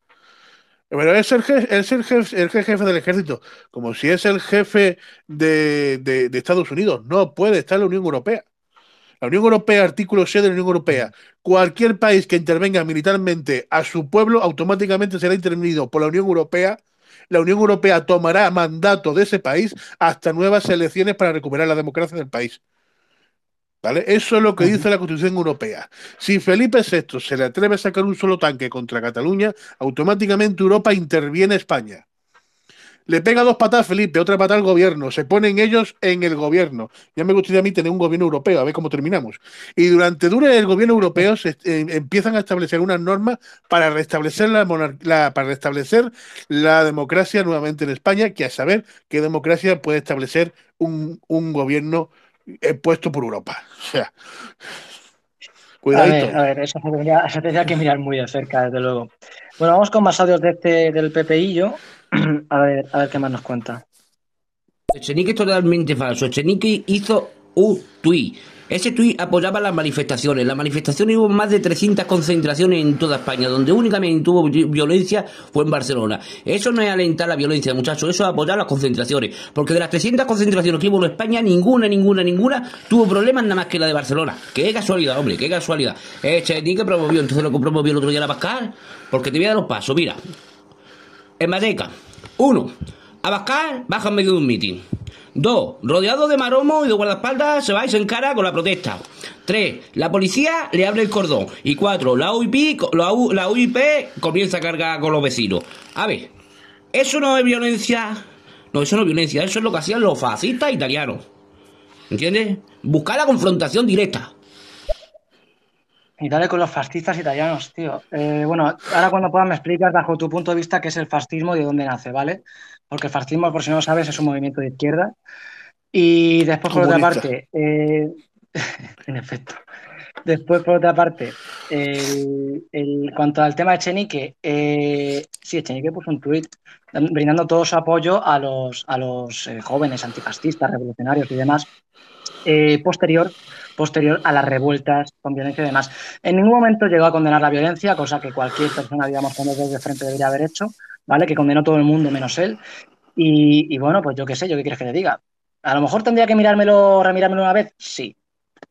Speaker 1: Pero es el jefe, es el jefe, el jefe del ejército, como si es el jefe de, de- Estados Unidos. No puede estar la Unión Europea. La Unión Europea, artículo 6 de la Unión Europea. Cualquier país que intervenga militarmente a su pueblo automáticamente será intervenido por la Unión Europea. La Unión Europea tomará mandato de ese país hasta nuevas elecciones para recuperar la democracia del país. ¿Vale? Eso es lo que dice la Constitución Europea. Si Felipe VI se le atreve a sacar un solo tanque contra Cataluña, automáticamente Europa interviene España. Le pega dos patas a Felipe, otra patada al gobierno, se ponen ellos en el gobierno. Ya me gustaría a mí tener un gobierno europeo, a ver cómo terminamos. Y durante dure el gobierno europeo se eh, empiezan a establecer unas normas para restablecer la, para restablecer la democracia nuevamente en España, que a saber qué democracia puede establecer un, un gobierno eh, puesto por Europa. O sea,
Speaker 2: A
Speaker 1: cuidadito.
Speaker 2: ver, a ver, eso se tendría, que mirar muy de cerca, desde luego. Bueno, vamos con más audios de este, del PPillo. A ver, a ver qué más nos cuenta.
Speaker 9: Echenique es totalmente falso. Echenique hizo un tuit. Ese tuit apoyaba las manifestaciones. Las manifestaciones hubo más de 300 concentraciones en toda España. Donde únicamente hubo vi- violencia fue en Barcelona. Eso no es alentar la violencia, muchachos. Eso es apoyar las concentraciones. Porque de las 300 concentraciones que hubo en España, ninguna, ninguna, ninguna tuvo problemas nada más que la de Barcelona. Qué casualidad, hombre, qué casualidad. Echenique promovió. Entonces lo que promovió el otro día la Pascal. Porque te voy a dar los pasos. Mira. En Valleca. Uno. Abascal baja en medio de un mitin. Dos. Rodeado de maromo y de guardaespaldas se va y se encara con la protesta. Tres. La policía le abre el cordón. Y cuatro. La UIP, la, U- comienza a cargar con los vecinos. A ver. Eso no es violencia. No, eso no es violencia. Eso es lo que hacían los fascistas italianos. ¿Entiendes? Buscar la confrontación directa.
Speaker 2: Y dale con los fascistas italianos, tío. Eh, bueno, ahora cuando puedas me explicas bajo tu punto de vista qué es el fascismo y de dónde nace, ¿vale? Porque el fascismo, por si no lo sabes, es un movimiento de izquierda. Y después, por otra parte, eh, en efecto. Después, por otra parte, el, el- cuanto al tema de Echenique, eh, sí, Echenique puso un tuit dan- brindando todo su apoyo a los, a los eh, jóvenes antifascistas, revolucionarios y demás, eh, posterior, posterior a las revueltas con violencia y demás. En ningún momento llegó a condenar la violencia, cosa que cualquier persona, digamos, con los de frente debería haber hecho, ¿vale? Que condenó todo el mundo menos él. Y, y bueno, pues yo qué sé, yo qué quieres que te diga. A lo mejor tendría que mirármelo, remirármelo una vez, sí.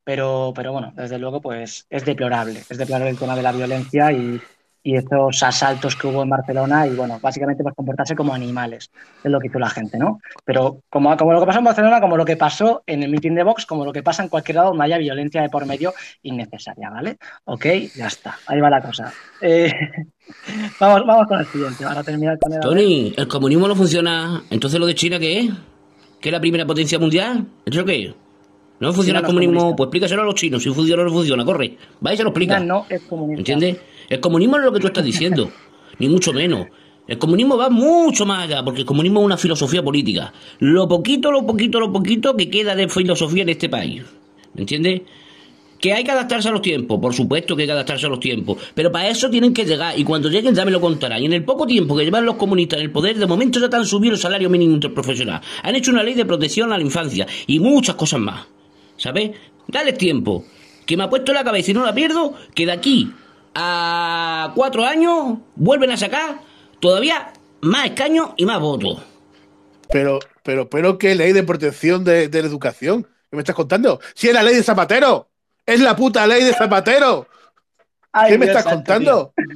Speaker 2: Pero, pero bueno, desde luego, pues es deplorable. Es deplorable el tema de la violencia y, y estos asaltos que hubo en Barcelona y bueno, básicamente pues comportarse como animales, es lo que hizo la gente, ¿no? Pero como, como lo que pasó en Barcelona, como lo que pasó en el meeting de Vox, como lo que pasa en cualquier lado donde haya violencia de por medio innecesaria, ¿vale? Ok, ya está, ahí va la cosa. Eh, vamos, vamos con el siguiente, para terminar con el...
Speaker 9: Tony, el comunismo no funciona. Entonces lo de China, ¿qué es? ¿Qué es la primera potencia mundial? ¿Eso qué es? ¿No funciona
Speaker 2: China
Speaker 9: el comunismo?
Speaker 2: comunista.
Speaker 9: Pues explícaselo a los chinos. Si funciona o no funciona, corre. Va y se lo explica.
Speaker 2: China no es comunista.
Speaker 9: ¿Entiendes? El comunismo no es lo que tú estás diciendo, ni mucho menos. El comunismo va mucho más allá, porque el comunismo es una filosofía política. Lo poquito, lo poquito, lo poquito que queda de filosofía en este país. ¿Me entiendes? Que hay que adaptarse a los tiempos, por supuesto que hay que adaptarse a los tiempos, pero para eso tienen que llegar y cuando lleguen ya me lo contarán. Y en el poco tiempo que llevan los comunistas en el poder, de momento ya te han subido el salario mínimo interprofesional, han hecho una ley de protección a la infancia y muchas cosas más. ¿Sabes? Dale tiempo, que me ha puesto la cabeza y no la pierdo, que de aquí a cuatro años vuelven a sacar todavía más escaños y más votos.
Speaker 1: Pero, pero, pero, ¿qué ley de protección de, de la educación? ¿Qué me estás contando? Si es la ley de Zapatero. Es la puta ley de Zapatero.
Speaker 2: Ay,
Speaker 1: ¿Qué me
Speaker 2: Dios
Speaker 1: estás
Speaker 2: santo,
Speaker 1: contando?
Speaker 2: tío.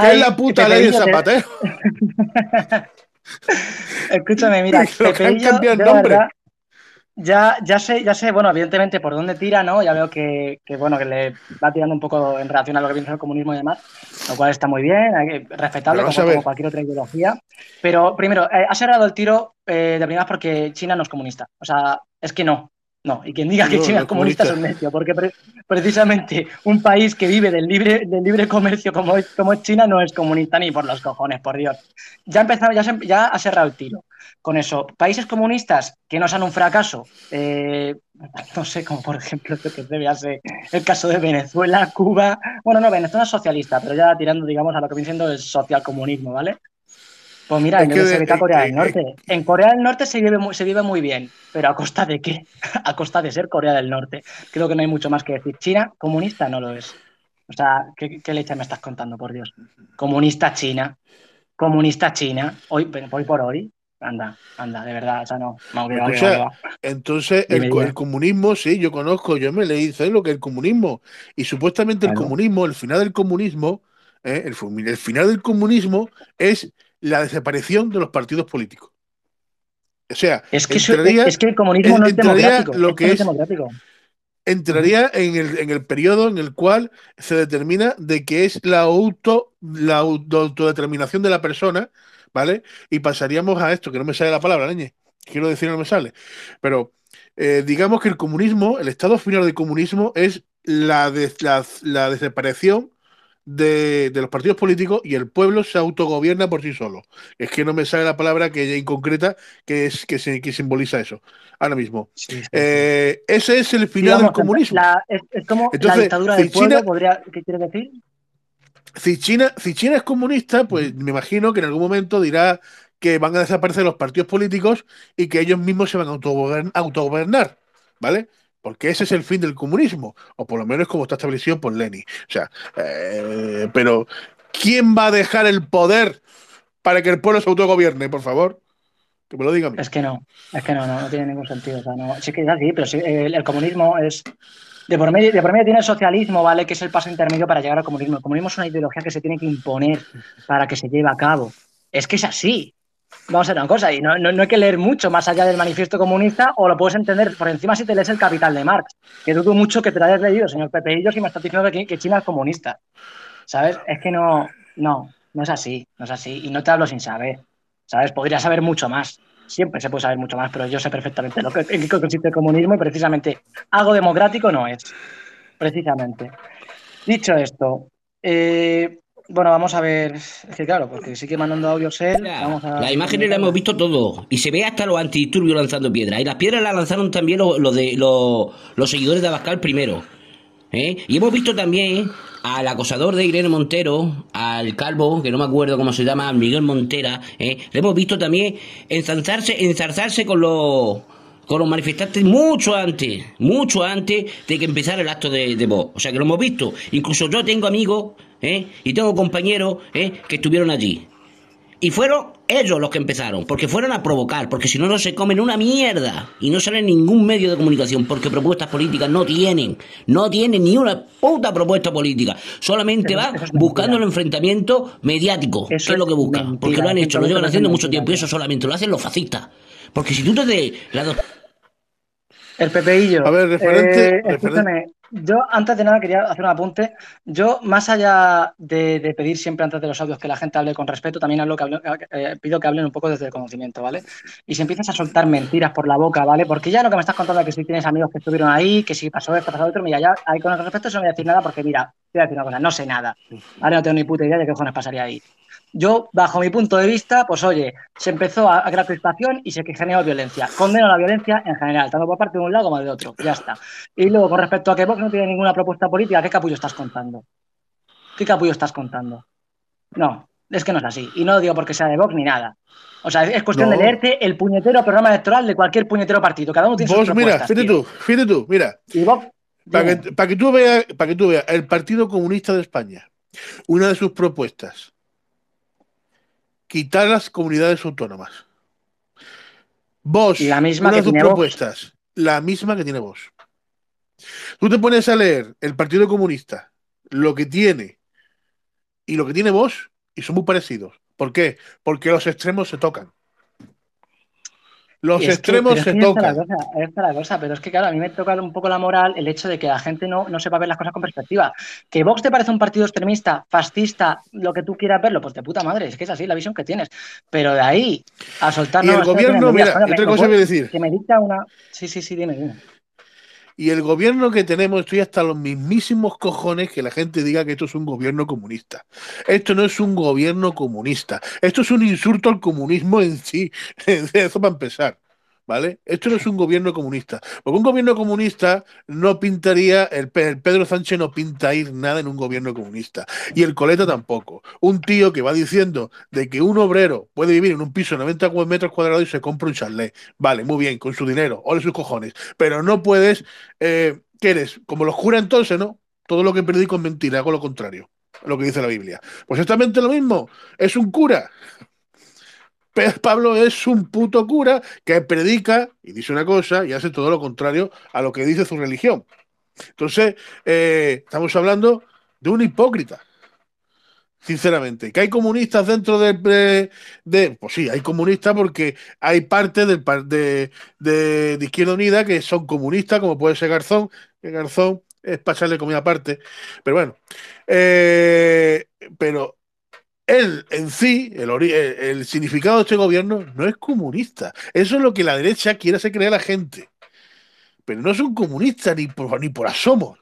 Speaker 1: ¿Qué
Speaker 2: Ay,
Speaker 1: es la puta ley de Zapatero?
Speaker 2: Escúchame, mira,
Speaker 1: Lo que han cambiado el nombre.
Speaker 2: verdad, ya, ya sé, ya sé, bueno, evidentemente por dónde tira, ¿no? Ya veo que, que, bueno, que le va tirando un poco en relación a lo que piensa el comunismo y demás, lo cual está muy bien, respetable como, como cualquier otra ideología. Pero primero, eh, ha cerrado el tiro eh, de primeras porque China no es comunista. O sea, es que no. No, y quien diga que
Speaker 1: No,
Speaker 2: China
Speaker 1: no
Speaker 2: es
Speaker 1: es
Speaker 2: comunista es un
Speaker 1: comunista.
Speaker 2: necio, porque pre- precisamente un país que vive del libre, del libre comercio como es, como es China no es comunista ni por los cojones, por Dios. Ya empezado, ya, se- ya ha cerrado el tiro con eso. Países comunistas que no sean un fracaso, eh, no sé, como por ejemplo, yo que sé, véase el caso de Venezuela, Cuba. Bueno, no, Venezuela es socialista, pero ya tirando, digamos, a lo que viene siendo el socialcomunismo, ¿vale? Pues mira, en
Speaker 1: que
Speaker 2: vez de
Speaker 1: de-
Speaker 2: vete a
Speaker 1: eh,
Speaker 2: Corea
Speaker 1: eh,
Speaker 2: del Norte. En Corea del Norte se vive, muy, se vive muy bien, pero ¿a costa de qué? A costa de ser Corea del Norte. Creo que no hay mucho más que decir. China, comunista, no lo es. O sea, ¿qué, qué leche me estás contando, por Dios? Comunista China, comunista China, hoy, hoy por hoy, anda, anda, de verdad, o sea, no, no, que va, que va,
Speaker 1: Escucha,
Speaker 2: que va.
Speaker 1: Entonces, el, comunismo, sí, yo conozco, yo me leí, sé lo que es el comunismo. Y supuestamente el comunismo, el final del comunismo, eh, el, el final del comunismo es la desaparición de los partidos políticos. O sea,
Speaker 2: Es que, eso- es que el comunismo no es
Speaker 1: entraría
Speaker 2: democrático.
Speaker 1: lo
Speaker 2: es
Speaker 1: que
Speaker 2: no
Speaker 1: es-
Speaker 2: democrático.
Speaker 1: entraría en el, en el periodo en el cual se determina de que es la auto la auto- autodeterminación de la persona, ¿vale? Y pasaríamos a esto, que no me sale la palabra, leñe. Quiero decir, no me sale. Pero eh, digamos que el comunismo, el estado final del comunismo es la, la, la desaparición de, de los partidos políticos y el pueblo se autogobierna por sí solo. Es que no me sale la palabra que ya inconcreta que es que, se, que simboliza eso. Ahora mismo.
Speaker 2: Sí, sí, sí.
Speaker 1: Eh, ese es el final
Speaker 2: Digamos,
Speaker 1: del comunismo.
Speaker 2: la- es, es como la
Speaker 1: Entonces,
Speaker 2: dictadura
Speaker 1: si
Speaker 2: del pueblo,
Speaker 1: China-
Speaker 2: podría, ¿qué quieres decir?
Speaker 1: Si China, si China es comunista, pues me imagino que en algún momento dirá que van a desaparecer los partidos políticos y que ellos mismos se van a autogobern- autogobernar, ¿vale? Porque ese es el fin del comunismo, o por lo menos como está establecido por Lenin. O sea, eh, pero ¿quién va a dejar el poder para que el pueblo se autogobierne, por favor? Que me lo diga a mí.
Speaker 2: Es que no, es que no, no, no tiene ningún sentido. O sea, no, sí que es así, pero sí, el, el comunismo es. De por, medio, de por medio tiene el socialismo, ¿vale? Que es el paso intermedio para llegar al comunismo. El comunismo es una ideología que se tiene que imponer para que se lleve a cabo. Es que es así. Vamos a ver una cosa, y no, no, no hay que leer mucho más allá del manifiesto comunista, o lo puedes entender por encima si te lees el Capital de Marx, que dudo mucho que te lo hayas leído, señor Pepeillo, si me estás diciendo que, que China es comunista. ¿Sabes? Es que no, no, no es así, no es así. Y no te hablo sin saber. ¿Sabes? Podría saber mucho más. Siempre se puede saber mucho más, pero yo sé perfectamente lo que, en qué consiste el comunismo y precisamente algo democrático no es. Precisamente. Dicho esto, eh, bueno, vamos a ver. Es que claro, porque sigue mandando audios él. Vamos a...
Speaker 9: Las imágenes las hemos visto todo. Y se ve hasta los antidisturbios lanzando piedras. Y las piedras las lanzaron también los, los de, los, los seguidores de Abascal primero. ¿Eh? Y hemos visto también al acosador de Irene Montero, al calvo, que no me acuerdo cómo se llama, Miguel Montera. ¿eh? Le hemos visto también enzarzarse, con los con los manifestantes mucho antes, mucho antes de que empezara el acto de, de Vox. O sea que lo hemos visto. Incluso yo tengo amigos ¿eh? y tengo compañeros ¿eh? que estuvieron allí. Y fueron ellos los que empezaron, porque fueron a provocar, porque si no, no se comen una mierda y no salen en ningún medio de comunicación, porque propuestas políticas no tienen, no tienen ni una puta propuesta política, solamente va
Speaker 2: mentira.
Speaker 9: buscando el enfrentamiento mediático, que es lo que buscan,
Speaker 2: mentira,
Speaker 9: porque lo han hecho, lo llevan haciendo mucho tiempo y eso solamente lo hacen los fascistas. Porque si tú te de la
Speaker 2: El Pepeillo.
Speaker 1: A ver, referente-
Speaker 2: eh, escúchame, yo antes de nada quería hacer un apunte. Yo, más allá de, de pedir siempre antes de los audios que la gente hable con respeto, también hablo que hable- eh, pido que hablen un poco desde el conocimiento, ¿vale? Y si empiezas a soltar mentiras por la boca, ¿vale? Porque ya lo que me estás contando es que si tienes amigos que estuvieron ahí, que si pasó esto, pasó otro, mira, ya ahí con el respeto eso no voy a decir nada porque, mira, te voy a decir una cosa, no sé nada. Ahora no tengo ni puta idea de qué cojones pasaría ahí. Yo, bajo mi punto de vista, pues oye, se empezó a, a crear crispación y se generó violencia. Condeno la violencia en general, tanto por parte de un lado como de otro. Ya está. Y luego, con respecto a que Vox no tiene ninguna propuesta política, ¿qué capullo estás contando? ¿Qué capullo estás contando? No, es que no es así. Y no lo digo porque sea de Vox ni nada. O sea, es cuestión
Speaker 1: No.
Speaker 2: de leerte el puñetero programa electoral de cualquier puñetero partido. Cada uno tiene sus
Speaker 1: Vos, mira,
Speaker 2: propuestas.
Speaker 1: fíjate
Speaker 2: tío.
Speaker 1: tú, fíjate tú, mira,
Speaker 2: Y Vox,
Speaker 1: para
Speaker 2: dime.
Speaker 1: que, para que tú veas, para que tú veas, el Partido Comunista de España, una de sus propuestas, quitar las comunidades autónomas. Vos,
Speaker 2: La misma
Speaker 1: una
Speaker 2: que
Speaker 1: de
Speaker 2: tiene Vox.
Speaker 1: propuestas, la misma que tiene vos. Tú te pones a leer el Partido Comunista, lo que tiene y lo que tiene vos, y son muy parecidos. ¿Por qué? Porque los extremos se tocan. Los
Speaker 2: Es
Speaker 1: extremos se
Speaker 2: la
Speaker 1: tocan.
Speaker 2: cosa, está la cosa, pero es que claro, a mí me toca un poco la moral el hecho de que la gente no, no sepa ver las cosas con perspectiva. Que Vox te parece un partido extremista, fascista, lo que tú quieras verlo, pues de puta madre, es que es así la visión que tienes. Pero de ahí a soltar
Speaker 1: Y el gobierno, mira, otra cosa voy a decir.
Speaker 2: Que me dicta una. Sí, sí, sí, dime, dime.
Speaker 1: Y el gobierno que tenemos, estoy hasta los mismísimos cojones que la gente diga que esto es un gobierno comunista. Esto no es un gobierno comunista. Esto es un insulto al comunismo en sí. Eso para empezar. ¿Vale? Esto no es un gobierno comunista. Porque un gobierno comunista no pintaría, el, Pe- el Pedro Sánchez no pinta ir nada en un gobierno comunista. Y el Coleta tampoco. Un tío que va diciendo de que un obrero puede vivir en un piso de 90 cua- metros cuadrados y se compra un chalet. Vale, muy bien, con su dinero, ole sus cojones. Pero no puedes, eh, ¿qué eres? Como los cura entonces, ¿no? Todo lo que predico es mentira, hago lo contrario, lo que dice la Biblia. Pues exactamente lo mismo, es un cura. Pablo es un puto cura que predica y dice una cosa y hace todo lo contrario a lo que dice su religión. Entonces, eh, estamos hablando de un hipócrita, sinceramente. ¿Que hay comunistas dentro de, de- Pues sí, hay comunistas porque hay parte del, de, de, Izquierda Unida que son comunistas, como puede ser Garzón, Garzón es para echarle comida aparte. Pero bueno, eh, pero él en sí, el, ori- el- significado de este gobierno no es comunista. Eso es lo que la derecha quiere hacer creer a la gente. Pero no son comunistas ni por, ni por asomo.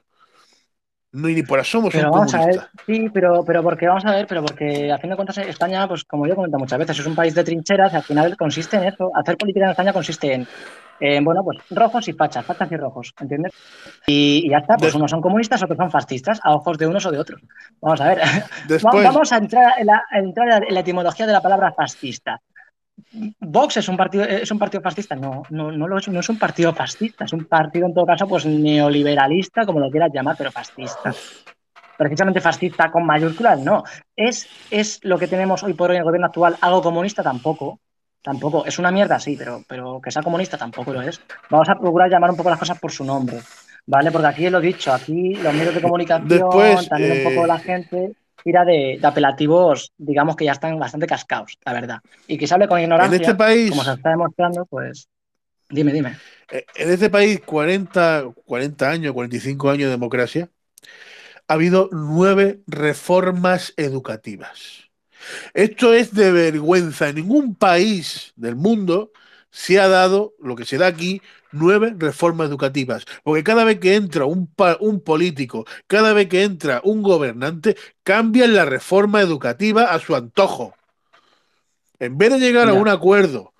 Speaker 1: Ni, ni por asomo son
Speaker 2: Pero vamos a ver, sí, pero, pero porque vamos a ver, pero porque a fin de cuentas España, pues como yo he comentado muchas veces, es un país de trincheras y al final consiste en eso. Hacer política en España consiste en, en, bueno, pues rojos y fachas, fachas y rojos, ¿entiendes? Y, y ya está, pues unos son comunistas, otros son fascistas, a ojos de unos o de otros. Vamos a ver,
Speaker 1: Después,
Speaker 2: vamos a entrar en la, a entrar en la etimología de la palabra fascista. Vox es un partido, es un partido fascista, no, no, no, lo es, no es un partido fascista, es un partido en todo caso pues neoliberalista, como lo quieras llamar, pero fascista. Precisamente fascista con mayúsculas, no. ¿Es, es lo que tenemos hoy por hoy en el gobierno actual algo comunista? Tampoco. Tampoco. Es una mierda, sí, pero, pero que sea comunista tampoco lo es. Vamos a procurar llamar un poco las cosas por su nombre, ¿vale? Porque aquí lo he dicho, aquí los medios de comunicación,
Speaker 1: Después,
Speaker 2: también un poco
Speaker 1: eh,
Speaker 2: la gente, tira de, de apelativos, digamos que ya están bastante cascados, la verdad. Y que se hable con
Speaker 1: en
Speaker 2: ignorancia,
Speaker 1: este país,
Speaker 2: como se está demostrando, pues dime, dime.
Speaker 1: eh, en este país, 40, 40 años, 45 años de democracia, ha habido nueve reformas educativas. Esto es de vergüenza. En ningún país del mundo se ha dado lo que se da aquí, nueve reformas educativas. Porque cada vez que entra un, un político, cada vez que entra un gobernante, cambian la reforma educativa a su antojo. En vez de llegar a un acuerdo,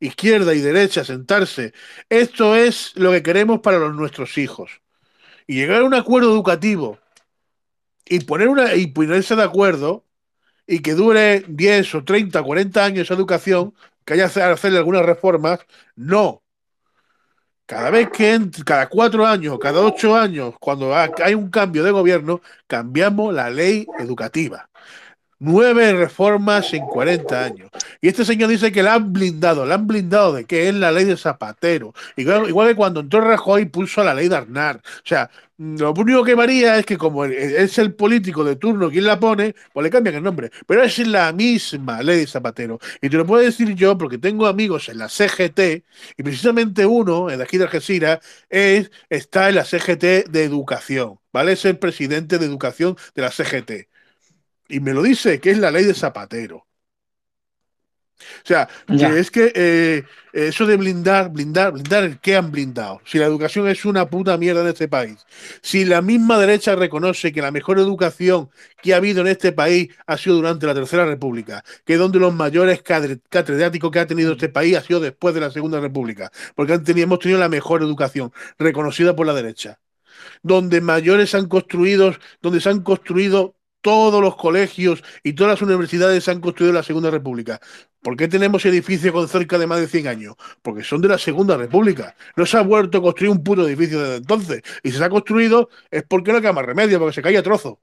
Speaker 1: izquierda y derecha, sentarse, esto es lo que queremos para los, nuestros hijos. Y llegar a un acuerdo educativo y poner una y ponerse de acuerdo y que dure 10 o 30, 40 años esa educación, que haya que hacerle algunas reformas, no. Cada vez que ent- cada cuatro años, cada ocho años, cuando ha- hay un cambio de gobierno, cambiamos la ley educativa. Nueve reformas en 40 años. Y este señor dice que la han blindado. ¿La han blindado de qué? Es la ley de Zapatero. Igual, igual que cuando entró Rajoy puso la ley de Arnar. O sea, lo único que varía es que como es el político de turno quien la pone, pues le cambian el nombre. Pero es la misma ley de Zapatero. Y te lo puedo decir yo porque tengo amigos en la CGT y precisamente uno, de aquí de Algeciras, es, está en la CGT de Educación. ¿Vale? Es el presidente de Educación de la CGT. Y me lo dice que es la ley de Zapatero. O sea, que es que eh, eso de blindar, blindar, blindar, ¿qué han blindado? Si la educación es una puta mierda en este país, si la misma derecha reconoce que la mejor educación que ha habido en este país ha sido durante la Tercera República, que donde los mayores catedráticos que ha tenido este país ha sido después de la Segunda República, porque han tenido- hemos tenido la mejor educación reconocida por la derecha donde mayores han construido, donde se han construido todos los colegios y todas las universidades se han construido la Segunda República. ¿Por qué tenemos edificios con cerca de más de 100 años? Porque son de la Segunda República. No se ha vuelto a construir un puto edificio desde entonces. Y si se ha construido es porque no queda más remedio, porque se caía a trozos.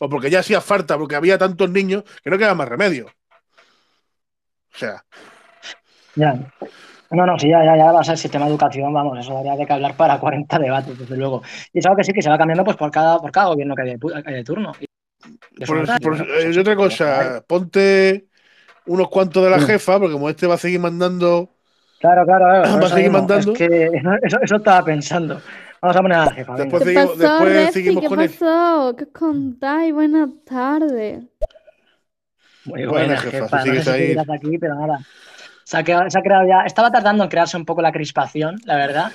Speaker 1: O porque ya hacía falta, porque había tantos niños que no queda más remedio. O sea,
Speaker 2: Ya. No, no, sí, ya, ya, ya va a ser el sistema de educación, vamos, eso daría que hablar para 40 debates, desde luego. Y es algo que sí que se va cambiando pues por cada, por cada gobierno que hay de, hay de turno.
Speaker 1: Por, y otra cosa, ponte unos cuantos de la jefa, porque como este va a seguir mandando,
Speaker 2: Claro, claro,
Speaker 1: va a
Speaker 2: eso
Speaker 1: seguir mandando.
Speaker 2: Es que eso, eso estaba pensando. Vamos a poner a la jefa.
Speaker 1: Después
Speaker 10: ¿Qué
Speaker 1: seguimos,
Speaker 10: pasó,
Speaker 1: después
Speaker 10: Refi?
Speaker 1: seguimos
Speaker 10: ¿Qué
Speaker 1: con el.
Speaker 10: pasó? ¿Qué contáis? Buenas tardes.
Speaker 2: Muy
Speaker 1: Buena,
Speaker 2: buena,
Speaker 1: jefa,
Speaker 2: jefa.
Speaker 1: si
Speaker 2: No sé
Speaker 1: sigues
Speaker 2: si
Speaker 1: ahí.
Speaker 2: aquí, pero nada. Se ha, quedado- se ha creado ya. Estaba tardando en crearse un poco la crispación, la verdad.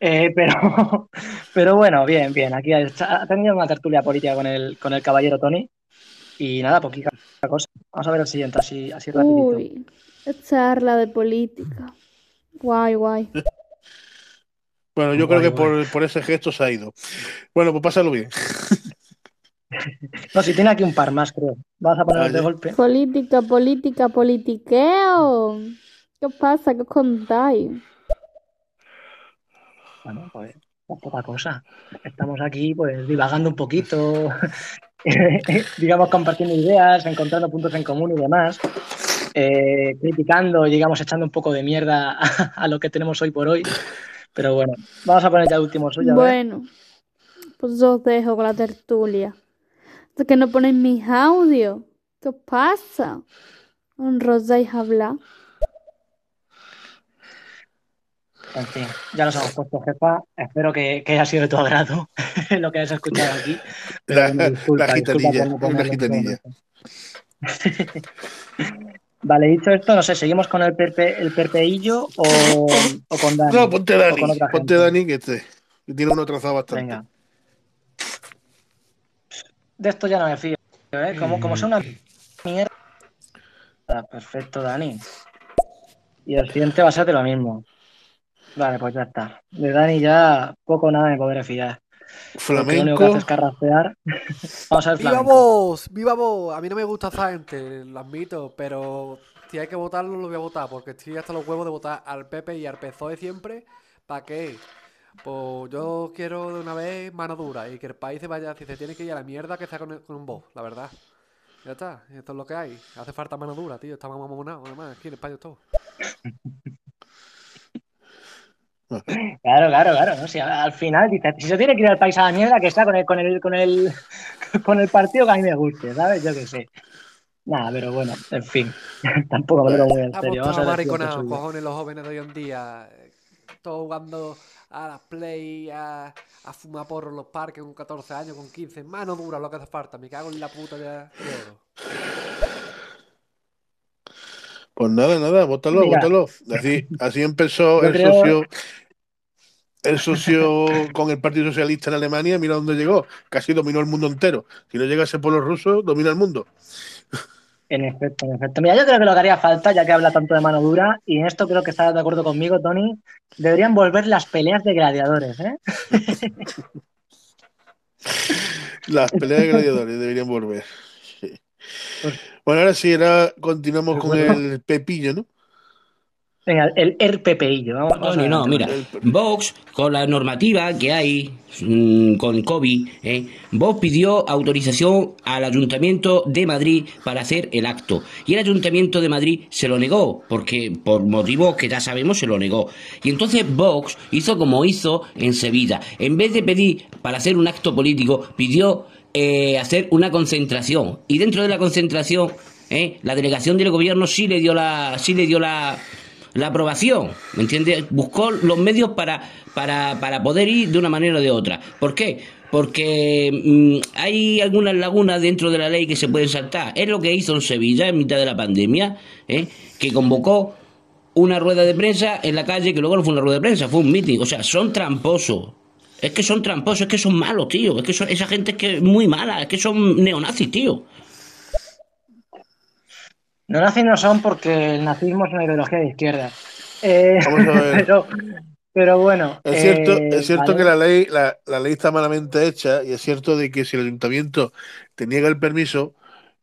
Speaker 2: Eh, pero, pero bueno, bien, bien. Aquí ha, ha tenido una tertulia política con el, con el caballero Tony. Y nada, poquita cosa. Vamos a ver el siguiente, así, así rapidito.
Speaker 10: Uy, charla de política. Guay, guay.
Speaker 1: Bueno, yo creo que por, por ese gesto se ha ido. Bueno, pues pásalo bien.
Speaker 2: No, si tiene aquí un par más, creo. Vamos a ponerlos de
Speaker 1: Vale.
Speaker 2: golpe.
Speaker 10: Política, política, politiqueo. ¿Qué pasa? ¿Qué contáis?
Speaker 2: Bueno, pues pues poca cosa. Estamos aquí, pues, divagando un poquito, digamos, compartiendo ideas, encontrando puntos en común y demás, eh, criticando, digamos, echando un poco de mierda a, a lo que tenemos hoy por hoy. Pero bueno, vamos a poner ya el último suyo.
Speaker 10: Bueno, pues yo os dejo con la tertulia. ¿De que no ponéis mis audios? ¿Qué pasa? ¿Enrolláis a hablar?
Speaker 2: En fin, ya nos hemos puesto, jefa. Espero que, que haya sido de tu agrado lo que has escuchado aquí.
Speaker 1: La,
Speaker 2: disculpa,
Speaker 1: la gitanilla.
Speaker 2: Vale, dicho esto, no sé, ¿seguimos con el, perpe, el perpeillo o, o con Dani?
Speaker 1: No, ponte Dani, ponte. Dani, que, este, que tiene uno trazado bastante.
Speaker 2: Venga. De esto ya no me fío, ¿eh? Como, como sea una mierda. Perfecto, Dani. Y el siguiente va a ser de lo mismo. Vale, pues ya está. De Dani ya poco o nada me podré fiar. Porque lo único que hace es
Speaker 1: Flamenco.
Speaker 2: carracear. Vamos a ver
Speaker 11: ¡Viva
Speaker 2: flamenco.
Speaker 11: vos! ¡Viva vos! A mí no me gusta esa gente, lo admito, pero si hay que votarlo, lo voy a votar, porque estoy hasta los huevos de votar al PP y al PSOE siempre. ¿Para qué? Pues yo quiero de una vez mano dura y que el país se vaya, si se tiene que ir a la mierda, que sea con, con un voz, la verdad. Ya está, esto es lo que hay. Hace falta mano dura, tío, estamos mamonados, además, aquí en España todo.
Speaker 2: Claro, claro, claro. ¿no? Si a- al final dices, si se tiene que ir al país a la mierda, que está con el, con el, con el, con el partido que a mí me guste, ¿sabes? Yo qué sé. Nada, pero bueno, en fin. Tampoco me lo en
Speaker 11: Estamos
Speaker 2: serio. Vamos a
Speaker 11: todos
Speaker 2: ver
Speaker 11: cojones, los jóvenes de hoy en día. eh, Todos jugando a las play, a, a fumar porro en los parques con 14 años, con 15. Mano dura lo que hace falta, me cago en la puta de oro.
Speaker 1: Pues nada, nada, bótalo,
Speaker 2: Mira.
Speaker 1: bótalo. Así, así empezó
Speaker 2: Yo
Speaker 1: el
Speaker 2: creo-
Speaker 1: socio, el socio con el Partido Socialista en Alemania, mira dónde llegó. Casi dominó el mundo entero. Si no llegase por los rusos, domina el mundo.
Speaker 2: En efecto, en efecto. Mira, yo creo que lo que haría falta, ya que habla tanto de mano dura, y en esto creo que estarás de acuerdo conmigo, Tony, deberían volver las peleas de gladiadores, ¿eh?
Speaker 1: Las peleas de gladiadores deberían volver. Bueno, ahora sí, ahora continuamos con el Pepillo, ¿no?
Speaker 2: Venga, el RPPillo. Vamos, vamos
Speaker 9: Tony,
Speaker 2: a-
Speaker 9: no, mira, Vox, con la normativa que hay mm, con COVID, ¿eh? Vox pidió autorización al Ayuntamiento de Madrid para hacer el acto. Y el Ayuntamiento de Madrid se lo negó, porque por motivos que ya sabemos se lo negó. Y entonces Vox hizo como hizo en Sevilla. En vez de pedir para hacer un acto político, pidió eh, hacer una concentración. Y dentro de la concentración, ¿eh? la delegación del gobierno sí le dio la, sí le dio la, la aprobación, ¿me entiendes? Buscó los medios para, para, para poder ir de una manera o de otra. ¿Por qué? Porque mm, hay algunas lagunas dentro de la ley que se pueden saltar. Es lo que hizo en Sevilla en mitad de la pandemia, ¿eh? que convocó una rueda de prensa en la calle, que luego no fue una rueda de prensa, fue un meeting. O sea, son tramposos. Es que son tramposos, es que son malos, tío. Es que son, esa gente es que es muy mala, es que son neonazis, tío.
Speaker 2: No nazis no son porque el nazismo es una ideología de izquierda. Eh,
Speaker 1: Vamos a ver.
Speaker 2: pero, pero bueno.
Speaker 1: Es cierto,
Speaker 2: eh,
Speaker 1: es cierto
Speaker 2: vale.
Speaker 1: que la ley, la, la ley está malamente hecha y es cierto de que si el ayuntamiento te niega el permiso,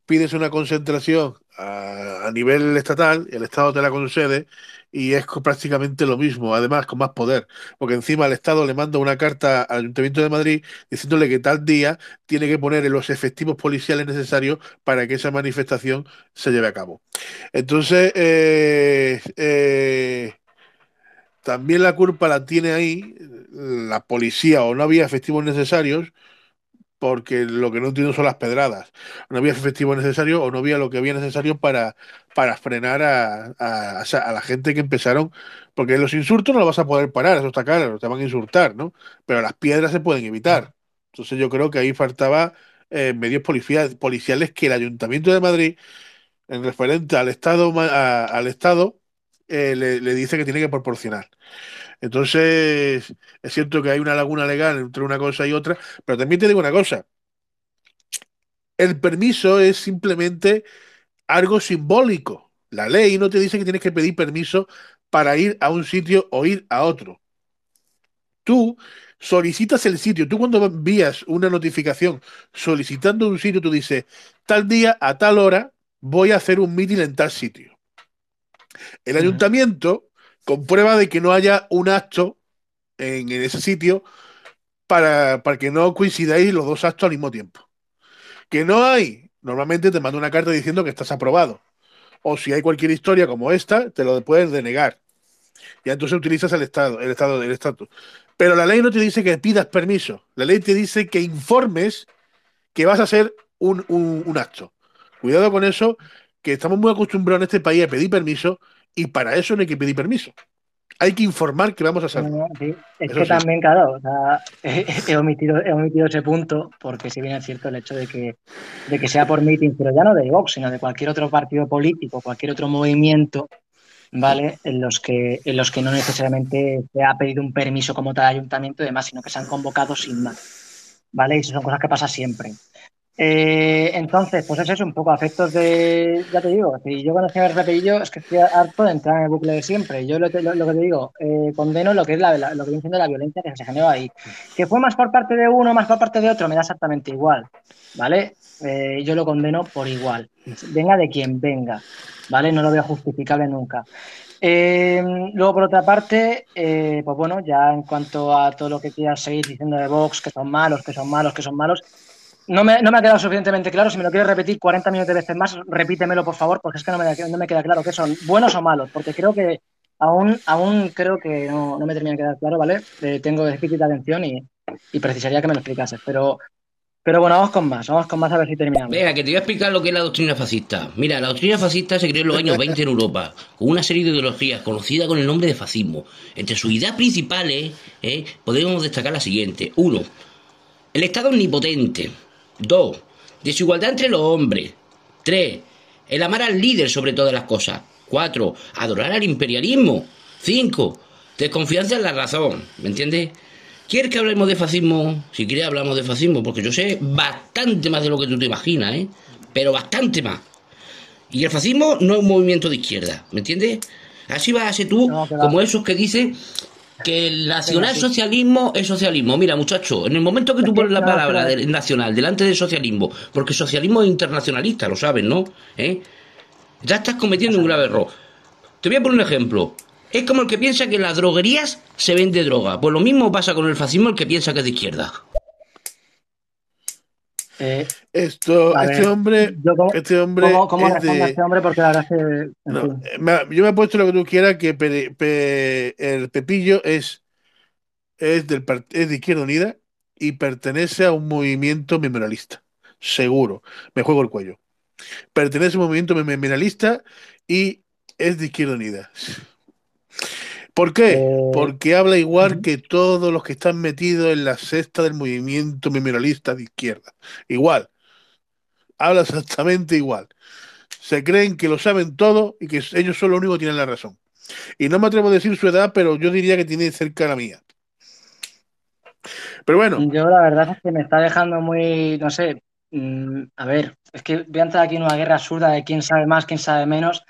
Speaker 1: pides una concentración a, a nivel estatal y el Estado te la concede y es prácticamente lo mismo, además con más poder, porque encima el Estado le manda una carta al Ayuntamiento de Madrid diciéndole que tal día tiene que poner los efectivos policiales necesarios para que esa manifestación se lleve a cabo. Entonces, eh, eh, también la culpa la tiene ahí la policía o no había efectivos necesarios porque lo que no entiendo son las pedradas. No había efectivos necesarios o no había lo que había necesario para, para frenar a, a- la gente que empezaron, porque los insultos no los vas a poder parar, eso está claro, te van a insultar, ¿no? Pero las piedras se pueden evitar. Entonces yo creo que ahí faltaba eh, medios policia- policiales que el Ayuntamiento de Madrid, en referente al Estado, a- al Estado eh, le, le dice que tiene que proporcionar. Entonces, es cierto que hay una laguna legal entre una cosa y otra, pero también te digo una cosa, el permiso es simplemente algo simbólico. La ley no te dice que tienes que pedir permiso para ir a un sitio o ir a otro. Tú solicitas el sitio, tú cuando envías una notificación solicitando un sitio, tú dices, tal día a tal hora voy a hacer un meeting en tal sitio. El ayuntamiento comprueba de que no haya un acto en, en ese sitio para, para que no coincidáis los dos actos al mismo tiempo. Que no hay, normalmente te manda una carta diciendo que estás aprobado. O si hay cualquier historia como esta, te lo puedes denegar. Y entonces utilizas el estado, el estado del estatus. Pero la ley no te dice que pidas permiso. La ley te dice que informes que vas a hacer un, un- un acto. Cuidado con eso, que estamos muy acostumbrados en este país a pedir permiso y para eso no hay que pedir permiso. Hay que informar que vamos a.
Speaker 2: No, sí. Es
Speaker 1: Eso
Speaker 2: que
Speaker 1: sí.
Speaker 2: también, claro, o sea, he, omitido, he omitido ese punto porque si bien es cierto el hecho de que, de que sea por meeting, pero ya no de Vox, sino de cualquier otro partido político, cualquier otro movimiento, ¿vale? En los que, en los que no necesariamente se ha pedido un permiso como tal ayuntamiento y demás, sino que se han convocado sin más, ¿vale? Y eso son cosas que pasan siempre. Eh, entonces, pues es un poco afectos de, ya te digo, si yo conocí a Repelillo es que estoy harto de entrar en el bucle de siempre. Yo lo, que- te digo, eh, condeno lo que es la, lo que viene siendo la violencia que se generó ahí. Que fue más por parte de uno, más por parte de otro, me da exactamente igual, ¿vale? Eh, yo lo condeno por igual, venga de quien venga, ¿vale? No lo veo justificable nunca. Luego, por otra parte, pues bueno, ya en cuanto a todo lo que quieras seguir diciendo de Vox, que son malos, que son malos, que son malos, no me, no me ha quedado suficientemente claro. Si me lo quieres repetir 40 millones de veces más, repítemelo, por favor, porque es que no me, no me queda claro que son buenos o malos, porque creo que aún, aún creo que no, no me termina de quedar claro, ¿vale? Eh, tengo déficit atención y, y precisaría que me lo explicases. Pero, pero bueno, vamos con más, vamos con más a ver si terminamos.
Speaker 9: Venga, que te voy a explicar lo que es la doctrina fascista. Mira, la doctrina fascista se creó en los años 20 en Europa, con una serie de ideologías conocida con el nombre de fascismo. Entre sus ideas principales, eh, podemos destacar la siguiente. Uno, el Estado omnipotente. Dos, desigualdad entre los hombres. Tres, el amar al líder sobre todas las cosas. Cuatro, adorar al imperialismo. Cinco, desconfianza en la razón. ¿Me entiendes? ¿Quieres que hablemos de fascismo? Si quieres hablamos de fascismo, porque yo sé bastante más de lo que tú te imaginas, ¿eh? Pero bastante más. Y el fascismo no es un movimiento de izquierda, ¿me entiendes? Así vas a ser tú como esos que dicen que el nacionalsocialismo es socialismo. Mira, muchacho, en el momento que tú pones la palabra del nacional delante del socialismo, porque socialismo es internacionalista, lo sabes, ¿no? ¿Eh? Ya estás cometiendo un grave error. Te voy a poner un ejemplo. Es como el que piensa que en las droguerías se vende droga. Pues lo mismo pasa con el fascismo, el que piensa que es de izquierda.
Speaker 2: Eh,
Speaker 1: Esto, este
Speaker 2: ver,
Speaker 1: hombre,
Speaker 2: yo cómo-
Speaker 1: este hombre
Speaker 2: ¿Cómo, cómo
Speaker 1: es
Speaker 2: a este hombre? Porque la verdad es que.
Speaker 1: No,
Speaker 2: fin.
Speaker 1: yo me he puesto lo que tú quieras, que Pe- Pe- el Pepillo es, es, del, es de Izquierda Unida y pertenece a un movimiento memorialista. Seguro. Me juego el cuello. Pertenece a un movimiento mem- memorialista y es de Izquierda Unida. ¿Por qué?
Speaker 2: Eh,
Speaker 1: Porque habla igual que todos los que están metidos en la cesta del movimiento memorialista de izquierda. Igual. Habla exactamente igual. Se creen que lo saben todo y que ellos son los únicos que tienen la razón. Y no me atrevo a decir su edad, pero yo diría que tiene cerca la mía. Pero bueno,
Speaker 2: Yo la verdad es que me está dejando muy, no sé, mm, a ver, es que voy a entrar aquí en una guerra absurda de quién sabe más, quién sabe menos.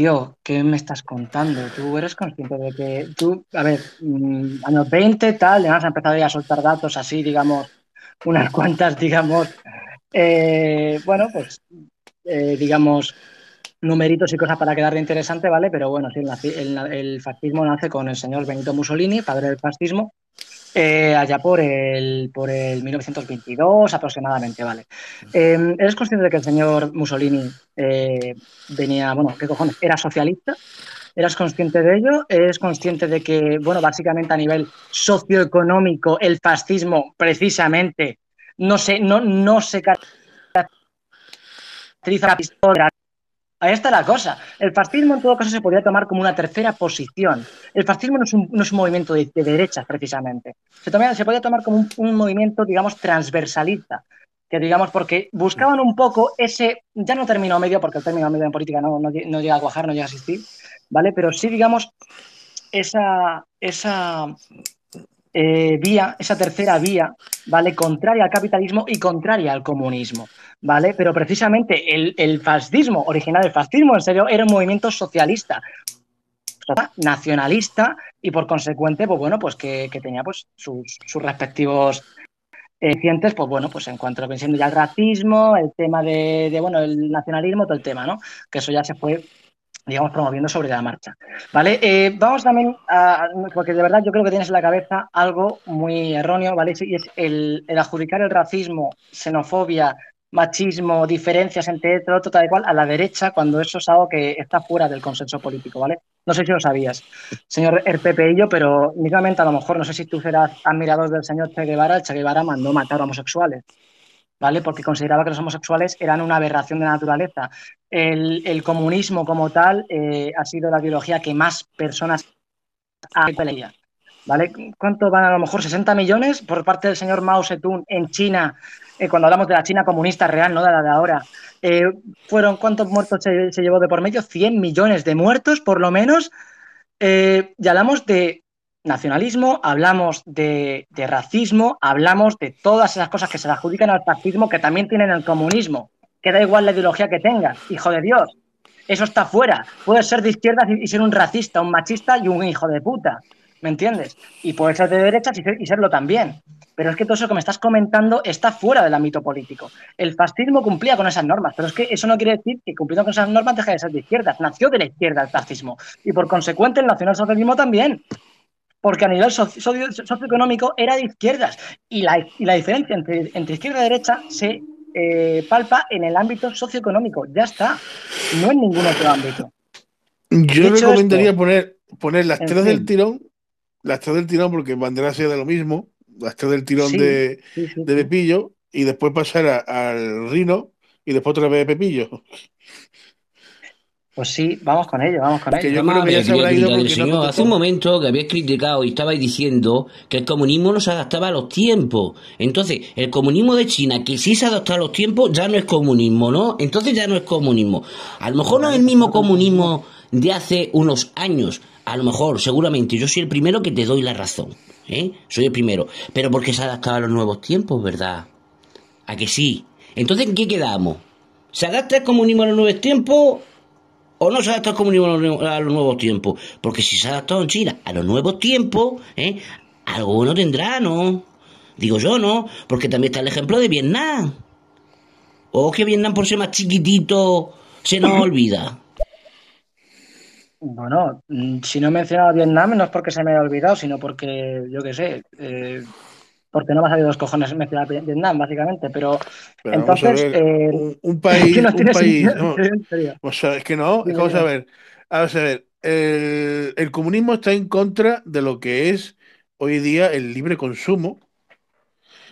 Speaker 2: Tío, ¿qué me estás contando? Tú eres consciente de que tú, a ver, mm, años 20, tal, además ha empezado ya a soltar datos así, digamos, unas cuantas, digamos, eh, bueno, pues, eh, digamos, numeritos y cosas para quedar de interesante, ¿vale? Pero bueno, sí, el fascismo nace con el señor Benito Mussolini, padre del fascismo, eh, allá por el, por el 1922 aproximadamente, ¿vale? Eh, ¿Eres consciente de que el señor Mussolini eh, venía, bueno, qué cojones, era socialista? ¿Eras consciente de ello? ¿Eres consciente de que, bueno, básicamente a nivel socioeconómico, el fascismo precisamente no se, no, no se caracteriza la pistola? Ahí está la cosa. El fascismo en todo caso se podría tomar como una tercera posición. El fascismo no es un, movimiento de, de derechas precisamente. Se, podría tomar como un, movimiento, digamos, transversalista. Que digamos, porque buscaban un poco ese, ya no término medio, porque el término medio en política no, no llega a cuajar, no llega a existir, ¿vale? Pero sí, digamos, esa, esa eh, vía, esa tercera vía, ¿vale? Contraria al capitalismo y contraria al comunismo, ¿vale? Pero precisamente el, el fascismo, original del fascismo, en serio, era un movimiento socialista, nacionalista y por consecuente, pues bueno, pues que, tenía pues sus, respectivos eh, pues bueno, pues en cuanto a siendo ya el racismo, el tema de, de, bueno, el nacionalismo, todo el tema, ¿no? Que eso ya se fue digamos, promoviendo sobre la marcha. ¿Vale? Eh, vamos también a, porque de verdad yo creo que tienes en la cabeza algo muy erróneo, ¿vale? Y es el, el adjudicar el racismo, xenofobia, machismo, diferencias entre otro, otro, tal y cual, a la derecha, cuando eso es algo que está fuera del consenso político, ¿vale? No sé si lo sabías, señor Erpepeillo, pero mismamente a lo mejor, no sé si tú serás admirador del señor Che Guevara, el Che Guevara mandó matar homosexuales. ¿Vale? Porque consideraba que los homosexuales eran una aberración de la naturaleza. El, el comunismo como tal eh, ha sido la ideología que más personas ha peleado. ¿Vale? ¿Cuánto van a lo mejor? ¿60 millones por parte del señor Mao Zedong en China? Eh, cuando hablamos de la China comunista real, no de la de ahora. Eh, ¿Fueron cuántos muertos se, se, llevó de por medio? 100 millones de muertos, por lo menos. Eh, y hablamos de nacionalismo, hablamos de, racismo, hablamos de todas esas cosas que se adjudican al fascismo que también tienen el comunismo. Que da igual la ideología que tengas, hijo de Dios. Eso está fuera. Puedes ser de izquierdas y, ser un racista, un machista y un hijo de puta. ¿Me entiendes? Y puedes ser de derechas y, y serlo también. Pero es que todo eso que me estás comentando está fuera del ámbito político. El fascismo cumplía con esas normas, pero es que eso no quiere decir que cumpliendo con esas normas deje de ser de izquierdas. Nació de la izquierda el fascismo. Y por consecuente el nacionalsocialismo también porque a nivel socio socioeconómico era de izquierdas y la, y la diferencia entre, entre, izquierda y derecha se eh, palpa en el ámbito socioeconómico, ya está, no en ningún otro ámbito.
Speaker 1: Yo recomendaría esto, poner, poner las tres fin. del tirón, las tres del tirón porque bandera sea de lo mismo, las tres del tirón
Speaker 2: sí,
Speaker 1: de,
Speaker 2: sí, sí,
Speaker 1: de Pepillo y después pasar a, al Rino y después otra vez de Pepillo.
Speaker 2: Pues sí, vamos con ello, vamos con ello.
Speaker 9: Que yo creo que ya se habrá ido porque señor, no hace un momento que habías criticado y estabais diciendo que el comunismo no se adaptaba a los tiempos. Entonces, el comunismo de China, que sí se adapta a los tiempos, ya no es comunismo, ¿no? Entonces ya no es comunismo. A lo mejor no es el mismo comunismo de hace unos años. A lo mejor, seguramente, yo soy el primero que te doy la razón. ¿eh? Soy el primero. Pero porque se adaptaba a los nuevos tiempos, ¿verdad? ¿A que sí? Entonces, ¿en qué quedamos? ¿Se adapta el comunismo a los nuevos tiempos o no se adapta el comunismo a los, a los nuevos tiempos. Porque si se ha adaptado en China a los nuevos tiempos, ¿eh? algo bueno tendrá, ¿no? Digo yo, ¿no? Porque también está el ejemplo de Vietnam. O que Vietnam, por ser más chiquitito, se nos olvida.
Speaker 2: Bueno, mm, si no he mencionado Vietnam no es porque se me haya olvidado, sino porque, yo qué sé, eh, porque no me ha salido los cojones mencionar Vi- Vietnam, básicamente. Pero,
Speaker 1: a
Speaker 2: entonces, eh,
Speaker 1: un, país,
Speaker 2: que no
Speaker 1: un país, no, o sea, es que no, vamos a ver, vamos a ver, el, el comunismo está en contra de lo que es hoy día el libre consumo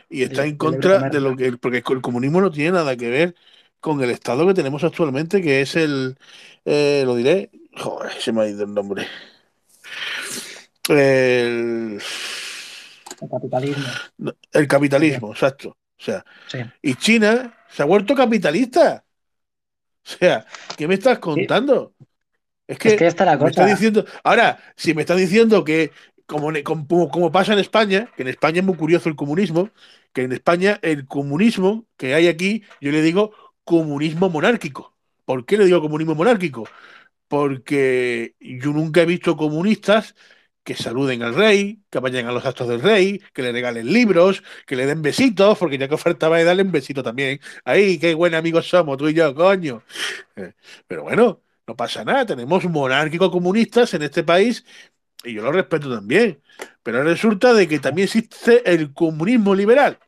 Speaker 1: y está
Speaker 2: El,
Speaker 1: en contra de lo que, porque el comunismo no tiene nada que ver con el estado que tenemos actualmente, que es el, eh, lo diré, joder, se me ha ido el nombre, el,
Speaker 2: El capitalismo.
Speaker 1: el capitalismo, exacto, o sea,
Speaker 2: Sí.
Speaker 1: y China se ha vuelto capitalista, o sea, ¿qué me estás contando? Es
Speaker 2: Es que
Speaker 1: que
Speaker 2: esta es la
Speaker 1: me está
Speaker 2: cosa.
Speaker 1: diciendo, ahora, si me está diciendo que, como, como, como pasa en España, que en España es muy curioso el comunismo, que en España el comunismo que hay aquí, yo le digo comunismo monárquico. ¿Por qué le digo comunismo monárquico? Porque yo nunca he visto comunistas que saluden al rey, que vayan a los actos del rey, que le regalen libros, que le den besitos, porque ya que ofertaba de darle un besito también. Ahí, qué buen amigos somos, tú y yo, coño. Eh, Pero bueno, no pasa nada, tenemos monárquicos comunistas en este país y yo lo respeto también. Pero resulta de que también existe el comunismo liberal.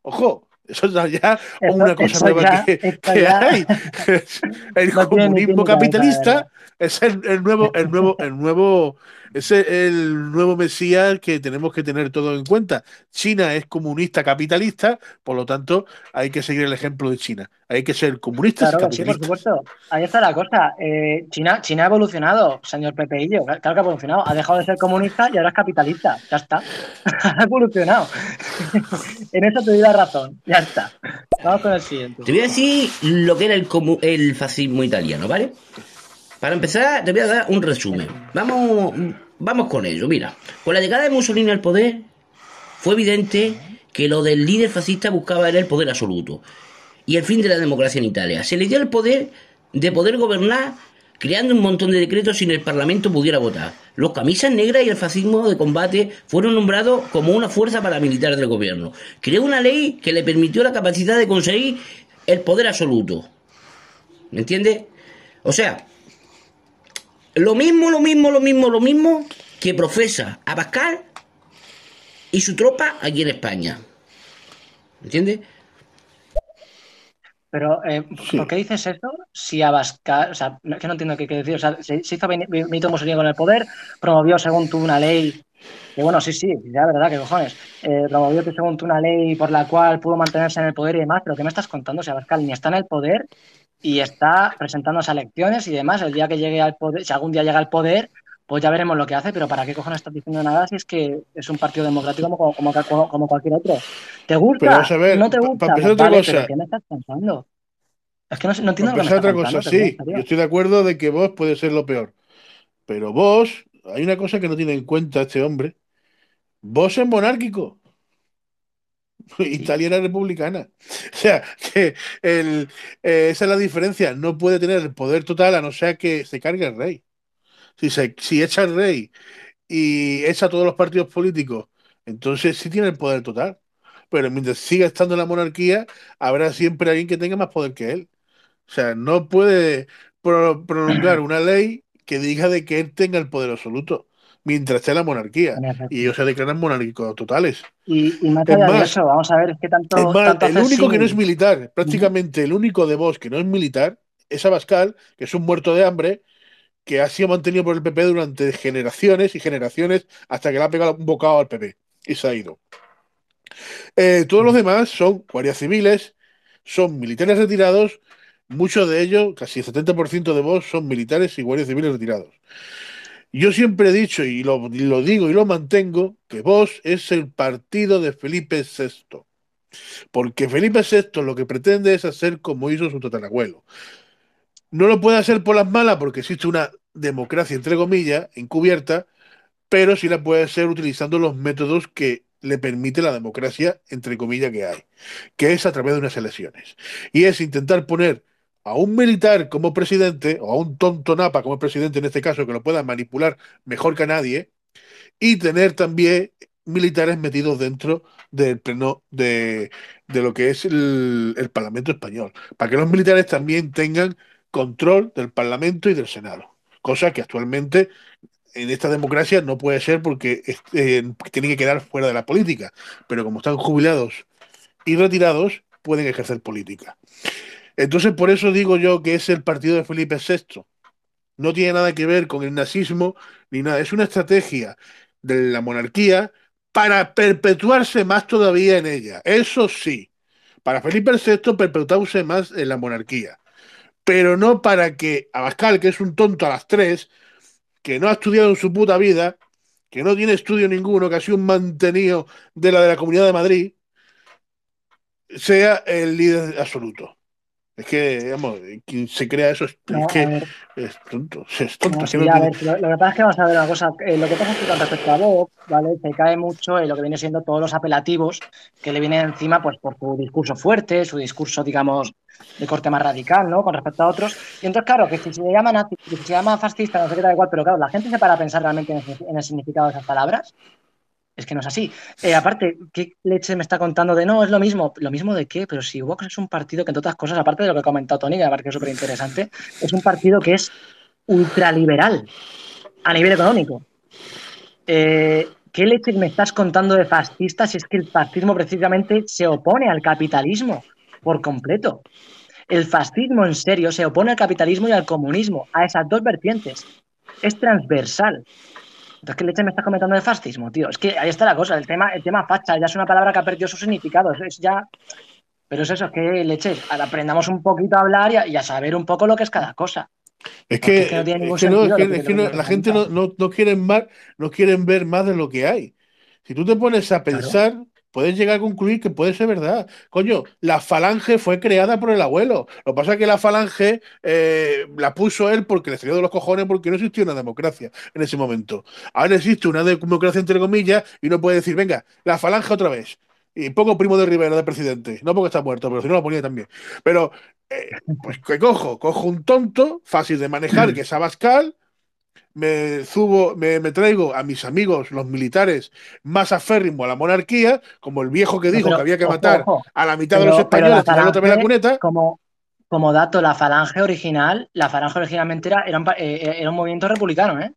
Speaker 1: Ojo, eso es ya una cosa nueva que, hay. El
Speaker 2: no
Speaker 1: comunismo capitalista
Speaker 2: verdad.
Speaker 1: es el, el nuevo, el nuevo, el nuevo, es el, nuevo mesías que tenemos que tener todo en cuenta. China es comunista capitalista, por lo tanto, hay que seguir el ejemplo de China. Hay que ser comunistas y
Speaker 2: Claro sí, por supuesto. Ahí está la cosa. Eh, China, China ha evolucionado, señor Pepeillo. Claro que ha evolucionado. Ha dejado de ser comunista y ahora es capitalista. Ya está. ha evolucionado. en eso te doy la razón. Ya está. Vamos con el siguiente.
Speaker 9: Te voy a decir lo que era el, comu- el fascismo italiano, ¿vale? Para empezar, te voy a dar un resumen. Vamos, vamos con ello. Mira, con la llegada de Mussolini al poder, fue evidente que lo del líder fascista buscaba era el poder absoluto y el fin de la democracia en Italia. Se le dio el poder de poder gobernar creando un montón de decretos sin el Parlamento pudiera votar. Los camisas negras y el fascismo de combate fueron nombrados como una fuerza paramilitar del gobierno. Creó una ley que le permitió la capacidad de conseguir el poder absoluto. ¿Me entiendes? O sea, lo mismo, lo mismo, lo mismo, lo mismo que profesa Abascal y su tropa aquí en España. ¿Me entiendes?
Speaker 2: Pero, eh, ¿por qué dices eso? Si Abascal, o sea, que no entiendo qué quiere decir. O sea, se, se hizo Beni- Benito Mussolini con el poder, promovió según tú una ley, que bueno, sí, sí, ya verdad, que cojones. Eh, promovió que según tú una ley por la cual pudo mantenerse en el poder y demás, pero ¿qué me estás contando? Si Abascal ni está en el poder y está presentándose a elecciones y demás, el día que llegue al poder, si algún día llega al poder, pues ya veremos lo que hace, pero ¿para qué cojones estás diciendo nada si es que es un partido democrático como, como, como- como cualquier otro? ¿Te gusta?
Speaker 1: Pero vamos a ver,
Speaker 2: ¿No te
Speaker 1: pa-
Speaker 2: gusta? Pues
Speaker 1: otra
Speaker 2: vale,
Speaker 1: cosa.
Speaker 2: ¿qué me estás pensando? Es que no, no entiendo lo que me
Speaker 1: otra cosa, sí, yo estoy de acuerdo de que vos puede ser lo peor. Pero vos, hay una cosa que no tiene en cuenta este hombre. Vos es monárquico. Italia era republicana. O sea, que el, eh, esa es la diferencia. No puede tener el poder total a no ser que se cargue el rey. Si, se, si echa el rey y echa a todos los partidos políticos, entonces sí tiene el poder total. Pero mientras siga estando en la monarquía, habrá siempre alguien que tenga más poder que él. O sea, no puede pro- prolongar una ley que diga de que él tenga el poder absoluto mientras esté en la monarquía. Y ellos se declaran monárquicos totales.
Speaker 2: Y, y más
Speaker 1: Es
Speaker 2: eso, vamos a ver, es que tanto,
Speaker 1: es más,
Speaker 2: tanto
Speaker 1: el único que no es militar, prácticamente el único de vos que no es militar, es Abascal, que es un muerto de hambre, que ha sido mantenido por el PP durante generaciones y generaciones hasta que le ha pegado un bocado al PP y se ha ido. Eh, todos los demás son guardias civiles, son militares retirados, muchos de ellos, casi el 70% de vos, son militares y guardias civiles retirados. Yo siempre he dicho, y lo, digo y lo mantengo, que vos es el partido de Felipe VI. Porque Felipe VI lo que pretende es hacer como hizo su tatarabuelo. No lo puede hacer por las malas porque existe una democracia, entre comillas, encubierta, pero sí la puede hacer utilizando los métodos que le permite la democracia, entre comillas, que hay, que es a través de unas elecciones. Y es intentar poner a un militar como presidente, o a un tonto napa como presidente en este caso, que lo pueda manipular mejor que a nadie, y tener también militares metidos dentro del pleno de, de lo que es el, el Parlamento español, para que los militares también tengan control del Parlamento y del Senado. cosa que actualmente en esta democracia no puede ser porque eh, tienen que quedar fuera de la política, pero como están jubilados y retirados, pueden ejercer política. Entonces, por eso digo yo que es el partido de Felipe VI. No tiene nada que ver con el nazismo ni nada. Es una estrategia de la monarquía para perpetuarse más todavía en ella. Eso sí, para Felipe VI perpetuarse más en la monarquía. Pero no para que Abascal, que es un tonto a las tres, que no ha estudiado en su puta vida, que no tiene estudio ninguno, que ha sido un mantenido de la de la Comunidad de Madrid, sea el líder absoluto. Es que, digamos, quien se crea eso es,
Speaker 2: No,
Speaker 1: es que es tonto. Es tonto.
Speaker 2: No, sí,
Speaker 1: no
Speaker 2: a ver, lo, lo que pasa es que vamos a ver una cosa. eh, lo que pasa es que con respecto a Vox, ¿vale? Se cae mucho en lo que viene siendo todos los apelativos que le vienen encima, pues por su discurso fuerte, su discurso, digamos, de corte más radical, ¿no? Con respecto a otros. Y entonces, claro, que si se le llama nazi, si se llama fascista, no sé qué da igual, pero claro, la gente se para a pensar realmente en el, en el significado de esas palabras. Es que no es así. Eh, aparte, ¿qué leche me está contando de no? Es lo mismo. ¿Lo mismo de qué? Pero si Vox es un partido que, entre otras cosas, aparte de lo que ha comentado Tony, que parece súper interesante, es un partido que es ultraliberal a nivel económico. Eh, ¿Qué leche me estás contando de fascista si es que el fascismo precisamente se opone al capitalismo por completo? El fascismo en serio se opone al capitalismo y al comunismo, a esas dos vertientes. Es transversal. Entonces, ¿qué leche me estás comentando de fascismo, tío? Es que ahí está la cosa, el tema, el tema facha ya es una palabra que ha perdido su significado, es, es ya... Pero es eso, es que ahora aprendamos un poquito a hablar y a, y a saber un poco lo que es cada cosa.
Speaker 1: Es que,
Speaker 2: es que no
Speaker 1: es que no, es que- no- la gente no, no, no quieren más, no quieren ver más de lo que hay. Si tú te pones a pensar, puedes llegar a concluir que puede ser verdad. Coño, la falange fue creada por el abuelo. Lo que pasa es que la falange eh, la puso él porque le salió de los cojones porque no existía una democracia en ese momento. Ahora existe una democracia entre comillas y uno puede decir, venga, la falange otra vez. Y pongo Primo de Rivera de presidente. No porque está muerto, pero si no lo ponía también. Pero, eh, pues que cojo, cojo un tonto, fácil de manejar, que es Abascal, me subo, me, me traigo a mis amigos, los militares, más aférrimos a la monarquía, como el viejo que dijo
Speaker 2: pero,
Speaker 1: que había que matar
Speaker 2: ojo.
Speaker 1: a la mitad de los
Speaker 2: la
Speaker 1: españoles, la
Speaker 2: falange,
Speaker 1: cuneta.
Speaker 2: Como, como dato, la falange original, la falange originalmente era, era, un, pa- eh, era un movimiento republicano, ¿eh?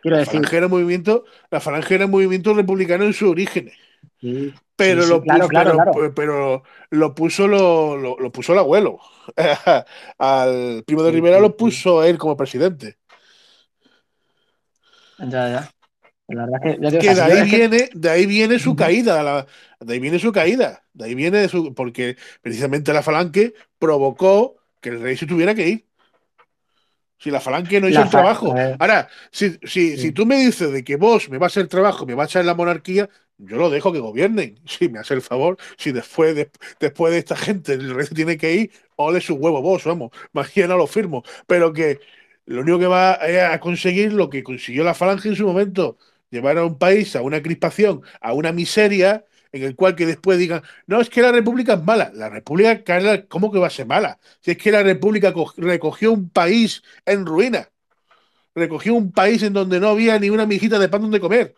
Speaker 2: Quiero
Speaker 1: La
Speaker 2: decir,
Speaker 1: falange era un movimiento, la falange era un movimiento republicano en su origen.
Speaker 2: sí,
Speaker 1: Pero,
Speaker 2: sí,
Speaker 1: lo,
Speaker 2: claro,
Speaker 1: puso,
Speaker 2: claro,
Speaker 1: pero,
Speaker 2: claro.
Speaker 1: pero lo puso lo, lo, lo puso el abuelo. Al primo de Rivera lo puso él como presidente.
Speaker 2: Ya, ya. La verdad es que, ya
Speaker 1: de ahí viene, de ahí viene su caída, la- de ahí viene su caída, de ahí viene su, porque precisamente la falange provocó que el rey se tuviera que ir. Si la falange no hizo
Speaker 2: La
Speaker 1: el trabajo. Ahora, si, si,
Speaker 2: Sí.
Speaker 1: si tú me dices de que vos me va a hacer el trabajo, me va a echar la monarquía, yo lo dejo que gobiernen. Si me hace el favor, si después de, después de esta gente el rey se tiene que ir, ole su huevo vos, vamos, mañana lo firmo. Pero que lo único que va a conseguir lo que consiguió la falange en su momento, llevar a un país a una crispación, a una miseria, en el cual que después digan, no, es que la república es mala. La república, ¿cómo que va a ser mala? Si es que la república co- recogió un país en ruina, recogió un país en donde no había ni una mijita de pan donde comer.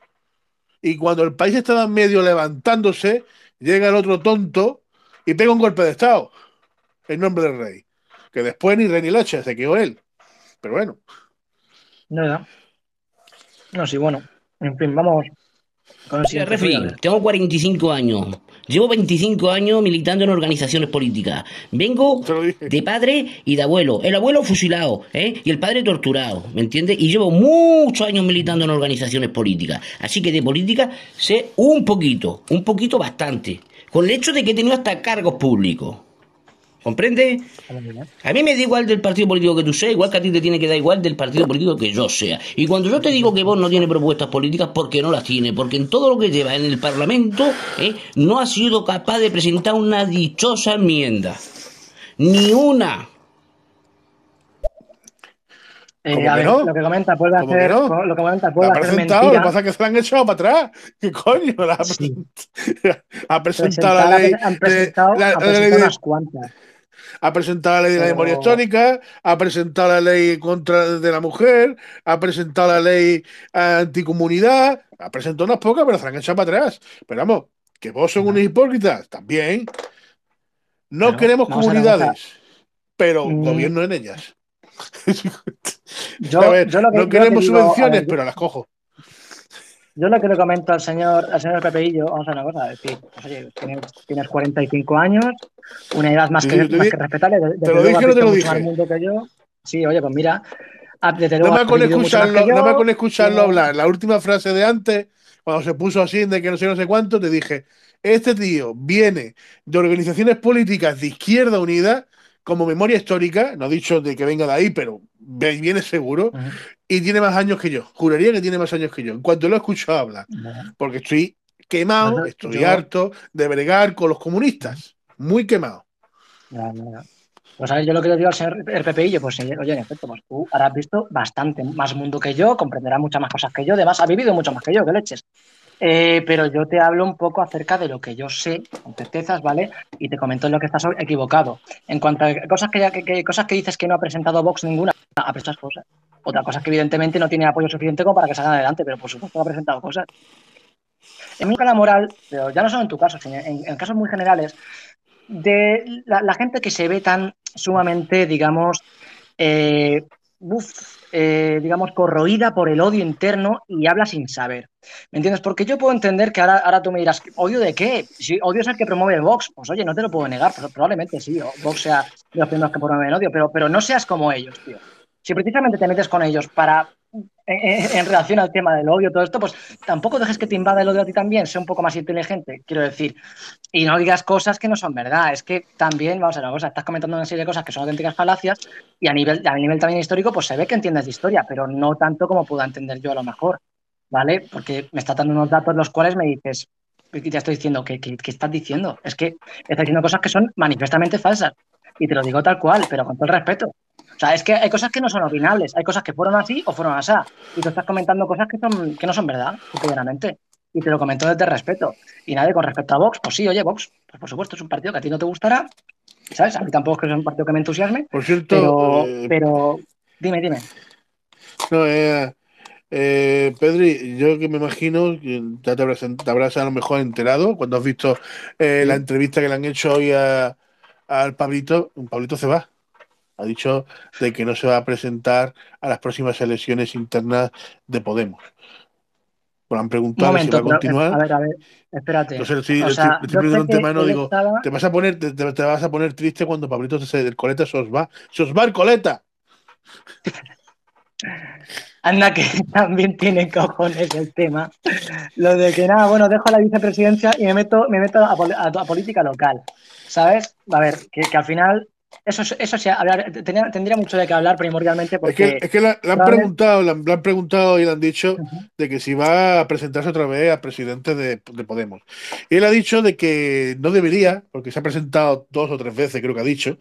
Speaker 1: Y cuando el país estaba medio levantándose, llega el otro tonto y pega un golpe de Estado en nombre del rey. Que después ni rey ni leche, se quedó él. Pero bueno,
Speaker 2: No, ya. No, sí, bueno. En fin, vamos con el ver.
Speaker 9: tengo 45 años. Llevo 25 años militando en organizaciones políticas. Vengo de padre y de abuelo. El abuelo fusilado, ¿eh? Y el padre torturado, ¿me entiendes? Y llevo muchos años militando en organizaciones políticas. Así que de política sé un poquito, un poquito bastante. Con el hecho de que he tenido hasta cargos públicos. ¿Comprende? A mí me da igual del partido político que tú seas, igual que a ti te tiene que dar igual del partido político que yo sea. Y cuando yo te digo que vos no tienes propuestas políticas, porque no las tiene, porque en todo lo que lleva en el Parlamento ¿eh? no ha sido capaz de presentar una dichosa enmienda. Ni una.
Speaker 2: Eh,
Speaker 1: ¿Cómo
Speaker 2: a
Speaker 1: que
Speaker 2: ver,
Speaker 1: no?
Speaker 2: lo que comenta puede
Speaker 1: ¿Cómo que
Speaker 2: hacer,
Speaker 1: no?
Speaker 2: lo que comenta
Speaker 1: La
Speaker 2: puede
Speaker 1: ha
Speaker 2: hacer
Speaker 1: presentado, lo que
Speaker 2: mentira.
Speaker 1: pasa es que se la han echado para atrás. ¿Qué coño? La ha,
Speaker 2: Sí.
Speaker 1: presentado, ha presentado la ley.
Speaker 2: han
Speaker 1: de-
Speaker 2: presentado,
Speaker 1: la-
Speaker 2: han
Speaker 1: la ley
Speaker 2: presentado
Speaker 1: de-
Speaker 2: unas cuantas.
Speaker 1: Ha presentado la ley de la memoria histórica, ha presentado la ley contra de la mujer, ha presentado la ley anticomunidad, ha presentado unas pocas, pero se han echado para atrás. Pero vamos, que vos son unos hipócritas, también. No queremos comunidades, pero
Speaker 2: Mm.
Speaker 1: gobierno en ellas.
Speaker 2: Yo,
Speaker 1: A ver,
Speaker 2: yo lo que,
Speaker 1: no queremos
Speaker 2: digo,
Speaker 1: subvenciones,
Speaker 2: ver,
Speaker 1: pero las cojo.
Speaker 2: Yo lo que le comento al señor, al señor Pepeillo, vamos a ver una cosa, es decir, oye, tienes, tienes 45 años, una edad más
Speaker 1: Sí,
Speaker 2: que, más que respetable,
Speaker 1: ¿te lo
Speaker 2: luego
Speaker 1: dije o no te lo
Speaker 2: más
Speaker 1: dije?
Speaker 2: mundo que yo. Sí, oye, pues mira, desde luego has
Speaker 1: más con escucharlo, más
Speaker 2: yo,
Speaker 1: con escucharlo hablar, la última frase de antes, cuando se puso así de que no sé, no sé cuánto, te dije, este tío viene de organizaciones políticas de Izquierda Unida, como memoria histórica, no he dicho de que venga de ahí, pero viene seguro, y tiene más años que yo. Juraría que tiene más años que yo. En cuanto lo he escuchado hablar, porque estoy quemado, estoy
Speaker 2: yo-
Speaker 1: harto de bregar con los comunistas. Muy quemado.
Speaker 2: Pues a ver, yo lo que le digo al señor Pepeillo, pues oye, en efecto, pues tú habrás visto bastante más mundo que yo, comprenderás muchas más cosas que yo, además has vivido mucho más que yo, que leches. Eh, pero yo te hablo un poco acerca de lo que yo sé, con certezas, ¿vale? Y te comento en lo que estás equivocado. En cuanto a cosas que, que- que- cosas que dices que no ha presentado Vox ninguna, ha presentado cosas. Otra cosa es que evidentemente no tiene apoyo suficiente como para que salgan adelante, pero por supuesto ha presentado cosas. En mi la moral, pero ya no solo en tu caso, sino en casos muy generales, de la, gente que se ve tan sumamente, digamos, eh, eh, digamos, corroída por el odio interno y habla sin saber. ¿Me entiendes? Porque yo puedo entender que ahora, ahora tú me dirás, ¿odio de qué? Si odio es el que promueve Vox, pues oye, no te lo puedo negar, pero probablemente sí, Vox sea de los primeros que promueven odio, pero, pero no seas como ellos, tío. Si precisamente te metes con ellos para en, en relación al tema del odio, todo esto, pues tampoco dejes que te invada el odio a ti también, sé un poco más inteligente, quiero decir, y no digas cosas que no son verdad. Es que también, vamos a ver cosa, estás comentando una serie de cosas que son auténticas falacias y a nivel, a nivel también histórico, pues se ve que entiendes de historia, pero no tanto como pueda entender yo a lo mejor, ¿vale? Porque me estás dando unos datos los cuales me dices, y te estoy diciendo, ¿qué, qué, qué estás diciendo? Es que estás diciendo cosas que son manifestamente falsas. Y te lo digo tal cual, pero con todo el respeto. O sea, es que hay cosas que no son opinables, hay cosas que fueron así o fueron así. Y tú estás comentando cosas que, son, que no son verdad, cotidianamente. Y te lo comento desde respeto. Y nada, con respecto a Vox, pues sí, oye, Vox, pues por supuesto es un partido que a ti no te gustará, ¿sabes? A mí tampoco es que sea un partido que me entusiasme,
Speaker 1: Por cierto,
Speaker 2: pero,
Speaker 1: eh,
Speaker 2: pero dime, dime.
Speaker 1: No, eh, eh, Pedri, yo que me imagino, que ya te habrás, te habrás a lo mejor enterado cuando has visto eh, la entrevista que le han hecho hoy a- al Pablito, Pablito se va. Ha dicho de que no se va a presentar a las próximas elecciones internas de Podemos. Le han
Speaker 2: Un
Speaker 1: preguntado si va a continuar.
Speaker 2: a ver, a ver, espérate.
Speaker 1: Entonces
Speaker 2: O
Speaker 1: estoy-
Speaker 2: sea,
Speaker 1: estoy un tema, no digo,
Speaker 2: estaba...
Speaker 1: te vas a poner, te, te- te vas a poner triste cuando Pablito se, el coleta se os va. ¡Se os va el coleta!
Speaker 2: Anda que también tiene cojones el tema. Lo de que nada, bueno, dejo la vicepresidencia y me meto, me meto a, pol- a- a política local. ¿Sabes? A ver, que, que al final, eso, es- eso sí, hablar, tendría mucho de qué hablar primordialmente
Speaker 1: Es
Speaker 2: porque.
Speaker 1: que, es que la- le han preguntado, le han, le han preguntado y le han dicho de que si va a presentarse otra vez a presidente de, de Podemos. Y él ha dicho de que no debería, porque se ha presentado dos o tres veces, creo que ha dicho,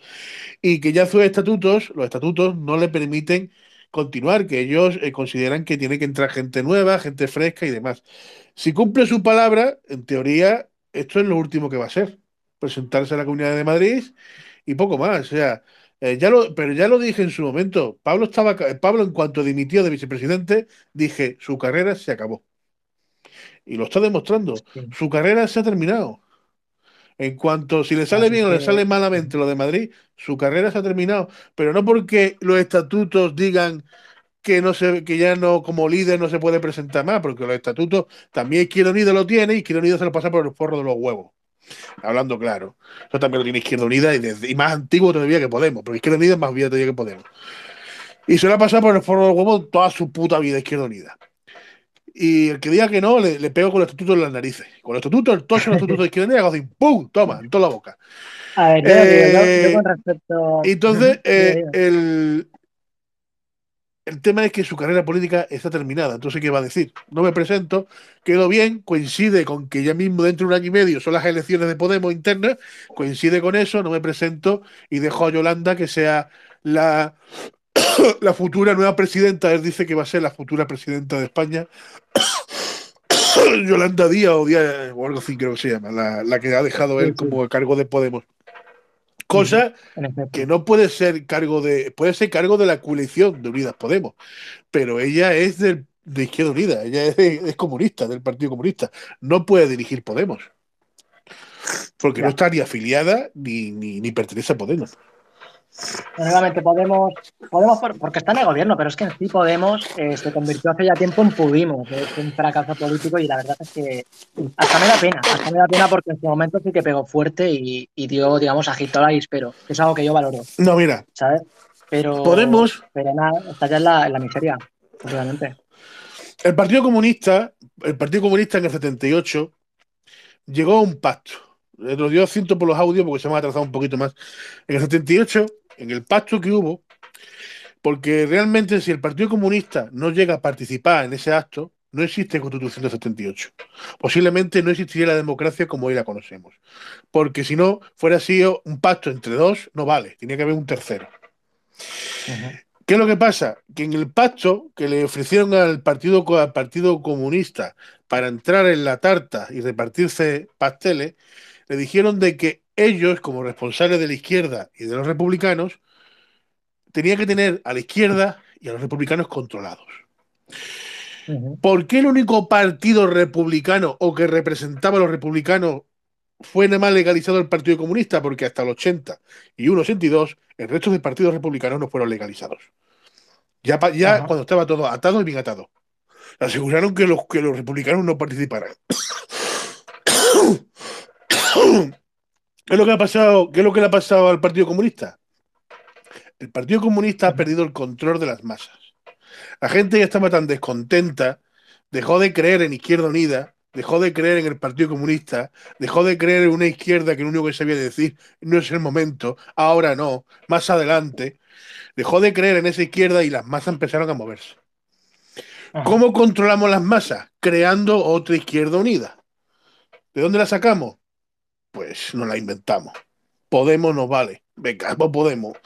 Speaker 1: y que ya sus estatutos, los estatutos no le permiten continuar, que ellos eh, consideran que tiene que entrar gente nueva, gente fresca y demás. Si cumple su palabra, en teoría, esto es lo último que va a ser, presentarse a la Comunidad de Madrid y poco más. O sea, eh, ya lo, pero ya lo dije en su momento. Pablo estaba, Pablo, en cuanto dimitió de vicepresidente, dije, su carrera se acabó. Y lo está demostrando. Su carrera se ha terminado. En cuanto, si le sale
Speaker 2: Así
Speaker 1: bien o le sale malamente lo de Madrid, su carrera se ha terminado. Pero no porque los estatutos digan que no se, que ya no, como líder no se puede presentar más, porque los estatutos también Izquierda Unida lo tiene y Izquierda Unida se lo pasa por el forro de los huevos. Hablando claro. Eso también lo tiene Izquierda Unida y, desde- y más antiguo todavía que Podemos, porque Izquierda Unida es más vieja todavía que Podemos. Y se lo ha pasado por el forro de los huevos toda su puta vida Izquierda Unida. Y el que diga que no, le, le pego con el estatuto en las narices. Con el estatuto, el tocho, el estatuto de Izquierda Unida, hago así, ¡pum! Toma, en toda la boca.
Speaker 2: A ver, yo, yo-
Speaker 1: Eh,
Speaker 2: yo con respecto.
Speaker 1: Y entonces, eh, el, el tema es que su carrera política está terminada. Entonces, ¿qué va a decir? No me presento, quedo bien, coincide con que ya mismo dentro de un año y medio son las elecciones de Podemos internas, coincide con eso, no me presento y dejo a Yolanda que sea la, la futura nueva presidenta. Él dice que va a ser la futura presidenta de España. Yolanda Díaz o Díaz, o algo así creo que se llama, la, la que ha dejado él como a cargo de Podemos. Cosa que no puede ser cargo de, puede ser cargo de la coalición de Unidas Podemos, pero ella es del- de Izquierda Unida, ella es, es comunista, del Partido Comunista, no puede dirigir Podemos, porque no está ni afiliada ni, ni, ni pertenece a Podemos.
Speaker 2: Nuevamente Podemos, Podemos por- porque está en el gobierno, pero es que en sí Podemos eh, se convirtió hace ya tiempo en Pudimos, que es un fracaso político y la verdad es que hasta me da pena, hasta me da pena porque en su momento sí que pegó fuerte y, y dio, digamos, agitó la pero que es algo que yo valoro,
Speaker 1: No, mira,
Speaker 2: ¿sabes? Pero,
Speaker 1: Podemos-
Speaker 2: pero nada, está ya en la, en la miseria, obviamente.
Speaker 1: el Partido Comunista, el Partido Comunista en el 78 llegó a un pacto. Eh, Lo dio ciento por los audios porque se me ha atrasado un poquito más. En el 78, en el pacto que hubo, porque realmente si el Partido Comunista no llega a participar en ese acto, no existe Constitución del 78. Posiblemente no existiría la democracia como hoy la conocemos. Porque si no fuera sido un pacto entre dos, no vale, tenía que haber un tercero. ¿Qué es lo que pasa? Que en el pacto que le ofrecieron al Partido, al partido Comunista para entrar en la tarta y repartirse pasteles, le dijeron de que ellos, como responsables de la izquierda y de los republicanos, tenían que tener a la izquierda y a los republicanos controlados. ¿Por qué el único partido republicano o que representaba a los republicanos fue nada más legalizado el Partido Comunista? Porque hasta el 80 y 1, 82, el resto de partidos republicanos no fueron legalizados. Ya, ya cuando estaba todo atado y bien atado. Aseguraron que los, que los republicanos no participaran. ¿Qué es lo que ha pasado? ¿Qué es lo que le ha pasado al Partido Comunista? El Partido Comunista ha perdido el control de las masas. La gente ya estaba tan descontenta, dejó de creer en Izquierda Unida, dejó de creer en el Partido Comunista, dejó de creer en una izquierda que lo único que sabía decir no es el momento, ahora no, más adelante, dejó de creer en esa izquierda y las masas empezaron a moverse. ¿Cómo controlamos las masas? Creando otra izquierda unida. ¿De dónde la sacamos? Pues nos la inventamos. Podemos nos vale. Venga, pues Podemos.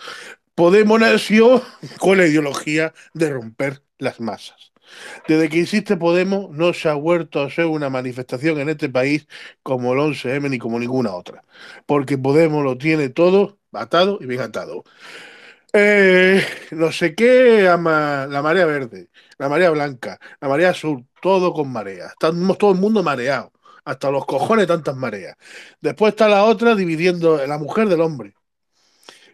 Speaker 1: Podemos nació con la ideología de romper las masas. Desde que existe Podemos, no se ha vuelto a hacer una manifestación en este país como el 11M ni como ninguna otra. Porque Podemos lo tiene todo atado y bien atado. Eh, no sé qué, ama la marea verde, la marea blanca, la marea azul, todo con marea. Estamos todo el mundo mareado, hasta los cojones tantas mareas. Después está la otra dividiendo la mujer del hombre,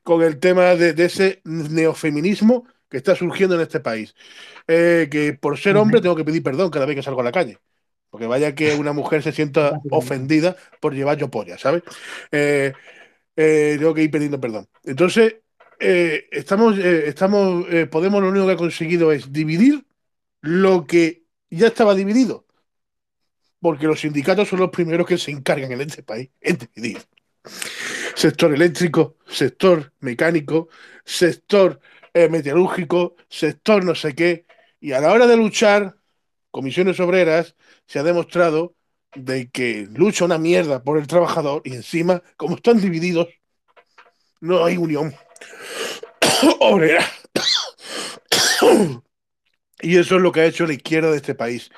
Speaker 1: con el tema de, de ese neofeminismo que está surgiendo en este país. Eh, que por ser hombre tengo que pedir perdón cada vez que salgo a la calle. Porque vaya que una mujer se sienta ofendida por llevar yo polla, ¿sabes? Eh, eh, tengo que ir pidiendo perdón. Entonces, estamos, estamos, Podemos lo único que ha conseguido es dividir lo que ya estaba dividido. Porque los sindicatos son los primeros que se encargan en este país en dividir. Sector eléctrico, sector mecánico, sector eh, sector no sé qué. Y a la hora de luchar, comisiones obreras, se ha demostrado de que lucha una mierda por el trabajador y encima, como están divididos, no hay unión obrera. y eso es lo que ha hecho la izquierda de este país,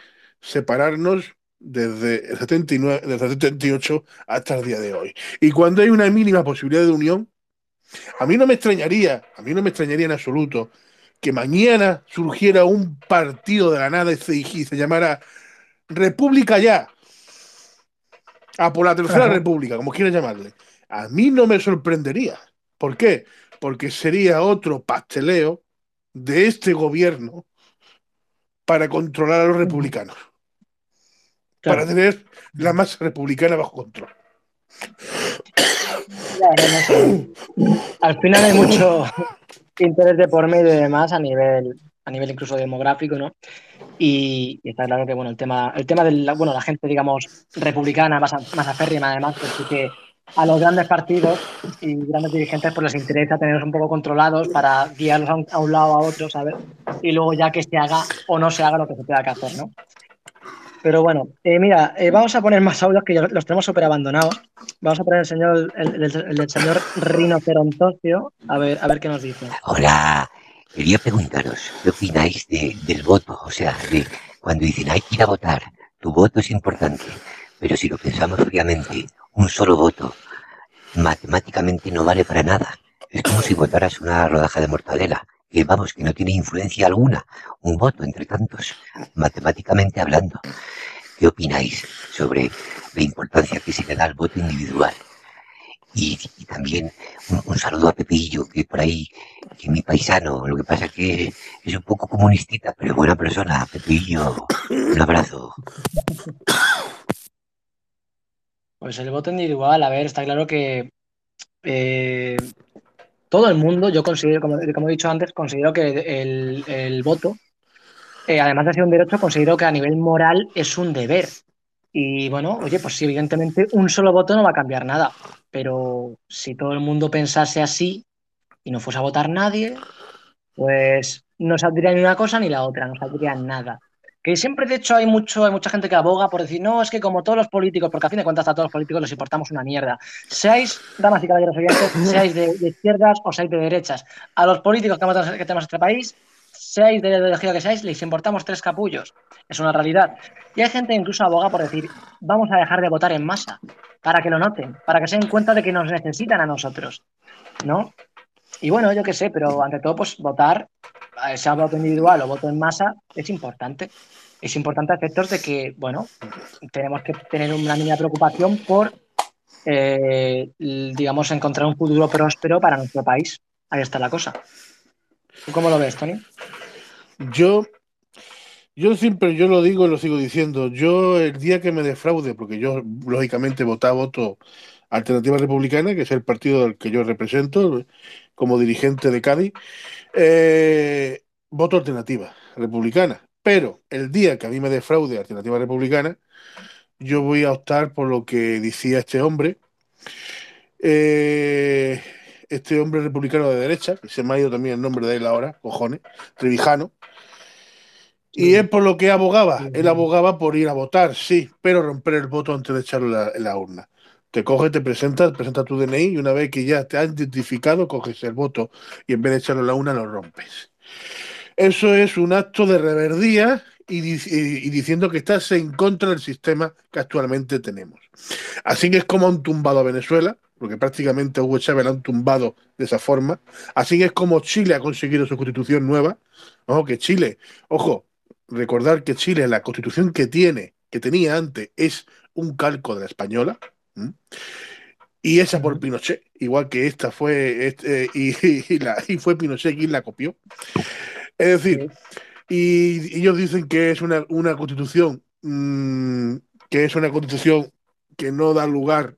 Speaker 1: separarnos desde el 79, desde el 78 hasta el día de hoy. Y cuando hay una mínima posibilidad de unión, a mí no me extrañaría, a mí no me extrañaría en absoluto que mañana surgiera un partido de la nada y se, y se llamara República Ya, a por la Tercera
Speaker 2: Ajá.
Speaker 1: República, como quieras llamarle. A mí no me sorprendería. ¿Por qué? Porque sería otro pasteleo de este gobierno para controlar a los republicanos. Para tener la masa republicana bajo control.
Speaker 2: Al final hay mucho interés de por medio y demás a nivel, a nivel incluso demográfico, ¿no? Y, y está claro que bueno, el tema, el tema de la, bueno, la gente, digamos, republicana, más, a- más aférrima además, pues sí que a los grandes partidos y grandes dirigentes pues les interesa tenerlos un poco controlados para guiarlos a un, a un lado a otro, ¿sabes? Y luego ya que se haga o no se haga lo que se tenga que hacer, ¿no? Pero bueno, eh, mira, eh, vamos a poner más audios que ya los tenemos súper abandonados. Vamos a poner el señor, el, el- el del señor Rinocerontosio, a ver, a ver qué nos dice.
Speaker 12: Hola, quería preguntaros, ¿qué opináis de- del voto? O sea, de cuando dicen hay que ir a votar, tu voto es importante, pero si lo pensamos fríamente, un solo voto matemáticamente no vale para nada. Es como si votaras una rodaja de mortadela, que vamos, que no tiene influencia alguna, un voto entre tantos, matemáticamente hablando. ¿Qué opináis sobre la importancia que se le da al voto individual? Y, también un, un saludo a Pepillo, que por ahí, que es mi paisano. Lo que pasa es que es un poco comunistita, pero buena persona. Pepillo, un abrazo.
Speaker 2: Pues el voto individual, a ver, está claro que eh, todo el mundo, yo considero, como, he dicho antes, considero que el, el voto, eh, además de ser un derecho, considero que a nivel moral es un deber. Y bueno, oye, pues sí, evidentemente un solo voto no va a cambiar nada, pero si todo el mundo pensase así y no fuese a votar nadie, pues no saldría ni una cosa ni la otra, no saldría nada. Que siempre, de hecho, hay mucho, hay mucha gente que aboga por decir, no, es que como todos los políticos, porque a fin de cuentas a todos los políticos les importamos una mierda. Seáis, damas y caballeros oyentes, seáis de, de izquierdas o seáis de derechas. A los políticos que, hemos- que tenemos en este país, seáis de la ideología que seáis, les importamos tres capullos. Es una realidad. Y hay gente que incluso aboga por decir, vamos a dejar de votar en masa, para que lo noten, para que se den cuenta de que nos necesitan a nosotros. ¿No? Y bueno, yo qué sé, pero ante todo, pues votar, sea voto individual o voto en masa, es importante. Es importante a efectos de que, bueno, tenemos que tener una mínima preocupación por, eh, digamos, encontrar un futuro próspero para nuestro país. Ahí está la cosa. ¿Tú cómo lo ves, Tony?
Speaker 1: Yo, yo siempre, yo lo digo y lo sigo diciendo, yo el día que me defraude, porque yo lógicamente votaba voto Alternativa Republicana, que es el partido al que yo represento como dirigente de Cádiz, eh, voto Alternativa Republicana. Pero el día que a mí me defraude Alternativa Republicana, yo voy a optar por lo que decía este hombre, eh, este hombre republicano de derecha, que se me ha ido también el nombre de él ahora, cojones, Trevijano, y es por lo que abogaba. Él abogaba por ir a votar, sí, pero romper el voto antes de echarlo en la, en la urna. Te coges, te presentas, presentas tu DNI y una vez que ya te han identificado, coges el voto y en vez de echarlo en la urna lo rompes. Eso es un acto de reverdía y, di- y- y diciendo que estás en contra del sistema que actualmente tenemos. Así que es como han tumbado a Venezuela, porque prácticamente a Hugo Chávez la han tumbado de esa forma. Así es como Chile ha conseguido su constitución nueva. Ojo que Chile, ojo, recordar que Chile, la constitución que tiene, que tenía antes, es un calco de la española. ¿M? Y esa por Pinochet, igual que esta fue, este, y, y la, y fue Pinochet quien la copió. Es decir, y ellos dicen que es una, una constitución mm, que es una constitución que no da lugar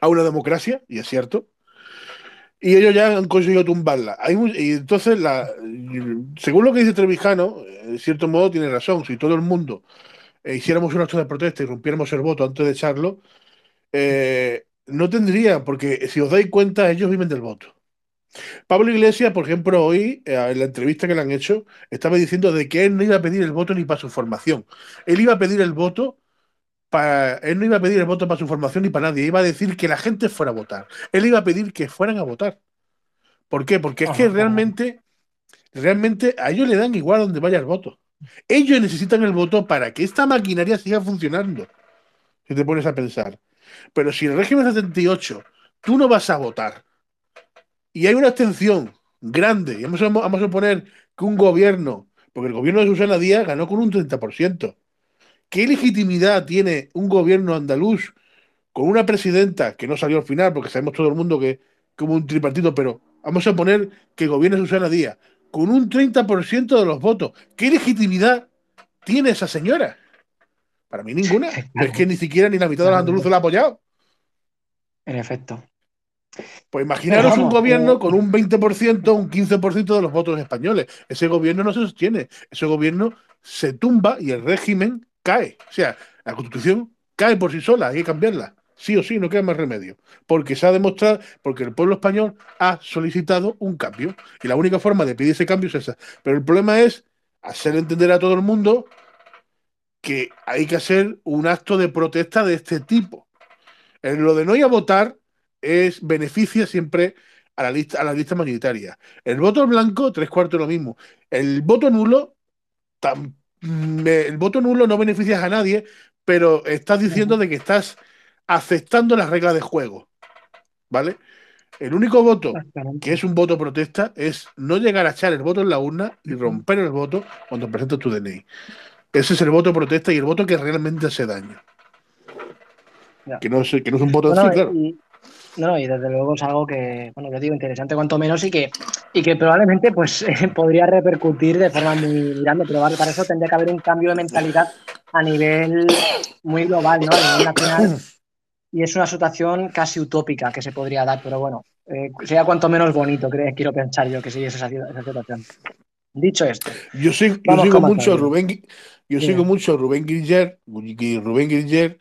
Speaker 1: a una democracia, y es cierto, y ellos ya han conseguido tumbarla. Hay y entonces, la, según lo que dice Trevijano, en cierto modo tiene razón, si todo el mundo eh, hiciéramos un acto de protesta y rompiéramos el voto antes de echarlo, eh, no tendría, porque si os dais cuenta, ellos viven del voto. Pablo Iglesias, por ejemplo, hoy, eh, en la entrevista que le han hecho, estaba diciendo de que él no iba a pedir el voto ni para su formación. Él iba a pedir el voto para. Él no iba a pedir el voto para su formación ni para nadie. Iba a decir que la gente fuera a votar. Él iba a pedir que fueran a votar. ¿Por qué? Porque es que realmente, realmente a ellos le dan igual donde vaya el voto. Ellos necesitan el voto para que esta maquinaria siga funcionando. Si te pones a pensar. Pero si el régimen 78 tú no vas a votar y hay una abstención grande, y vamos a, vamos a suponer que un gobierno, porque el gobierno de Susana Díaz ganó con un 30%. ¿Qué legitimidad tiene un gobierno andaluz con una presidenta que no salió al final, porque sabemos todo el mundo que como un tripartito, pero vamos a poner que gobierne Susana Díaz con un 30% de los votos? ¿Qué legitimidad tiene esa señora? Para mí ninguna. Es que ni siquiera ni la mitad de los andaluces la ha apoyado.
Speaker 2: En efecto.
Speaker 1: Pues imaginaros un gobierno
Speaker 2: eh,
Speaker 1: con un 20%, un 15% de los votos españoles. Ese gobierno no se sostiene. Ese gobierno se tumba y el régimen cae. O sea, la constitución cae por sí sola, hay que cambiarla. Sí o sí, no queda más remedio. Porque se ha demostrado, porque el pueblo español ha solicitado un cambio. Y la única forma de pedir ese cambio es esa. Pero el problema es hacer entender a todo el mundo que hay que hacer un acto de protesta de este tipo. En lo de no ir a votar es beneficia siempre a la lista, a la lista mayoritaria. El voto blanco, tres cuartos lo mismo. El voto nulo, mm, el voto nulo no beneficias a nadie, pero estás diciendo de que estás aceptando las reglas de juego. ¿Vale? El único voto que es un voto protesta es no llegar a echar el voto en la urna y romper el voto cuando presentas tu DNI. Ese es el voto protesta y el voto que realmente hace daño.
Speaker 2: Ya.
Speaker 1: Que no es, que no es un voto
Speaker 2: Bueno,
Speaker 1: así, claro.
Speaker 2: y, No, y desde luego es algo que, bueno, yo digo interesante cuanto menos y que, y que probablemente pues podría repercutir de forma muy grande, pero vale, para eso tendría que haber un cambio de mentalidad a nivel muy global, ¿no? A nivel nacional. Y es una situación casi utópica que se podría dar, pero bueno, eh, sería cuanto menos bonito, creo, quiero pensar yo que siguiese esa, esa situación. Dicho esto.
Speaker 1: Yo, sigo, yo sigo mucho a. Rubén, yo
Speaker 2: Dime.
Speaker 1: sigo mucho a Rubén Guiller, y Rubén Guiller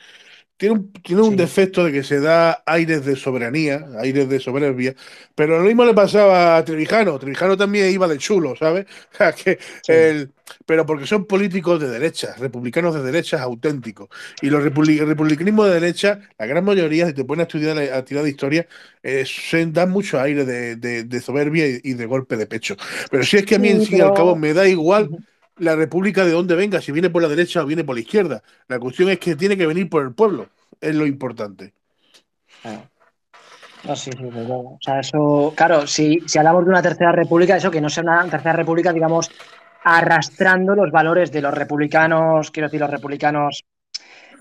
Speaker 1: tiene un, tiene un defecto de que se da aires de soberanía, aires de soberbia, pero lo mismo le pasaba a Trevijano. Trevijano también iba de chulo, ¿sabes? Que el- pero porque son políticos de derecha, republicanos de derechas auténticos. Y los el republicanismo de derecha, la gran mayoría, si te pones a estudiar la actividad de historia, eh, se dan mucho aire de, de- de soberbia y, y de golpe de pecho. Pero si es que a mí, en
Speaker 2: Sí,
Speaker 1: fin y al cabo, me da igual la república de dónde venga, si viene por la derecha o viene por la izquierda. La cuestión es que tiene que venir por el pueblo, es lo importante.
Speaker 2: No, sí, sí, desde luego. O sea, eso, claro, si, si hablamos de una tercera república, eso que no sea una tercera república, digamos, arrastrando los valores de los republicanos, quiero decir, los republicanos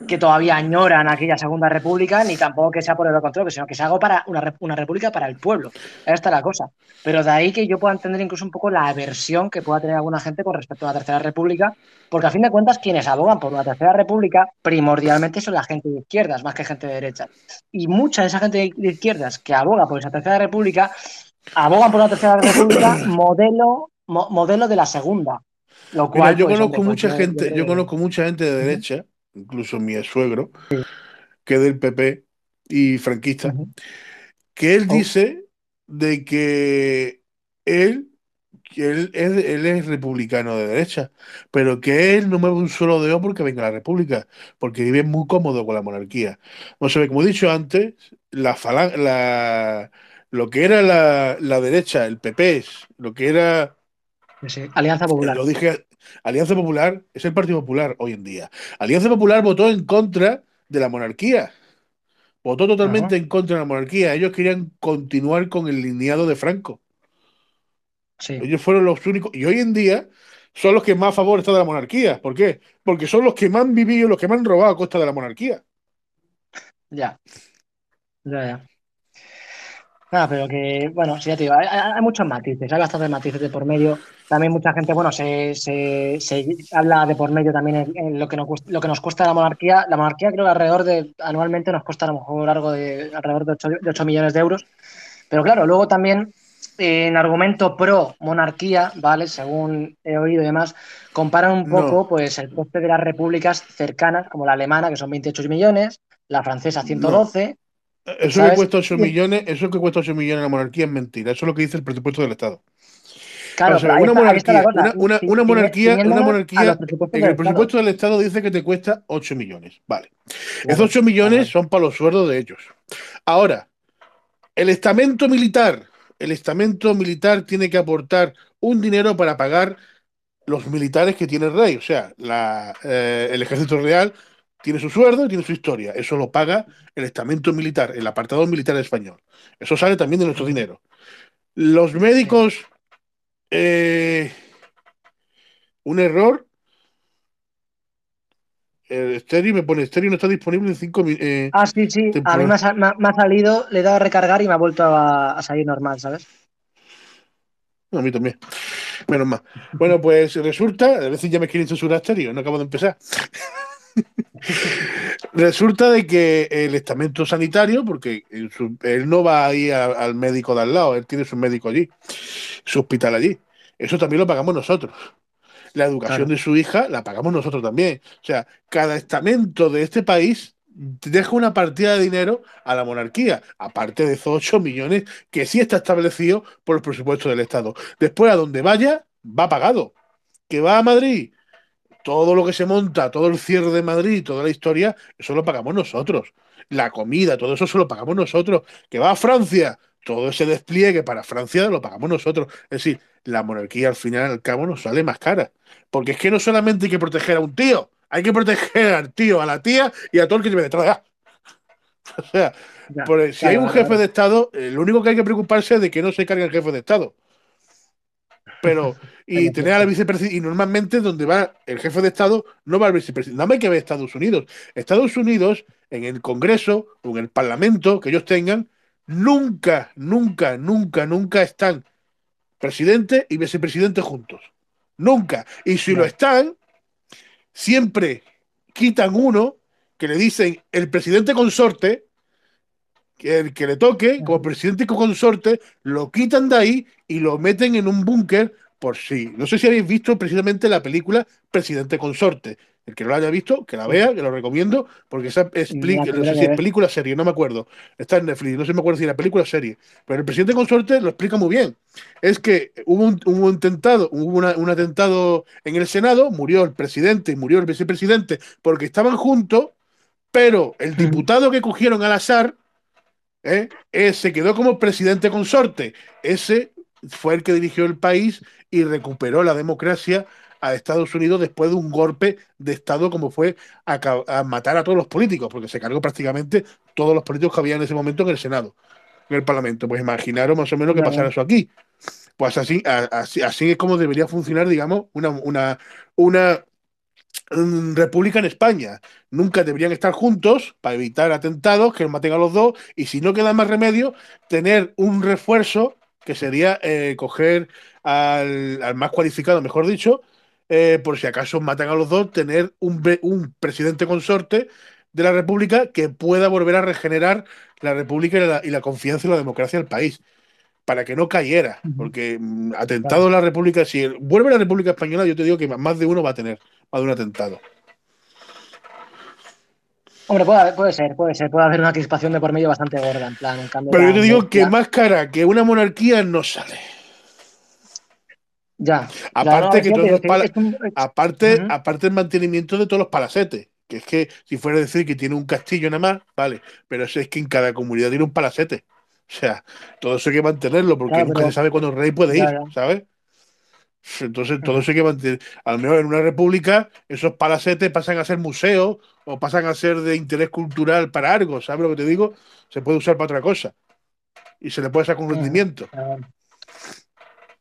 Speaker 2: que todavía añoran aquella segunda república, ni tampoco que sea por el contrario, sino que sea algo para una, una república para el pueblo. Ahí está la cosa. Pero de ahí que yo pueda entender incluso un poco la aversión que pueda tener alguna gente con respecto a una tercera república, porque a fin de cuentas quienes abogan por una tercera república primordialmente son la gente de izquierdas más que gente de derechas. Y mucha de esa gente de de izquierdas que aboga por esa tercera república, abogan por una tercera república modelo, mo- modelo de la segunda. Lo
Speaker 1: Mira,
Speaker 2: cual,
Speaker 1: yo
Speaker 2: pues,
Speaker 1: conozco mucha gente,
Speaker 2: creo
Speaker 1: yo conozco mucha gente de derecha, incluso mi suegro, que es del PP y franquista, que él dice de que él, que él, es- él es republicano de derecha, pero que él no mueve un solo dedo porque venga la república, porque vive muy cómodo con la monarquía. No sé, como he dicho antes, la la, lo que era la, la derecha, el PP, lo que era
Speaker 2: Sí, Alianza Popular.
Speaker 1: lo dije, Alianza Popular es el Partido Popular hoy en día. Alianza Popular votó en contra de la monarquía. Votó totalmente en contra de la monarquía. Ellos querían continuar con el lineado de Franco. Ellos fueron los únicos. Y hoy en día son los que más a favor están de la monarquía. ¿Por qué? Porque son los que más han vivido, los que más han robado a costa de la monarquía.
Speaker 2: Ya. Ya, ya. Nada, pero que, bueno, sí, ya te digo, hay, hay- muchos matices, hay bastantes matices de por medio. También mucha gente, bueno, se, se, se habla de por medio también en, en lo, que nos, cuesta- lo que nos cuesta la monarquía. La monarquía creo que alrededor de, anualmente nos cuesta a lo mejor algo de alrededor de 8, de 8 millones de euros. Pero claro, luego también en argumento pro monarquía, ¿vale? Según he oído y demás, comparan un
Speaker 1: No.
Speaker 2: poco pues el coste de las repúblicas cercanas, como la alemana, que son 28 millones, la francesa 112.
Speaker 1: Eso que cuesta 8
Speaker 2: Y-
Speaker 1: millones, eso que cuesta 8 millones la monarquía es mentira. Eso es lo que dice el presupuesto del Estado.
Speaker 2: Claro,
Speaker 1: una
Speaker 2: está-
Speaker 1: monarquía, una, una-
Speaker 2: Si-
Speaker 1: una
Speaker 2: si-
Speaker 1: monarquía, una monarquía, en el presupuesto del Estado dice que te cuesta 8 millones. Vale. Esos 8 millones son para los sueldos de ellos. Ahora, el estamento militar, el estamento militar tiene que aportar un dinero para pagar los militares que tiene el rey. O sea, la, eh, el ejército real tiene su sueldo y tiene su historia. Eso lo paga el estamento militar, el apartado militar español. Eso sale también de nuestro dinero. Los médicos, eh, un error. El estéreo me pone estéreo no está disponible en 5 minutos.
Speaker 2: Ah, sí, sí. A mí me ha, sa- me ha- me ha salido, le he dado a recargar y me ha vuelto a, a salir normal, ¿sabes?
Speaker 1: A mí también. Menos mal. Bueno, pues resulta, a veces ya me quieren censurar estéreo, no acabo de empezar. Resulta de que el estamento sanitario, porque su- él no va ahí a- al médico de al lado, él tiene su médico allí, su hospital allí. Eso también lo pagamos nosotros. La educación
Speaker 2: Claro.
Speaker 1: de su hija la pagamos nosotros también. O sea, cada estamento de este país deja una partida de dinero a la monarquía, aparte de esos 8 millones que sí está establecido por el presupuesto del Estado. Después, a donde vaya, va pagado. Que va a Madrid, todo lo que se monta, todo el cierre de Madrid, toda la historia, eso lo pagamos nosotros. La comida, todo eso se lo pagamos nosotros. Que va a Francia, todo ese despliegue para Francia lo pagamos nosotros. Es decir, la monarquía al final al cabo nos sale más cara. Porque es que no solamente hay que proteger a un tío, hay que proteger al tío, a la tía y a todo el que lleve detrás. O sea,
Speaker 2: Ya,
Speaker 1: por- si
Speaker 2: claro,
Speaker 1: hay un jefe
Speaker 2: claro.
Speaker 1: de Estado, eh, lo único que hay que preocuparse es de que no se cargue el jefe de Estado. Pero, y tener a la vicepresidenta, y normalmente donde va el jefe de Estado, no va el vicepresidente. No hay que ver Estados Unidos. Estados Unidos, en el Congreso o en el Parlamento que ellos tengan, nunca, nunca, nunca, nunca están presidente y vicepresidente juntos. Nunca. Y si lo están, siempre quitan uno que le dicen el presidente consorte, que el que le toque como presidente consorte, lo quitan de ahí y lo meten en un búnker por sí. No sé si habéis visto precisamente la película Presidente Consorte. El que no la haya visto, que la vea, que lo recomiendo, porque esa explica, no sé si es película o serie, no me acuerdo. Está en Netflix, no sé si me acuerdo si era película o serie. Pero el presidente consorte lo explica muy bien. Es que hubo un, intentado, hubo un atentado en el Senado, murió el presidente y murió el vicepresidente porque estaban juntos, pero el diputado que cogieron al azar ¿eh? se quedó como presidente consorte. Ese fue el que dirigió el país y recuperó la democracia a Estados Unidos después de un golpe de Estado como fue a, matar a todos los políticos, porque se cargó prácticamente todos los políticos que había en ese momento en el Senado, en el Parlamento. Pues imaginaros más o menos que pasara eso aquí. Pues así, así, así es como debería funcionar, digamos, una, una, una república en España. Nunca deberían estar juntos para evitar atentados, que maten a los dos, y si no queda más remedio, tener un refuerzo que sería eh, coger al, más cualificado, mejor dicho, eh, por si acaso matan a los dos, tener un, un, presidente consorte de la República que pueda volver a regenerar la República y la, y la confianza en la democracia del país, para que no cayera, porque mm, atentado a la República, si vuelve a la República Española, yo te digo que más de uno va a tener, más de un atentado.
Speaker 2: Hombre, puede, puede, ser, puede ser, puede haber una crispación de por medio bastante gorda, en plan, en cambio
Speaker 1: Pero yo te digo que más cara que una monarquía no sale.
Speaker 2: Ya.
Speaker 1: Aparte que todos aparte, aparte el mantenimiento de todos los palacetes. Que es que si fuera a decir que tiene un castillo nada más, vale. Pero eso es que en cada comunidad tiene un palacete. O sea, todo eso hay que mantenerlo, porque nunca se sabe cuándo el rey puede ir, ¿sabes? Entonces, todo eso hay que mantener. A lo mejor en una república, esos palacetes pasan a ser museos o pasan a ser de interés cultural para algo, ¿sabes lo que te digo? Se puede usar para otra cosa. Y se le puede sacar un rendimiento.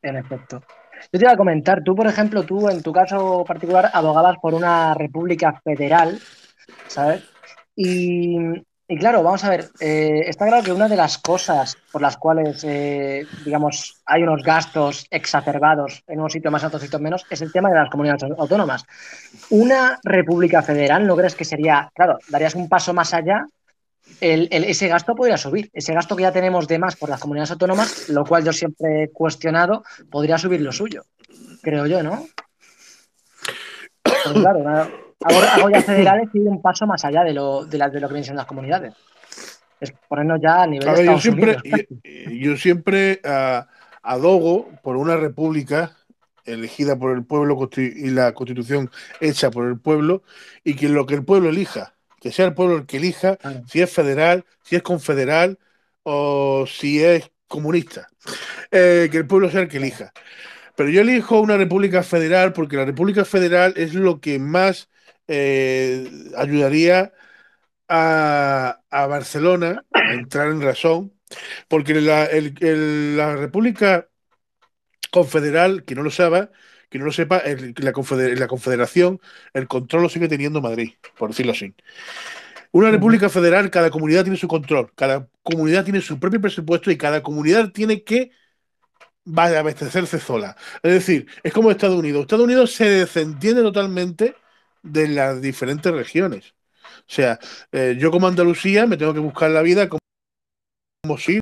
Speaker 2: En efecto. Yo te iba a comentar, tú, por ejemplo, tú en tu caso particular abogabas por una república federal, ¿sabes? Y, claro, vamos a ver, eh, está claro que una de las cosas por las cuales, eh, digamos, hay unos gastos exacerbados en un sitio más, otro sitio menos, es el tema de las comunidades autónomas. Una república federal, ¿no crees que sería, claro, darías un paso más allá ese gasto podría subir. Ese gasto que ya tenemos de más por las comunidades autónomas, lo cual yo siempre he cuestionado, podría subir lo suyo. Creo yo, ¿no? Claro, algo, ya federal es ir un paso más allá de lo, de, lo que vienen las comunidades. Es ponernos ya a nivel de
Speaker 1: yo siempre, yo, siempre uh, adogo por una república elegida por el pueblo y la constitución hecha por el pueblo y que lo que el pueblo elija que sea el pueblo el que elija si es federal, si es confederal o si es comunista. Eh, que el pueblo sea el que elija. Pero yo elijo una república federal porque la república federal es lo que más eh, ayudaría a, Barcelona a entrar en razón, porque la, la república confederal, que no lo sepa, que no lo sepa, la, confederación, el control lo sigue teniendo Madrid, por decirlo así. Una república federal, cada comunidad tiene su control, cada comunidad tiene su propio presupuesto y cada comunidad tiene que abastecerse sola. Es decir, es como Estados Unidos. Estados Unidos se desentiende totalmente de las diferentes regiones. O sea, eh, yo como Andalucía me tengo que buscar la vida como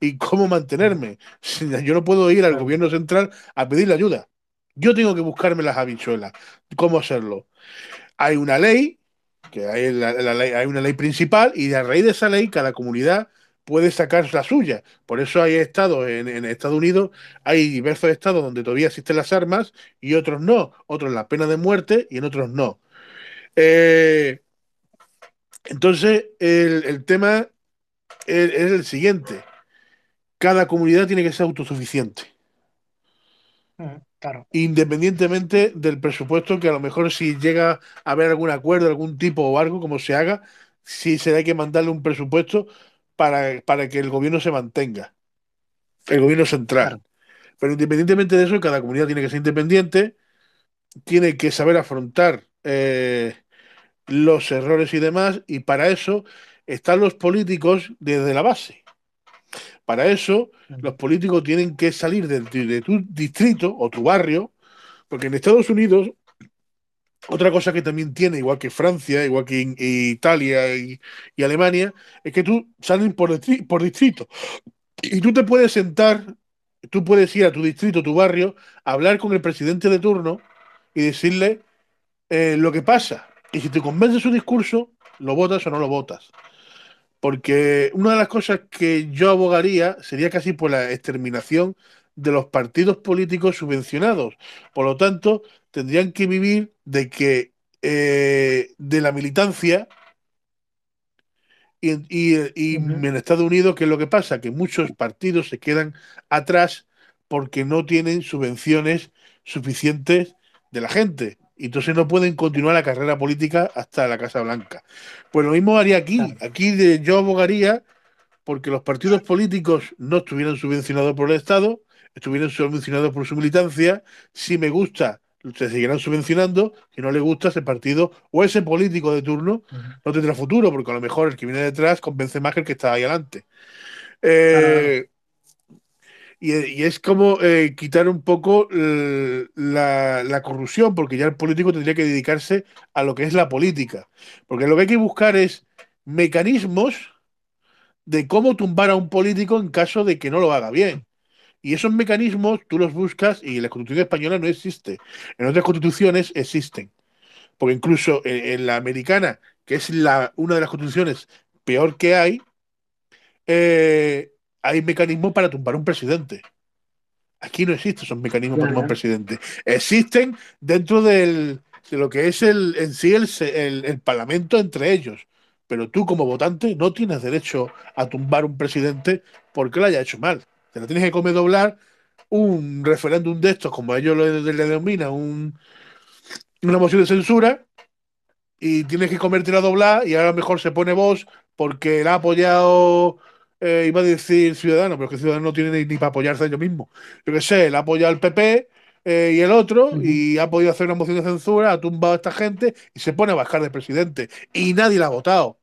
Speaker 1: y cómo mantenerme. Yo no puedo ir al gobierno central a pedirle ayuda. Yo tengo que buscarme las habichuelas. ¿Cómo hacerlo? Hay una ley, que hay, la, ley, hay una ley principal, y a raíz de esa ley, cada comunidad puede sacar la suya. Por eso hay estados en, Estados Unidos, hay diversos estados donde todavía existen las armas y otros no. Otros la pena de muerte y en otros no. Eh, entonces, el, tema es el siguiente. Cada comunidad tiene que ser autosuficiente. Independientemente del presupuesto, que a lo mejor si llega a haber algún acuerdo, algún tipo o algo, como se haga, sí será que mandarle un presupuesto para, para que el gobierno se mantenga, el gobierno central. Pero independientemente de eso, cada comunidad tiene que ser independiente, tiene que saber afrontar eh, los errores y demás, y para eso están los políticos desde la base. Para eso, los políticos tienen que salir de, de tu distrito o tu barrio, porque en Estados Unidos otra cosa que también tiene, igual que Francia, igual que in- Italia y, y Alemania, es que tú salen por, distri- por distrito. Y tú te puedes sentar, tú puedes ir a tu distrito, tu barrio, hablar con el presidente de turno y decirle eh, lo que pasa. Y si te convence su discurso, lo votas o no lo votas. Porque una de las cosas que yo abogaría sería casi por la exterminación de los partidos políticos subvencionados. Por lo tanto, tendrían que vivir de que eh, de la militancia y, y- y en Estados Unidos, ¿qué es lo que pasa? Que muchos partidos se quedan atrás porque no tienen subvenciones suficientes de la gente. Y entonces no pueden continuar la carrera política hasta la Casa Blanca. Pues lo mismo haría aquí. Aquí de- yo abogaría porque los partidos políticos no estuvieran subvencionados por el Estado, estuvieran subvencionados por su militancia. Si me gusta, se seguirán subvencionando. Si no le gusta, ese partido o ese político de turno no tendrá futuro, porque a lo mejor el que viene detrás convence más que el que está ahí adelante. Eh, y, y es como eh, quitar un poco eh, la, la corrupción, porque ya el político tendría que dedicarse a lo que es la política. Porque lo que hay que buscar es mecanismos de cómo tumbar a un político en caso de que no lo haga bien. Y esos mecanismos tú los buscas y en la Constitución española no existe. En otras constituciones existen. Porque incluso en, en la americana, que es la, una de las constituciones peor que hay, eh, hay mecanismos para tumbar un presidente. Aquí no existen esos mecanismos para tumbar un presidente. Existen dentro del, de lo que es el, en sí el, el- el parlamento entre ellos. Pero tú como votante no tienes derecho a tumbar un presidente porque lo haya hecho mal. Te lo tienes que comer doblar un referéndum de estos, como ellos lo le denominan, un, una moción de censura, y tienes que comértela doblar y ahora mejor se pone voz porque la ha apoyado, eh, iba a decir Ciudadano, pero es que Ciudadano no tiene ni, ni para apoyarse ellos mismos. Yo qué sé, ha apoyado el PP eh, y el otro y ha podido hacer una moción de censura, ha tumbado a esta gente y se pone a bajar de presidente. Y nadie la ha votado.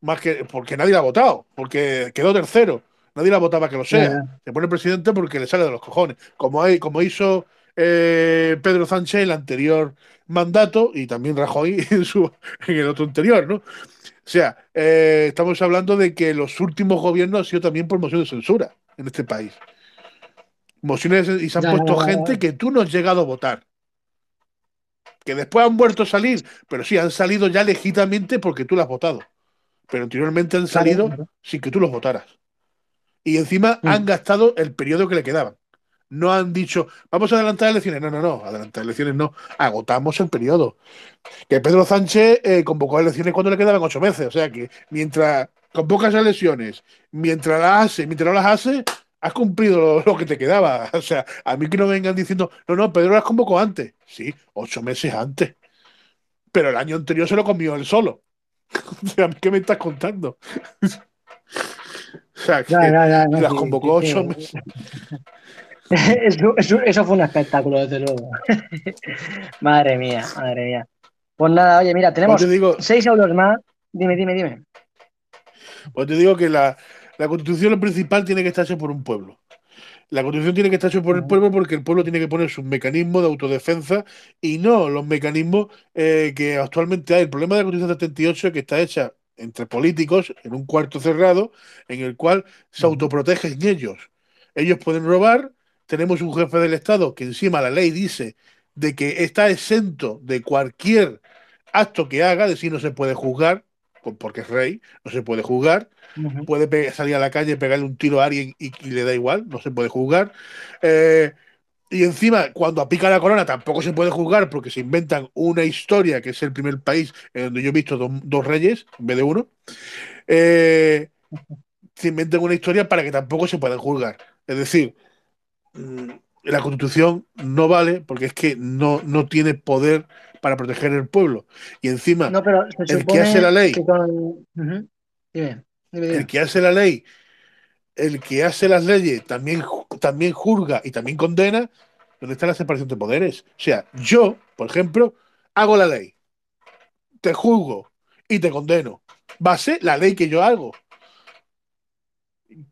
Speaker 1: Más que porque nadie la ha votado, porque quedó tercero. Nadie la votaba que lo sea. Se pone presidente porque le sale de los cojones. Como, hay, como hizo eh, Pedro Sánchez en el anterior mandato y también Rajoy en, su, en el otro anterior, ¿no? O sea, eh, estamos hablando de que los últimos gobiernos han sido también por moción de censura en este país. Mociones y se han
Speaker 2: Ya,
Speaker 1: puesto
Speaker 2: ya, ya,
Speaker 1: gente que tú no has llegado a votar. Que después han vuelto a salir, pero sí, han salido ya legítimamente porque tú las has votado. Pero anteriormente han
Speaker 2: Claro,
Speaker 1: salido
Speaker 2: claro.
Speaker 1: sin que tú los votaras. Y encima
Speaker 2: Mm.
Speaker 1: han gastado el periodo que le quedaban. No han dicho, vamos a adelantar elecciones. No, no, no, adelantar elecciones no. Agotamos el periodo. Que Pedro Sánchez eh, convocó elecciones cuando le quedaban ocho meses. O sea que mientras convocas elecciones, mientras las hace, mientras no las hace, has cumplido lo, lo que te quedaba. O sea, a mí que no vengan diciendo, no, no, Pedro las convocó antes. Sí, ocho meses antes. Pero el año anterior se lo comió él solo. O sea, ¿a mí ¿qué me estás contando? O sea, que
Speaker 2: no,
Speaker 1: las convocó ocho meses.
Speaker 2: Eso, eso- eso fue un espectáculo, desde luego. Madre mía, madre mía. Pues nada, oye, mira, tenemos
Speaker 1: Pues te digo-
Speaker 2: seis euros más. Dime, dime, dime.
Speaker 1: Pues te digo que la, la constitución lo principal tiene que estar hecha por un pueblo. La constitución tiene que estar hecha por el pueblo porque el pueblo tiene que poner sus mecanismos de autodefensa y no los mecanismos eh, que actualmente hay. El problema de la constitución del 78 es que está hecha entre políticos en un cuarto cerrado en el cual se autoprotegen ellos. Ellos pueden robar, tenemos un jefe del Estado que encima la ley dice de que está exento de cualquier acto que haga, de si no se puede juzgar, porque es rey, no se puede juzgar, puede salir a la calle, pegarle un tiro a alguien y, y le da igual, no se puede juzgar. Eh, y encima, cuando apica la corona, tampoco se puede juzgar porque se inventan una historia, que es el primer país en donde yo he visto dos, dos reyes en vez de uno. Eh, se inventan una historia para que tampoco se puedan juzgar. Es decir, la constitución no vale porque es que no, no tiene poder para proteger el pueblo. Y encima,
Speaker 2: No, pero se
Speaker 1: el que hace la ley,
Speaker 2: que con...
Speaker 1: El que hace la ley, el que hace las leyes también, también juzga y también condena, ¿dónde está la separación de poderes? O sea, yo, por ejemplo, hago la ley, te juzgo y te condeno. Va a ser la ley que yo hago.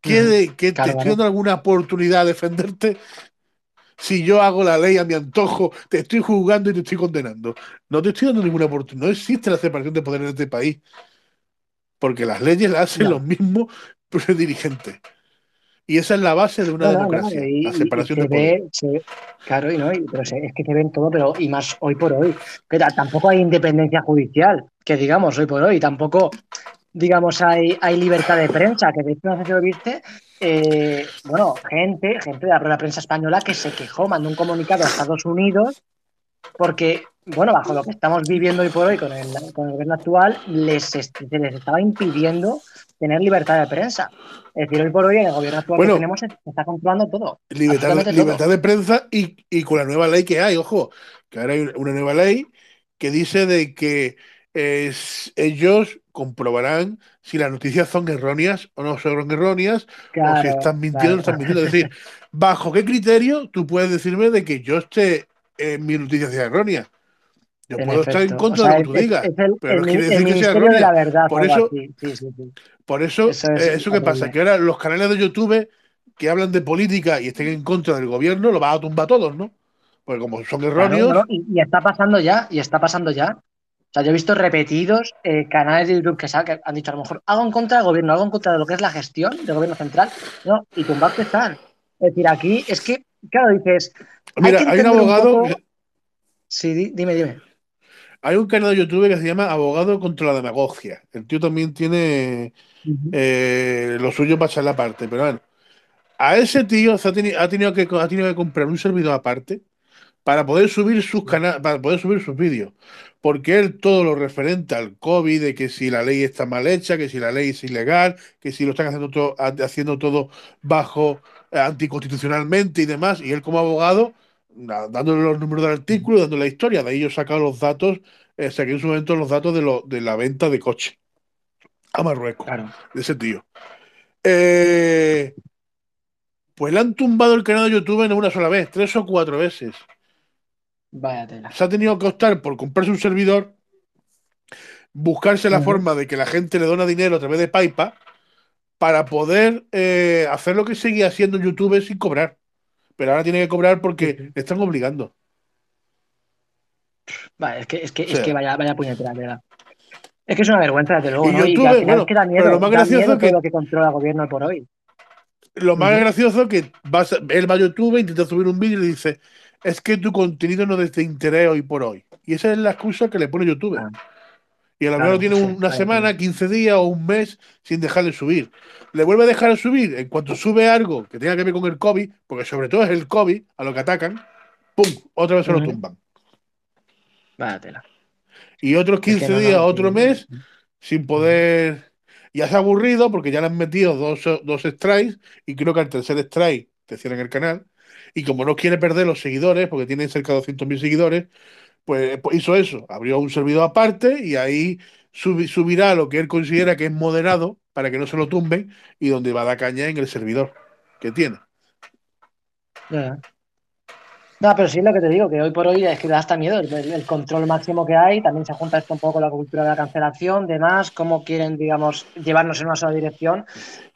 Speaker 1: ¿Qué, de- qué-
Speaker 2: Claro,
Speaker 1: te estoy dando alguna oportunidad de defenderte? Si yo hago la ley a mi antojo, te estoy juzgando y te estoy condenando. No te estoy dando ninguna oportunidad. No existe la separación de poder en este país. Porque las leyes las hacen
Speaker 2: Ya.
Speaker 1: los mismos dirigentes. Y esa es la base de una
Speaker 2: No, no, no,
Speaker 1: democracia,
Speaker 2: y,
Speaker 1: la
Speaker 2: y
Speaker 1: separación
Speaker 2: se
Speaker 1: de poder.
Speaker 2: ve, se- claro, y no, y- pero se- es que se ven todo, pero y más hoy por hoy. Que ta- tampoco hay independencia judicial, que digamos hoy por hoy, tampoco, digamos, hay, hay libertad de prensa, que de hecho no sé si lo viste, eh, bueno, gente, gente de la propia prensa española que se quejó, mandó un comunicado a Estados Unidos porque, bueno, bajo lo que estamos viviendo hoy por hoy con el, con el gobierno actual, les, se les estaba impidiendo tener libertad de prensa. Es decir, hoy por hoy en el gobierno actual
Speaker 1: Bueno,
Speaker 2: que tenemos está controlando todo.
Speaker 1: Libertad,
Speaker 2: todo.
Speaker 1: de prensa y, y con la nueva ley que hay, ojo, que ahora hay una nueva ley que dice de que eh, ellos comprobarán si las noticias son erróneas o no son erróneas, o si están mintiendo o no están mintiendo. Es decir, ¿bajo qué criterio tú puedes decirme de que yo esté en mi noticia sea errónea? Yo
Speaker 2: En
Speaker 1: puedo estar en contra
Speaker 2: O sea,
Speaker 1: de lo que tú digas,
Speaker 2: es el-
Speaker 1: pero no quiere decir que sea
Speaker 2: de la
Speaker 1: errónea.
Speaker 2: Verdad,
Speaker 1: Por eso,
Speaker 2: así. Sí, sí, sí.
Speaker 1: por eso,
Speaker 2: Eso es
Speaker 1: eh, eso que pasa, que ahora los canales de YouTube que hablan de política y estén en contra del gobierno, lo van a tumbar todos, ¿no? Porque como son
Speaker 2: Claro,
Speaker 1: erróneos,
Speaker 2: no, y, y está pasando ya, y está pasando ya. O sea, yo he visto repetidos eh, canales de YouTube que, han dicho a lo mejor algo en contra del gobierno, algo en contra de lo que es la gestión del gobierno central, no, y tumbados que están. Es decir, aquí es que, claro, dices,
Speaker 1: mira, hay un abogado,
Speaker 2: poco- Sí, di- dime, dime.
Speaker 1: hay un canal de YouTube que se llama Abogado contra la Demagogia. El tío también tiene eh, lo suyo para echar la parte, pero bueno, a ese tío se ha, teni- ha tenido que, ha tenido que comprar un servidor aparte para poder subir sus cana- para poder subir sus vídeos. Porque él todo lo referente al COVID, de que si la ley está mal hecha, que si la ley es ilegal, que si lo están haciendo todo, haciendo todo bajo eh, anticonstitucionalmente y demás, y él como abogado, na- dándole los números del artículo, dándole la historia, de ahí yo he sacado los datos, eh, saqué en su momento los datos de, lo, de la venta de coche a Marruecos, de ese tío. Eh, pues le han tumbado el canal de YouTube no una sola vez, tres o cuatro veces
Speaker 2: Vaya tela.
Speaker 1: se ha tenido que optar por comprarse un servidor, buscarse la forma de que la gente le dona dinero a través de PayPal para poder eh, hacer lo que seguía haciendo en YouTube sin cobrar. Pero ahora tiene que cobrar porque le están obligando.
Speaker 2: Vale, es que, es que,
Speaker 1: O
Speaker 2: es que vaya, vaya puñetera. Es que es una vergüenza, desde luego,
Speaker 1: Y
Speaker 2: ¿no? Y al final
Speaker 1: bueno,
Speaker 2: es que da miedo,
Speaker 1: pero lo más gracioso
Speaker 2: miedo
Speaker 1: que-
Speaker 2: lo que controla el gobierno por hoy.
Speaker 1: Lo más gracioso que vas él va a YouTube, intenta subir un vídeo y le dice, es que tu contenido no es de interés hoy por hoy. Y esa es la excusa que le pone YouTube. Y a lo
Speaker 2: Claro,
Speaker 1: mejor tiene una semana, 15 días o un mes sin dejarle subir. Le vuelve a dejar de subir. En cuanto sube algo que tenga que ver con el COVID, porque sobre todo es el COVID a lo que atacan, ¡pum! Otra vez se lo tumban.
Speaker 2: Vaya tela.
Speaker 1: Y otros
Speaker 2: Es que
Speaker 1: 15
Speaker 2: no, no,
Speaker 1: días, otro mes, sin poder. Ya se ha aburrido porque ya le han metido dos, dos strikes y creo que al tercer strike te cierran el canal. Y como no quiere perder los seguidores, porque tiene cerca de 200.000 seguidores, pues, pues hizo eso. Abrió un servidor aparte y ahí subi- subirá lo que él considera que es moderado para que no se lo tumben y donde va a dar caña en el servidor que tiene.
Speaker 2: No, pero sí es lo que te digo, que hoy por hoy es que da hasta miedo el, control máximo que hay. También se junta esto un poco con la cultura de la cancelación, demás, cómo quieren, digamos, llevarnos en una sola dirección.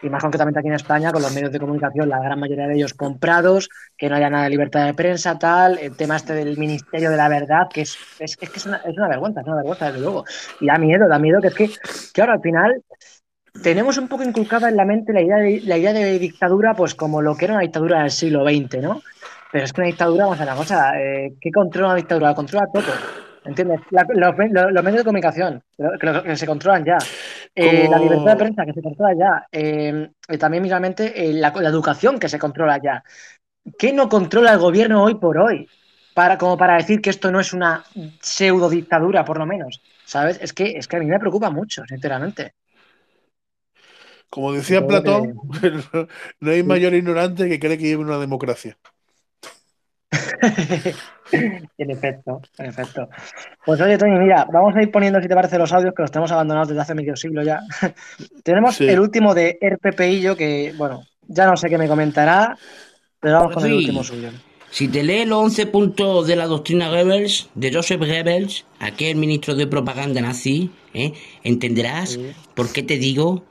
Speaker 2: Y más concretamente aquí en España, con los medios de comunicación, la gran mayoría de ellos comprados, que no haya nada de libertad de prensa, tal. El tema este del Ministerio de la Verdad, que es, es, es una, es una vergüenza, es una vergüenza, desde luego. Y da miedo, da miedo, que es que, claro, al final tenemos un poco inculcada en la mente la idea de, la idea de dictadura, pues como lo que era una dictadura del siglo XX, ¿no? Pero es que una dictadura, vamos a una cosa, eh, ¿qué controla una dictadura? La controla todo, ¿entiendes? La- los, los- los medios de comunicación, que, se controlan ya. Eh, La libertad de prensa, que se controla ya. Eh, y también, mismamente, eh, la, la educación, que se controla ya. ¿Qué no controla el gobierno hoy por hoy? Para, como para decir que esto no es una pseudo dictadura, por lo menos. ¿Sabes? Es que, es que a mí me preocupa mucho, sinceramente.
Speaker 1: Como decía Platón, no hay mayor ignorante que cree que lleve una democracia.
Speaker 2: En efecto, en efecto. Pues oye, Tony, mira, vamos a ir poniendo, si te parece, los audios que los tenemos abandonados desde hace medio siglo ya. tenemos
Speaker 9: Sí.
Speaker 2: el último de RPPillo, que, bueno, ya no sé qué me comentará, pero vamos con el último suyo.
Speaker 9: Si te lees los 11 puntos de la doctrina Goebbels, de Joseph Goebbels, aquel ministro de propaganda nazi, ¿eh? entenderás por qué te digo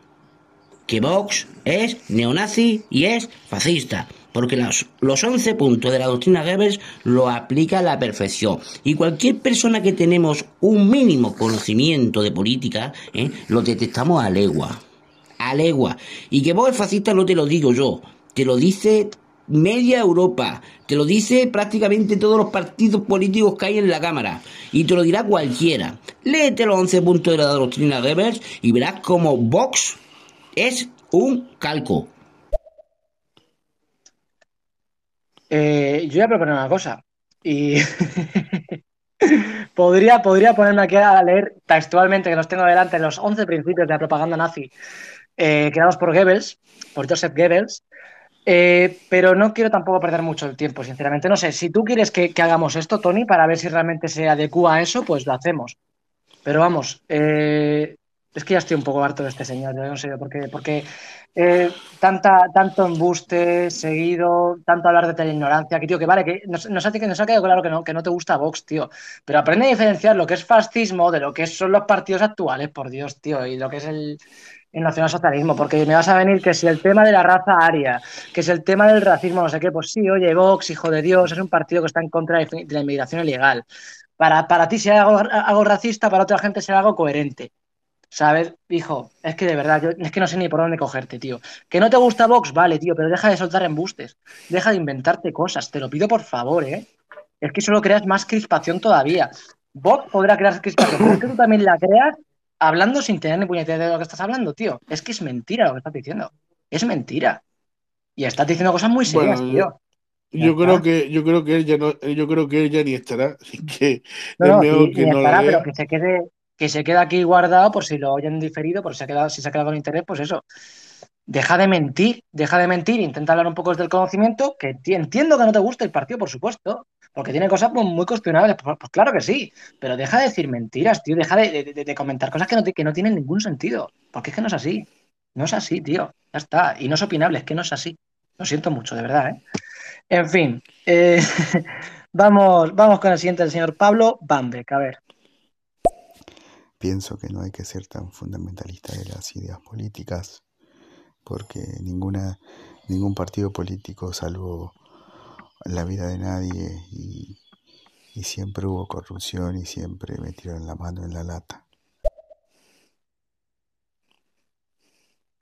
Speaker 9: que Vox es neonazi y es fascista. Porque los, los 11 puntos de la doctrina Goebbels lo aplica a la perfección. Y cualquier persona que tenemos un mínimo conocimiento de política, ¿eh? lo detectamos a legua. A legua. Y que Vox es fascista no te lo digo yo. Te lo dice media Europa. Te lo dice prácticamente todos los partidos políticos que hay en la Cámara. Y te lo dirá cualquiera. Léete los 11 puntos de la doctrina Goebbels y verás como Vox es un calco.
Speaker 2: Eh, yo voy a proponer una cosa. Y podría, podría ponerme aquí a leer textualmente, que los tengo delante, los 11 principios de la propaganda nazi eh, creados por Goebbels, por Joseph Goebbels. Eh, pero no quiero tampoco perder mucho el tiempo, sinceramente. No sé, si tú quieres que, hagamos esto, Tony, para ver si realmente se adecua a eso, pues lo hacemos. Pero vamos, eh, es que ya estoy un poco harto de este señor, yo no sé, porque, porque eh, tanta, tanto embuste seguido, tanto hablar de la ignorancia, que tío, que vale, que nos, nos, ha, nos ha quedado claro que no, que no te gusta Vox, tío, pero aprende a diferenciar lo que es fascismo de lo que son los partidos actuales, por Dios, tío, y lo que es el, el nacionalsocialismo, porque me vas a venir que si el tema de la raza aria, que si el tema del racismo, no sé qué, pues sí, oye, Vox, hijo de Dios, es un partido que está en contra de la inmigración ilegal. Para, para ti algo, algo racista, para otra gente será algo coherente. ¿Sabes? Hijo, es que de verdad, yo es que no sé ni por dónde cogerte, tío. Que no te gusta Vox, vale, tío, pero deja de soltar embustes. Deja de inventarte cosas, te lo pido por favor, ¿eh? Es que solo creas más crispación todavía. Vox podrá crear crispación, pero es que tú también la creas hablando sin tener ni puñetera de lo que estás hablando, tío. Es que es mentira lo que estás diciendo. Es mentira. Y estás diciendo cosas muy serias,
Speaker 1: Bueno,
Speaker 2: tío.
Speaker 1: yo, creo que yo creo que él ya no, yo creo que él ya ni estará, así que
Speaker 2: No,
Speaker 1: es
Speaker 2: no,
Speaker 1: mejor que no
Speaker 2: estará, pero que se quede, que se quede aquí guardado por si lo oyen diferido, por si se ha quedado, si se ha quedado con interés, pues eso. Deja de mentir, deja de mentir, intenta hablar un poco desde el conocimiento, que ti- entiendo que no te guste el partido, por supuesto, porque tiene cosas muy cuestionables, pues, pues claro que sí, pero deja de decir mentiras, tío, deja de, comentar cosas que no, que no tienen ningún sentido, porque es que no es así, no es así, tío, ya está, y no es opinable, es que no es así, lo siento mucho, de verdad, ¿eh? En fin, eh, vamos, vamos con el siguiente, el señor Pablo Bambeck, a ver.
Speaker 13: Pienso que no hay que ser tan fundamentalista de las ideas políticas, porque ninguna, ningún partido político salvó la vida de nadie y, y siempre hubo corrupción y siempre metieron la mano en la lata.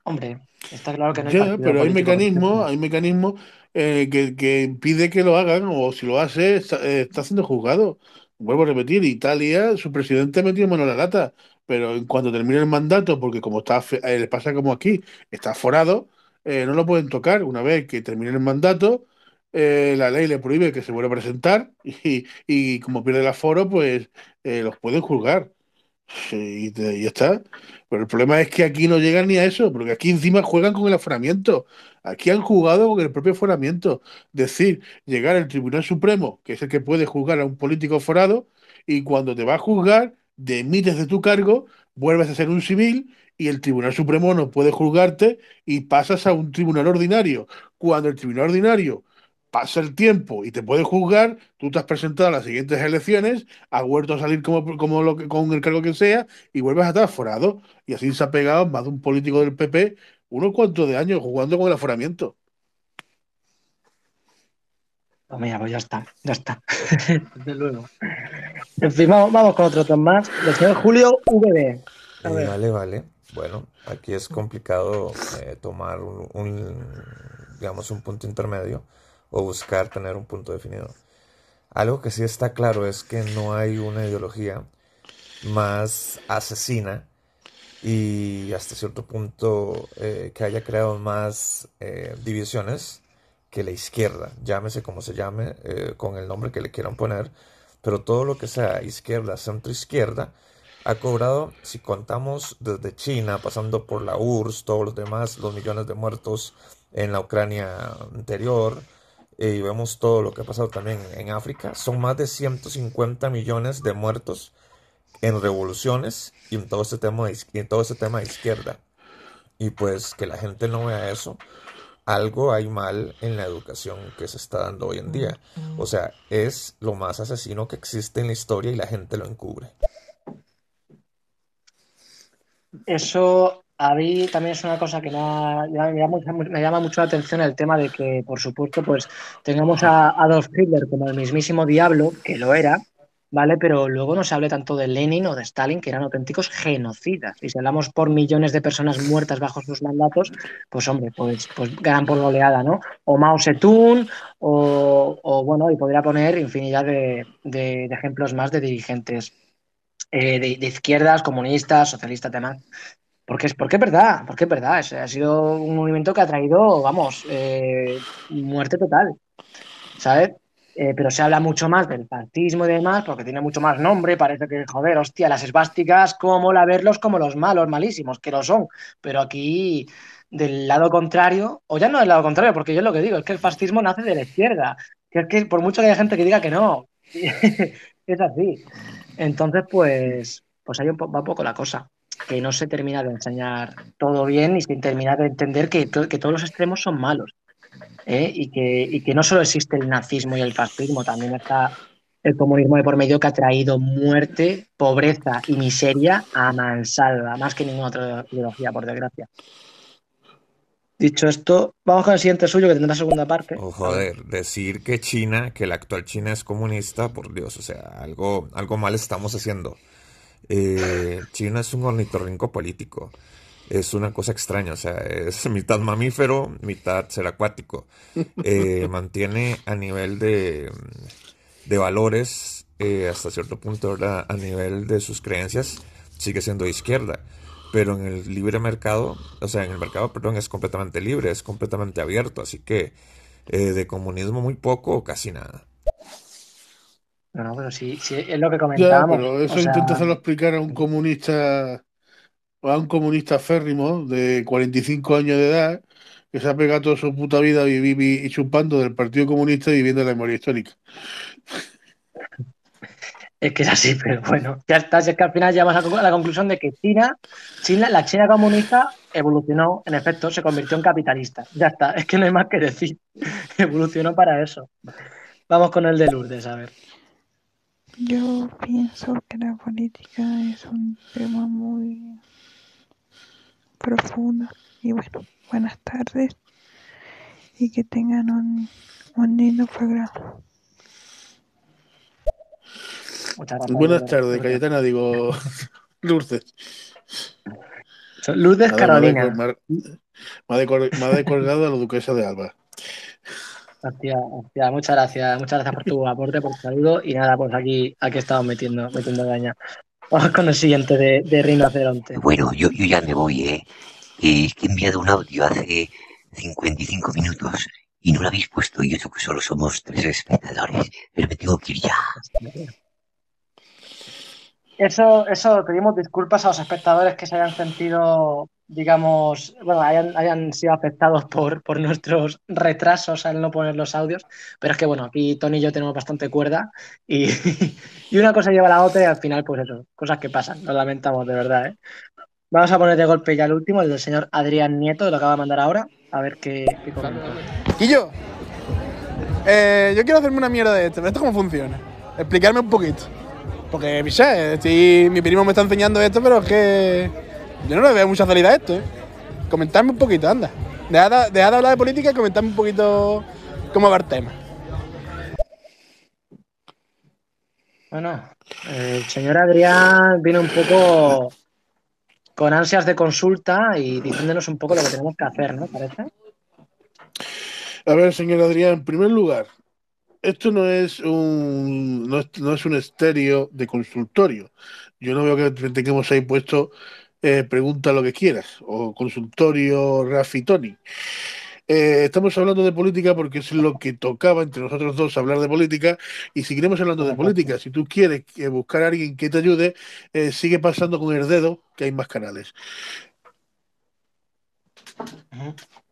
Speaker 2: Hombre, está claro que no hay
Speaker 1: Ya, pero hay mecanismos, hay mecanismos eh, que, que impide que lo hagan, o si lo hace, está, eh, está siendo juzgado. Vuelvo a repetir, Italia, su presidente metió mano en la lata, pero en cuanto termine el mandato, porque como está, eh, le pasa como aquí, está forado, eh, no lo pueden tocar. Una vez que termine el mandato, eh, la ley le prohíbe que se vuelva a presentar y, y como pierde el aforo, pues los pueden juzgar. Sí, y está. Pero el problema es que aquí no llegan ni a eso, porque aquí encima juegan con el aforamiento. Aquí han jugado con el propio aforamiento. Decir, llegar al Tribunal Supremo, que es el que puede juzgar a un político forado, y cuando te va a juzgar, demites de tu cargo, vuelves a ser un civil, y el Tribunal Supremo no puede juzgarte y pasas a un tribunal ordinario. Cuando el tribunal ordinario pasa el tiempo y te puede juzgar, tú te has presentado a las siguientes elecciones, has vuelto a salir como, como lo que, con el cargo que sea y vuelves a estar aforado. Y así se ha pegado más de un político del PP unos cuantos de años jugando con el aforamiento.
Speaker 2: Pues mira, pues ya está, ya está. Desde luego. En fin, vamos, vamos con otro top más. El señor Julio VB. A
Speaker 14: Eh, vale, vale. Bueno, aquí es complicado eh, tomar un, un, digamos, un punto intermedio o buscar tener un punto definido. Algo que sí está claro es que no hay una ideología más asesina y hasta cierto punto eh, que haya creado más eh, divisiones que la izquierda, llámese como se llame, eh, con el nombre que le quieran poner, pero todo lo que sea izquierda, centro izquierda, ha cobrado, si contamos desde China, pasando por la URSS, todos los demás, los millones de muertos en la Ucrania anterior, eh, y vemos todo lo que ha pasado también en África, son más de 150 millones de muertos en revoluciones y en todo este tema de, en todo este tema de izquierda. Y pues que la gente no vea eso, algo hay mal en la educación que se está dando hoy en día. O sea, es lo más asesino que existe en la historia y la gente lo encubre.
Speaker 2: Eso, a mí también es una cosa que me, llama, mucho- la atención el tema de que, por supuesto, pues tengamos a Adolf Hitler como el mismísimo diablo, que lo era, ¿vale? Pero luego no se hable tanto de Lenin o de Stalin, que eran auténticos genocidas. Y si hablamos por millones de personas muertas bajo sus mandatos, pues hombre, pues, pues ganan por goleada, ¿no? O Mao Zedong, o, o, bueno, y podría poner infinidad de, de- ejemplos más de dirigentes eh, de, de izquierdas, comunistas, socialistas, demás. Porque es, porque es verdad, porque es verdad. es- ha sido un movimiento que ha traído, vamos, eh, muerte total, ¿sabes? Eh, pero se habla mucho más del fascismo y demás, porque tiene mucho más nombre. Parece que, joder, hostia, las esvásticas, cómo la verlos como los malos, malísimos, que lo son. Pero aquí, del lado contrario, o ya no del lado contrario, porque yo lo que digo es que el fascismo nace de la izquierda. Que es que por mucho que haya gente que diga que no, es así. Entonces, pues, pues ahí va un poco la cosa, que no se termina de enseñar todo bien y sin terminar de entender que, que todos los extremos son malos, ¿eh? Y que, y que no solo existe el nazismo y el fascismo, también está el comunismo de por medio que ha traído muerte, pobreza y miseria a mansalva, más que ninguna otra ideología, por desgracia. Dicho esto, vamos con el siguiente suyo que tendrá segunda parte.
Speaker 14: Oh, joder, decir que China, que la actual China es comunista, por Dios, o sea, algo, algo mal estamos haciendo. Eh, China es un ornitorrinco político. Es una cosa extraña, o sea, es mitad mamífero, mitad ser acuático. Eh, mantiene a nivel de, de valores, eh, hasta cierto punto, ¿verdad? a nivel de sus creencias, sigue siendo de izquierda. Pero en el libre mercado, o sea, en el mercado, perdón, es completamente libre, es completamente abierto. Así que eh, de comunismo muy poco o casi nada.
Speaker 2: No, no, pero sí, sí, es lo que
Speaker 1: Ya,
Speaker 2: comentábamos.
Speaker 1: pero eso
Speaker 2: o sea,
Speaker 1: intenta hacerlo explicar a un comunista, a un comunista férrimo de 45 años de edad, que se ha pegado toda su puta vida vivi- vi- y chupando del Partido Comunista y viviendo la memoria histórica.
Speaker 2: Es que es así, pero bueno, ya está. Si es que al final llegamos a la conclusión de que China, China, la China comunista evolucionó, en efecto, se convirtió en capitalista. Ya está, es que no hay más que decir. Evolucionó para eso. Vamos con el de Lourdes, a ver.
Speaker 15: Yo pienso que la política es un tema muy profundo. Y bueno, buenas tardes y que tengan un, un lindo programa.
Speaker 2: Muchas gracias.
Speaker 1: Buenas tardes. Cayetana, digo, Lourdes.
Speaker 2: Lourdes Carolina.
Speaker 1: me ha- me ha decor- me ha decolgado a la duquesa de Alba.
Speaker 2: Hostia, hostia, muchas gracias, muchas gracias por tu aporte, por tu saludo. Y nada, pues aquí, aquí estamos metiendo, metiendo daña. Vamos con el siguiente de, de Rinoceronte.
Speaker 12: Bueno, yo, yo ya me voy, ¿eh? Es que he enviado un audio hace 55 minutos y no lo habéis puesto y eso que solo somos tres espectadores, pero me tengo que ir ya.
Speaker 2: Eso, eso, pedimos disculpas a los espectadores que se hayan sentido, digamos, bueno, hayan, hayan sido afectados por, por nuestros retrasos al no poner los audios, pero es que bueno, aquí Tony y yo tenemos bastante cuerda y, y una cosa lleva a la otra y al final, pues eso, cosas que pasan, lo lamentamos de verdad, ¿eh? Vamos a poner de golpe ya el último, el del señor Adrián Nieto, lo acaba de mandar ahora, a ver qué, qué comenta.
Speaker 16: Eh, yo quiero hacerme una mierda de esto, pero ¿esto cómo funciona? Explicarme un poquito. Porque, estoy- mi primo me está enseñando esto, pero es que yo no le veo mucha salida a esto, ¿eh? Comentarme un poquito, anda. Dejad de, dejad de hablar de política y comentarme un poquito cómo va el tema.
Speaker 2: Bueno, el señor Adrián vino un poco con ansias de consulta y diciéndonos un poco lo que tenemos que hacer, ¿no? Parece.
Speaker 1: A ver, señor Adrián, en primer lugar, esto no es un no es, no es un estéreo de consultorio. Yo no veo que tengamos ahí puesto eh, pregunta lo que quieras o consultorio Rafi Tony. Eh, estamos hablando de política porque es lo que tocaba entre nosotros dos hablar de política y seguiremos hablando de política. Si tú quieres eh, buscar a alguien que te ayude, eh, sigue pasando con el dedo que hay más canales.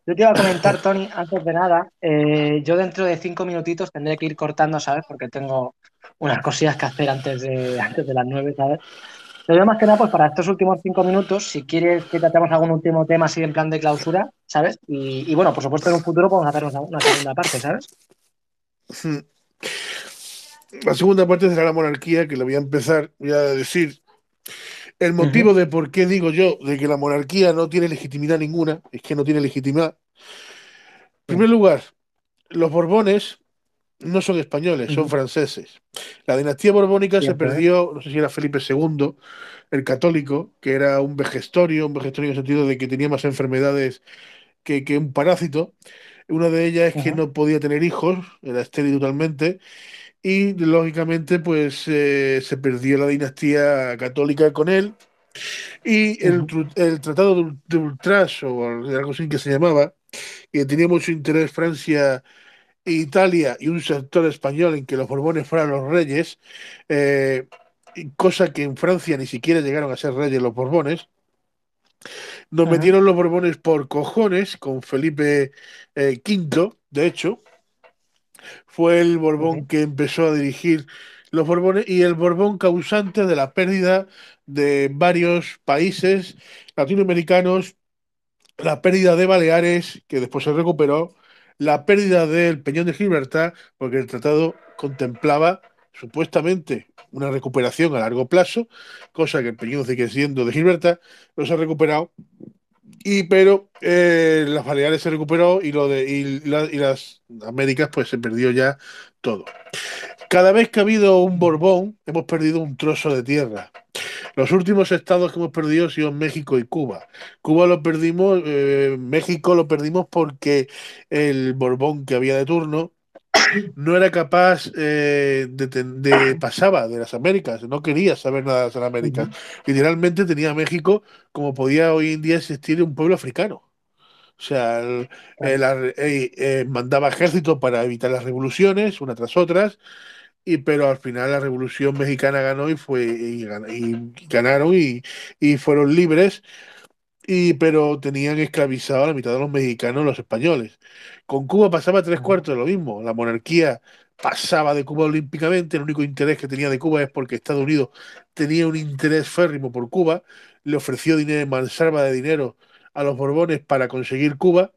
Speaker 2: Yo te iba a comentar, Tony, antes de nada, eh, yo dentro de cinco minutitos tendré que ir cortando, ¿sabes? Porque tengo unas cosillas que hacer antes de, antes de las nueve, ¿sabes? Pero yo más que nada, pues para estos últimos cinco minutos, si quieres que tratemos algún último tema así en plan de clausura, ¿sabes? Y, y bueno, por supuesto en un futuro podemos hacer una, una segunda parte, ¿sabes?
Speaker 1: La segunda parte será la monarquía, que le voy a empezar, voy a decir El motivo de por qué digo yo de que la monarquía no tiene legitimidad ninguna es que no tiene legitimidad. En primer lugar, los Borbones no son españoles, son franceses. La dinastía borbónica se
Speaker 2: ¿eh?
Speaker 1: perdió, no sé si era Felipe II, el católico, que era un vejestorio, un vejestorio en el sentido de que tenía más enfermedades que, que un parásito. Una de ellas es que no podía tener hijos, era estéril totalmente, y lógicamente pues eh, se perdió la dinastía católica con él. Y el, el Tratado de, de Ultras, o algo así que se llamaba, que tenía mucho interés Francia Italia y un sector español en que los Borbones fueran los reyes, eh, cosa que en Francia ni siquiera llegaron a ser reyes los Borbones. Nos metieron los Borbones por cojones con Felipe eh, V, de hecho, fue el Borbón que empezó a dirigir los Borbones y el Borbón causante de la pérdida de varios países latinoamericanos, la pérdida de Baleares, que después se recuperó, la pérdida del Peñón de Gibraltar, porque el tratado contemplaba supuestamente una recuperación a largo plazo, cosa que el Peñón sigue siendo de Gibraltar, no se ha recuperado. Y pero eh, las Baleares se recuperó y lo de y, la- y las Américas pues se perdió ya todo. Cada vez que ha habido un Borbón, hemos perdido un trozo de tierra. Los últimos estados que hemos perdido han sido México y Cuba. Cuba lo perdimos, eh, México lo perdimos porque el Borbón que había de turno no era capaz eh, de, de- pasaba de las Américas, no quería saber nada de las Américas. Literalmente tenía a México como podía hoy en día existir un pueblo africano. O sea, el- el ar- eh, eh, mandaba ejércitos para evitar las revoluciones, una tras otras, y, pero al final la revolución mexicana ganó y fue y ganaron y, y fueron libres, y, pero tenían esclavizado a la mitad de los mexicanos los españoles. Con Cuba pasaba tres cuartos de lo mismo. La monarquía pasaba de Cuba olímpicamente. El único interés que tenía de Cuba es porque Estados Unidos tenía un interés férrimo por Cuba. Le ofreció dinero, mansalva de dinero a los Borbones para conseguir Cuba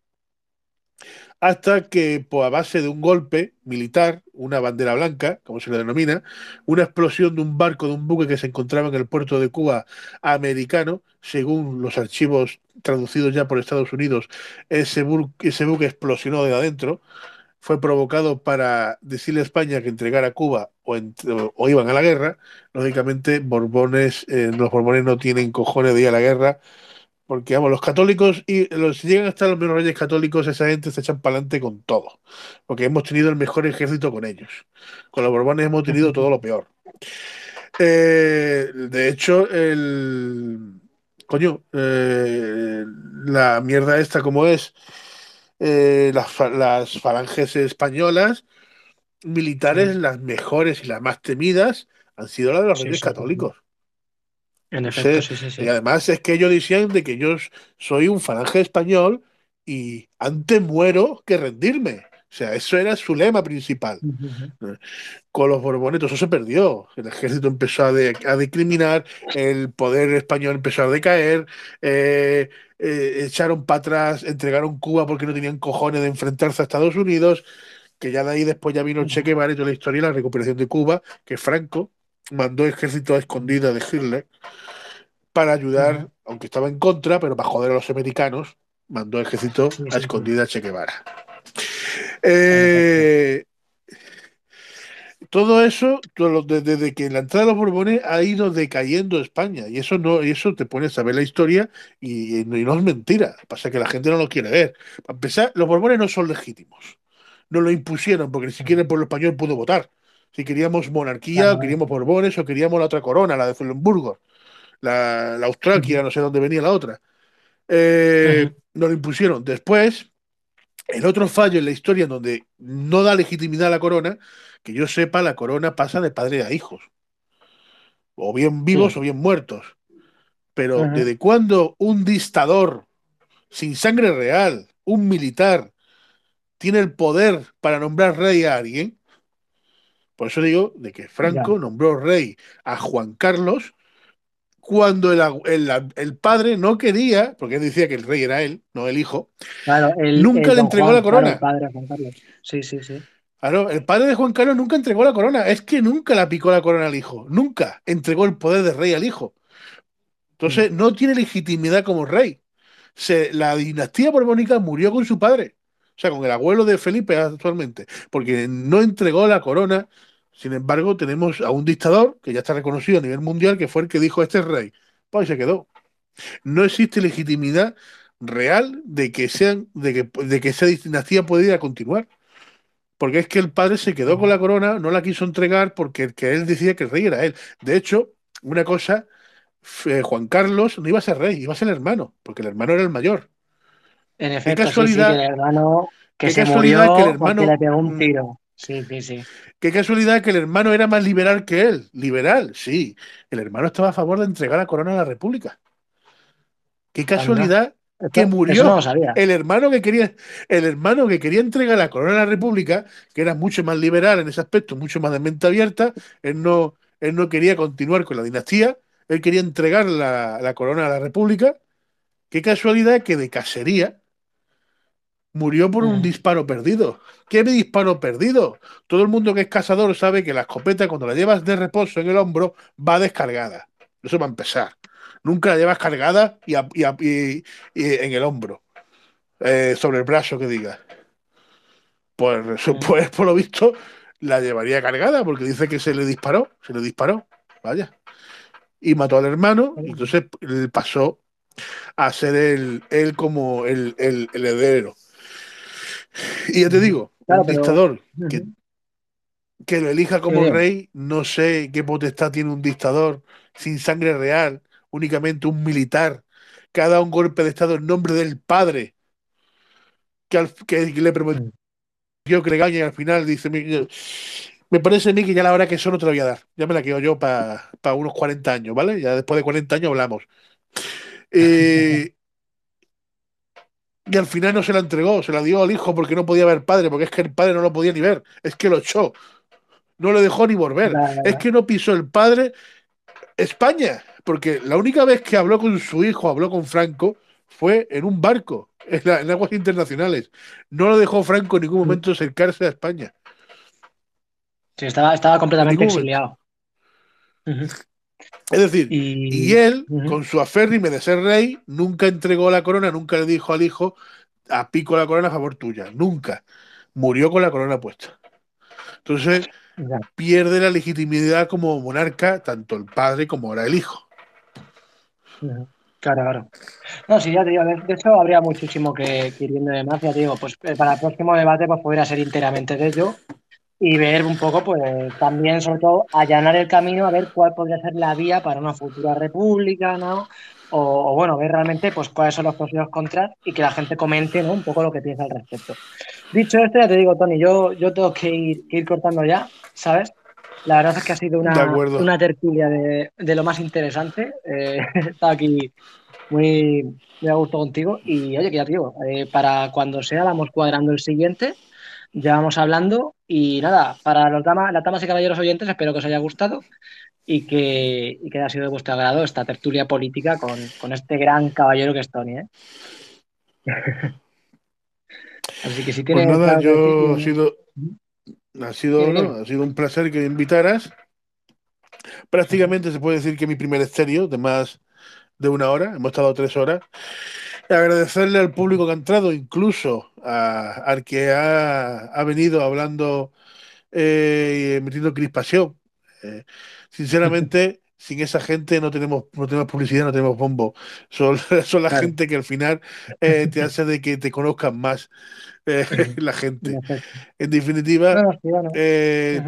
Speaker 1: hasta que, pues, a base de un golpe militar, una bandera blanca, como se le denomina, una explosión de un barco, de un buque que se encontraba en el puerto de Cuba americano, según los archivos traducidos ya por Estados Unidos, ese, ese buque explosionó de adentro, fue provocado para decirle a España que entregara Cuba o- o iban a la guerra. Lógicamente, Borbones, eh, los Borbones no tienen cojones de ir a la guerra porque, vamos, los católicos y los si llegan a estar los menos reyes católicos, esa gente se echan para adelante con todo. Porque hemos tenido el mejor ejército con ellos. Con los Borbones hemos tenido todo lo peor. Eh, de hecho, el. Coño, eh, la mierda esta como es. eh, las, fa- las falanges españolas militares, las mejores y las más temidas, han sido las de los
Speaker 2: Sí,
Speaker 1: reyes
Speaker 2: sí.
Speaker 1: católicos.
Speaker 2: En efecto, sí, sí, sí.
Speaker 1: y además es que ellos decían de que yo soy un falange español y antes muero que rendirme. O sea, eso era su lema principal. Con los Borbonetos eso se perdió. El ejército empezó a, de- a decriminar, el poder español empezó a decaer, eh, eh, echaron para atrás, entregaron Cuba porque no tenían cojones de enfrentarse a Estados Unidos, que ya de ahí después ya vino Che Guevara y toda la historia y la recuperación de Cuba, que Franco mandó ejército a escondidas de Hitler para ayudar, aunque estaba en contra, pero para joder a los americanos, mandó ejército a escondidas a Che Guevara. Eh, todo eso, todo desde, que la entrada de los Borbones ha ido decayendo España, y eso no, y eso te pones a ver la historia y, y no es mentira. Pasa que la gente no lo quiere ver. Para empezar, los Borbones no son legítimos. No lo impusieron, porque ni siquiera el pueblo español pudo votar. Si queríamos monarquía, o queríamos Borbones, o queríamos la otra corona, la de Zulemburgo, la, la Austraquia, no sé dónde venía la otra. Eh, no lo impusieron. Después, el otro fallo en la historia en donde no da legitimidad a la corona, que yo sepa, la corona pasa de padre a hijos. O bien vivos
Speaker 2: Sí.
Speaker 1: o bien muertos. Pero
Speaker 2: Ajá.
Speaker 1: ¿desde cuándo un dictador sin sangre real, un militar, tiene el poder para nombrar rey a alguien? Por eso digo de que Franco
Speaker 2: Ya.
Speaker 1: nombró rey a Juan Carlos cuando el, el- el padre no quería, porque él decía que el rey era él, no el hijo,
Speaker 2: Claro, el,
Speaker 1: nunca le entregó
Speaker 2: Juan,
Speaker 1: la
Speaker 2: claro,
Speaker 1: corona.
Speaker 2: el padre de Juan Carlos. Sí, sí, sí.
Speaker 1: Claro, el padre de Juan Carlos nunca entregó la corona. Es que nunca la picó la corona al hijo. Nunca entregó el poder de rey al hijo. Entonces, no tiene legitimidad como rey. Se, la dinastía borbónica murió con su padre, o sea, con el abuelo de Felipe actualmente, porque no entregó la corona. Sin embargo, tenemos a un dictador que ya está reconocido a nivel mundial, que fue el que dijo este es rey. Pues ahí se quedó. No existe legitimidad real de que, sean, de que, de que esa dinastía pudiera continuar. Porque es que el padre se quedó con la corona, no la quiso entregar porque el que él decía que el rey era él. De hecho, una cosa, eh, Juan Carlos no iba a ser rey, iba a ser el hermano, porque el hermano era el mayor.
Speaker 2: En
Speaker 1: Qué
Speaker 2: efecto, sí, sí,
Speaker 1: casualidad,
Speaker 2: que el hermano que se murió
Speaker 1: que el hermano,
Speaker 2: le pegó un
Speaker 1: mm,
Speaker 2: tiro. Sí, sí, sí.
Speaker 1: Qué casualidad que el hermano era más liberal que él. Liberal, sí. El hermano estaba a favor de entregar la corona a la República. Qué
Speaker 2: Anda.
Speaker 1: casualidad que
Speaker 2: no
Speaker 1: murió el hermano que quería, el hermano que quería entregar la corona a la República, que era mucho más liberal en ese aspecto, mucho más de mente abierta. Él no, él no quería continuar con la dinastía, él quería entregar la, la corona a la República. Qué casualidad que de cacería murió por un
Speaker 2: Ujú.
Speaker 1: disparo perdido. ¿Qué disparo perdido? Todo el mundo que es cazador sabe que la escopeta, cuando la llevas de reposo en el hombro, va descargada. Eso va a empezar. Nunca la llevas cargada y, a- y a- y- y en el hombro, eh, sobre el brazo que diga. Pues,
Speaker 2: Ujú.
Speaker 1: pues por lo visto la llevaría cargada porque dice que se le disparó, se le disparó, vaya. Y mató al hermano y entonces él pasó a ser él, él como el, el- el heredero. Y ya te digo,
Speaker 2: Claro,
Speaker 1: un
Speaker 2: pero.
Speaker 1: dictador que, que lo elija como rey, no sé qué potestad tiene un dictador sin sangre real, únicamente un militar que ha dado un golpe de estado en nombre del padre, que, al- que le prometió
Speaker 2: Mm.
Speaker 1: que le gane y al final dice, "Mi- me parece a mí que ya la hora que eso no te lo voy a dar, ya me la quedo yo para unos 40 años, ¿vale? Ya después de 40 años hablamos. Eh, y al final no se la entregó, se la dio al hijo porque no podía ver padre, porque es que el padre no lo podía ni ver, es que lo echó, no le dejó ni volver, es que no pisó el padre España, porque la única vez que habló con su hijo, habló con Franco, fue en un barco, en, la- en aguas internacionales. No lo dejó Franco en ningún momento acercarse a España,
Speaker 2: Sí, estaba, estaba
Speaker 1: en
Speaker 2: completamente exiliado.
Speaker 1: Es decir, y
Speaker 2: Y.
Speaker 1: él, con su aférrime de ser rey, nunca entregó la corona, nunca le dijo al hijo, a pico la corona a favor tuya, nunca. Murió con la corona puesta. Entonces,
Speaker 2: Ya.
Speaker 1: pierde la legitimidad como monarca, tanto el padre como ahora el hijo.
Speaker 2: Claro, claro. No, sí, ya te digo, de de hecho habría muchísimo que, que ir viendo de más, ya te digo, pues eh, para el próximo debate pues podría ser enteramente de ello y ver un poco, pues también, sobre todo, allanar el camino a ver cuál podría ser la vía para una futura república, ¿no? O, o, bueno, ver realmente pues cuáles son los pros y los contras y que la gente comente, ¿no? Un poco lo que piensa al respecto. Dicho esto, ya te digo, Tony, yo, yo tengo que ir, que ir cortando ya, ¿sabes? La verdad es que ha sido
Speaker 1: De
Speaker 2: una,
Speaker 1: acuerdo.
Speaker 2: una tertulia de, de lo más interesante. Eh, he estado aquí muy, muy a gusto contigo y oye, que ya te digo, eh, para cuando sea vamos cuadrando el siguiente, ya vamos hablando y nada, para los damas, las damas y caballeros oyentes espero que os haya gustado y que, y que haya sido de vuestro agrado esta tertulia política con, con este gran caballero que es Tony, ¿eh? Así que si
Speaker 1: Pues
Speaker 2: tienes
Speaker 1: nada,
Speaker 2: que decir,
Speaker 1: yo sido, ha sido, ha sido un placer que me invitaras. Prácticamente se puede decir que mi primer estéreo de más de una hora, hemos estado tres horas. Agradecerle al público que ha entrado, incluso a- al que ha, ha venido hablando eh, y emitiendo crispación. Eh, sinceramente, sin esa gente no tenemos, no tenemos publicidad, no tenemos bombo. Son, son la
Speaker 2: Claro.
Speaker 1: gente que al final eh, te hace de que te conozcan más eh, la
Speaker 2: En
Speaker 1: gente. En definitiva,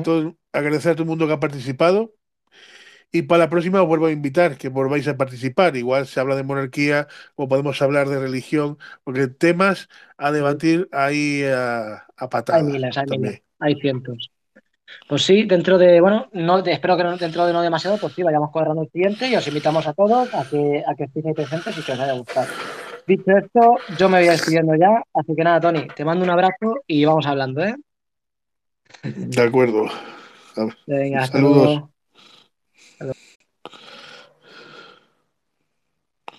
Speaker 1: todo- agradecer a todo el mundo que ha participado. Y para la próxima os vuelvo a invitar que volváis a participar. Igual se habla de monarquía o podemos hablar de religión, porque temas a debatir hay a, a
Speaker 2: Hay
Speaker 1: patadas
Speaker 2: miles, hay miles, hay cientos. Pues sí, dentro de, bueno, no, espero que no, dentro de no demasiado, pues sí, vayamos cuadrando el siguiente y os invitamos a todos a que, a que estéis ahí presentes y que os haya gustado. Dicho esto, yo me voy despidiendo ya, así que nada, Tony, te mando un abrazo y vamos hablando, ¿eh?
Speaker 1: De acuerdo.
Speaker 2: Venga,
Speaker 1: Saludos.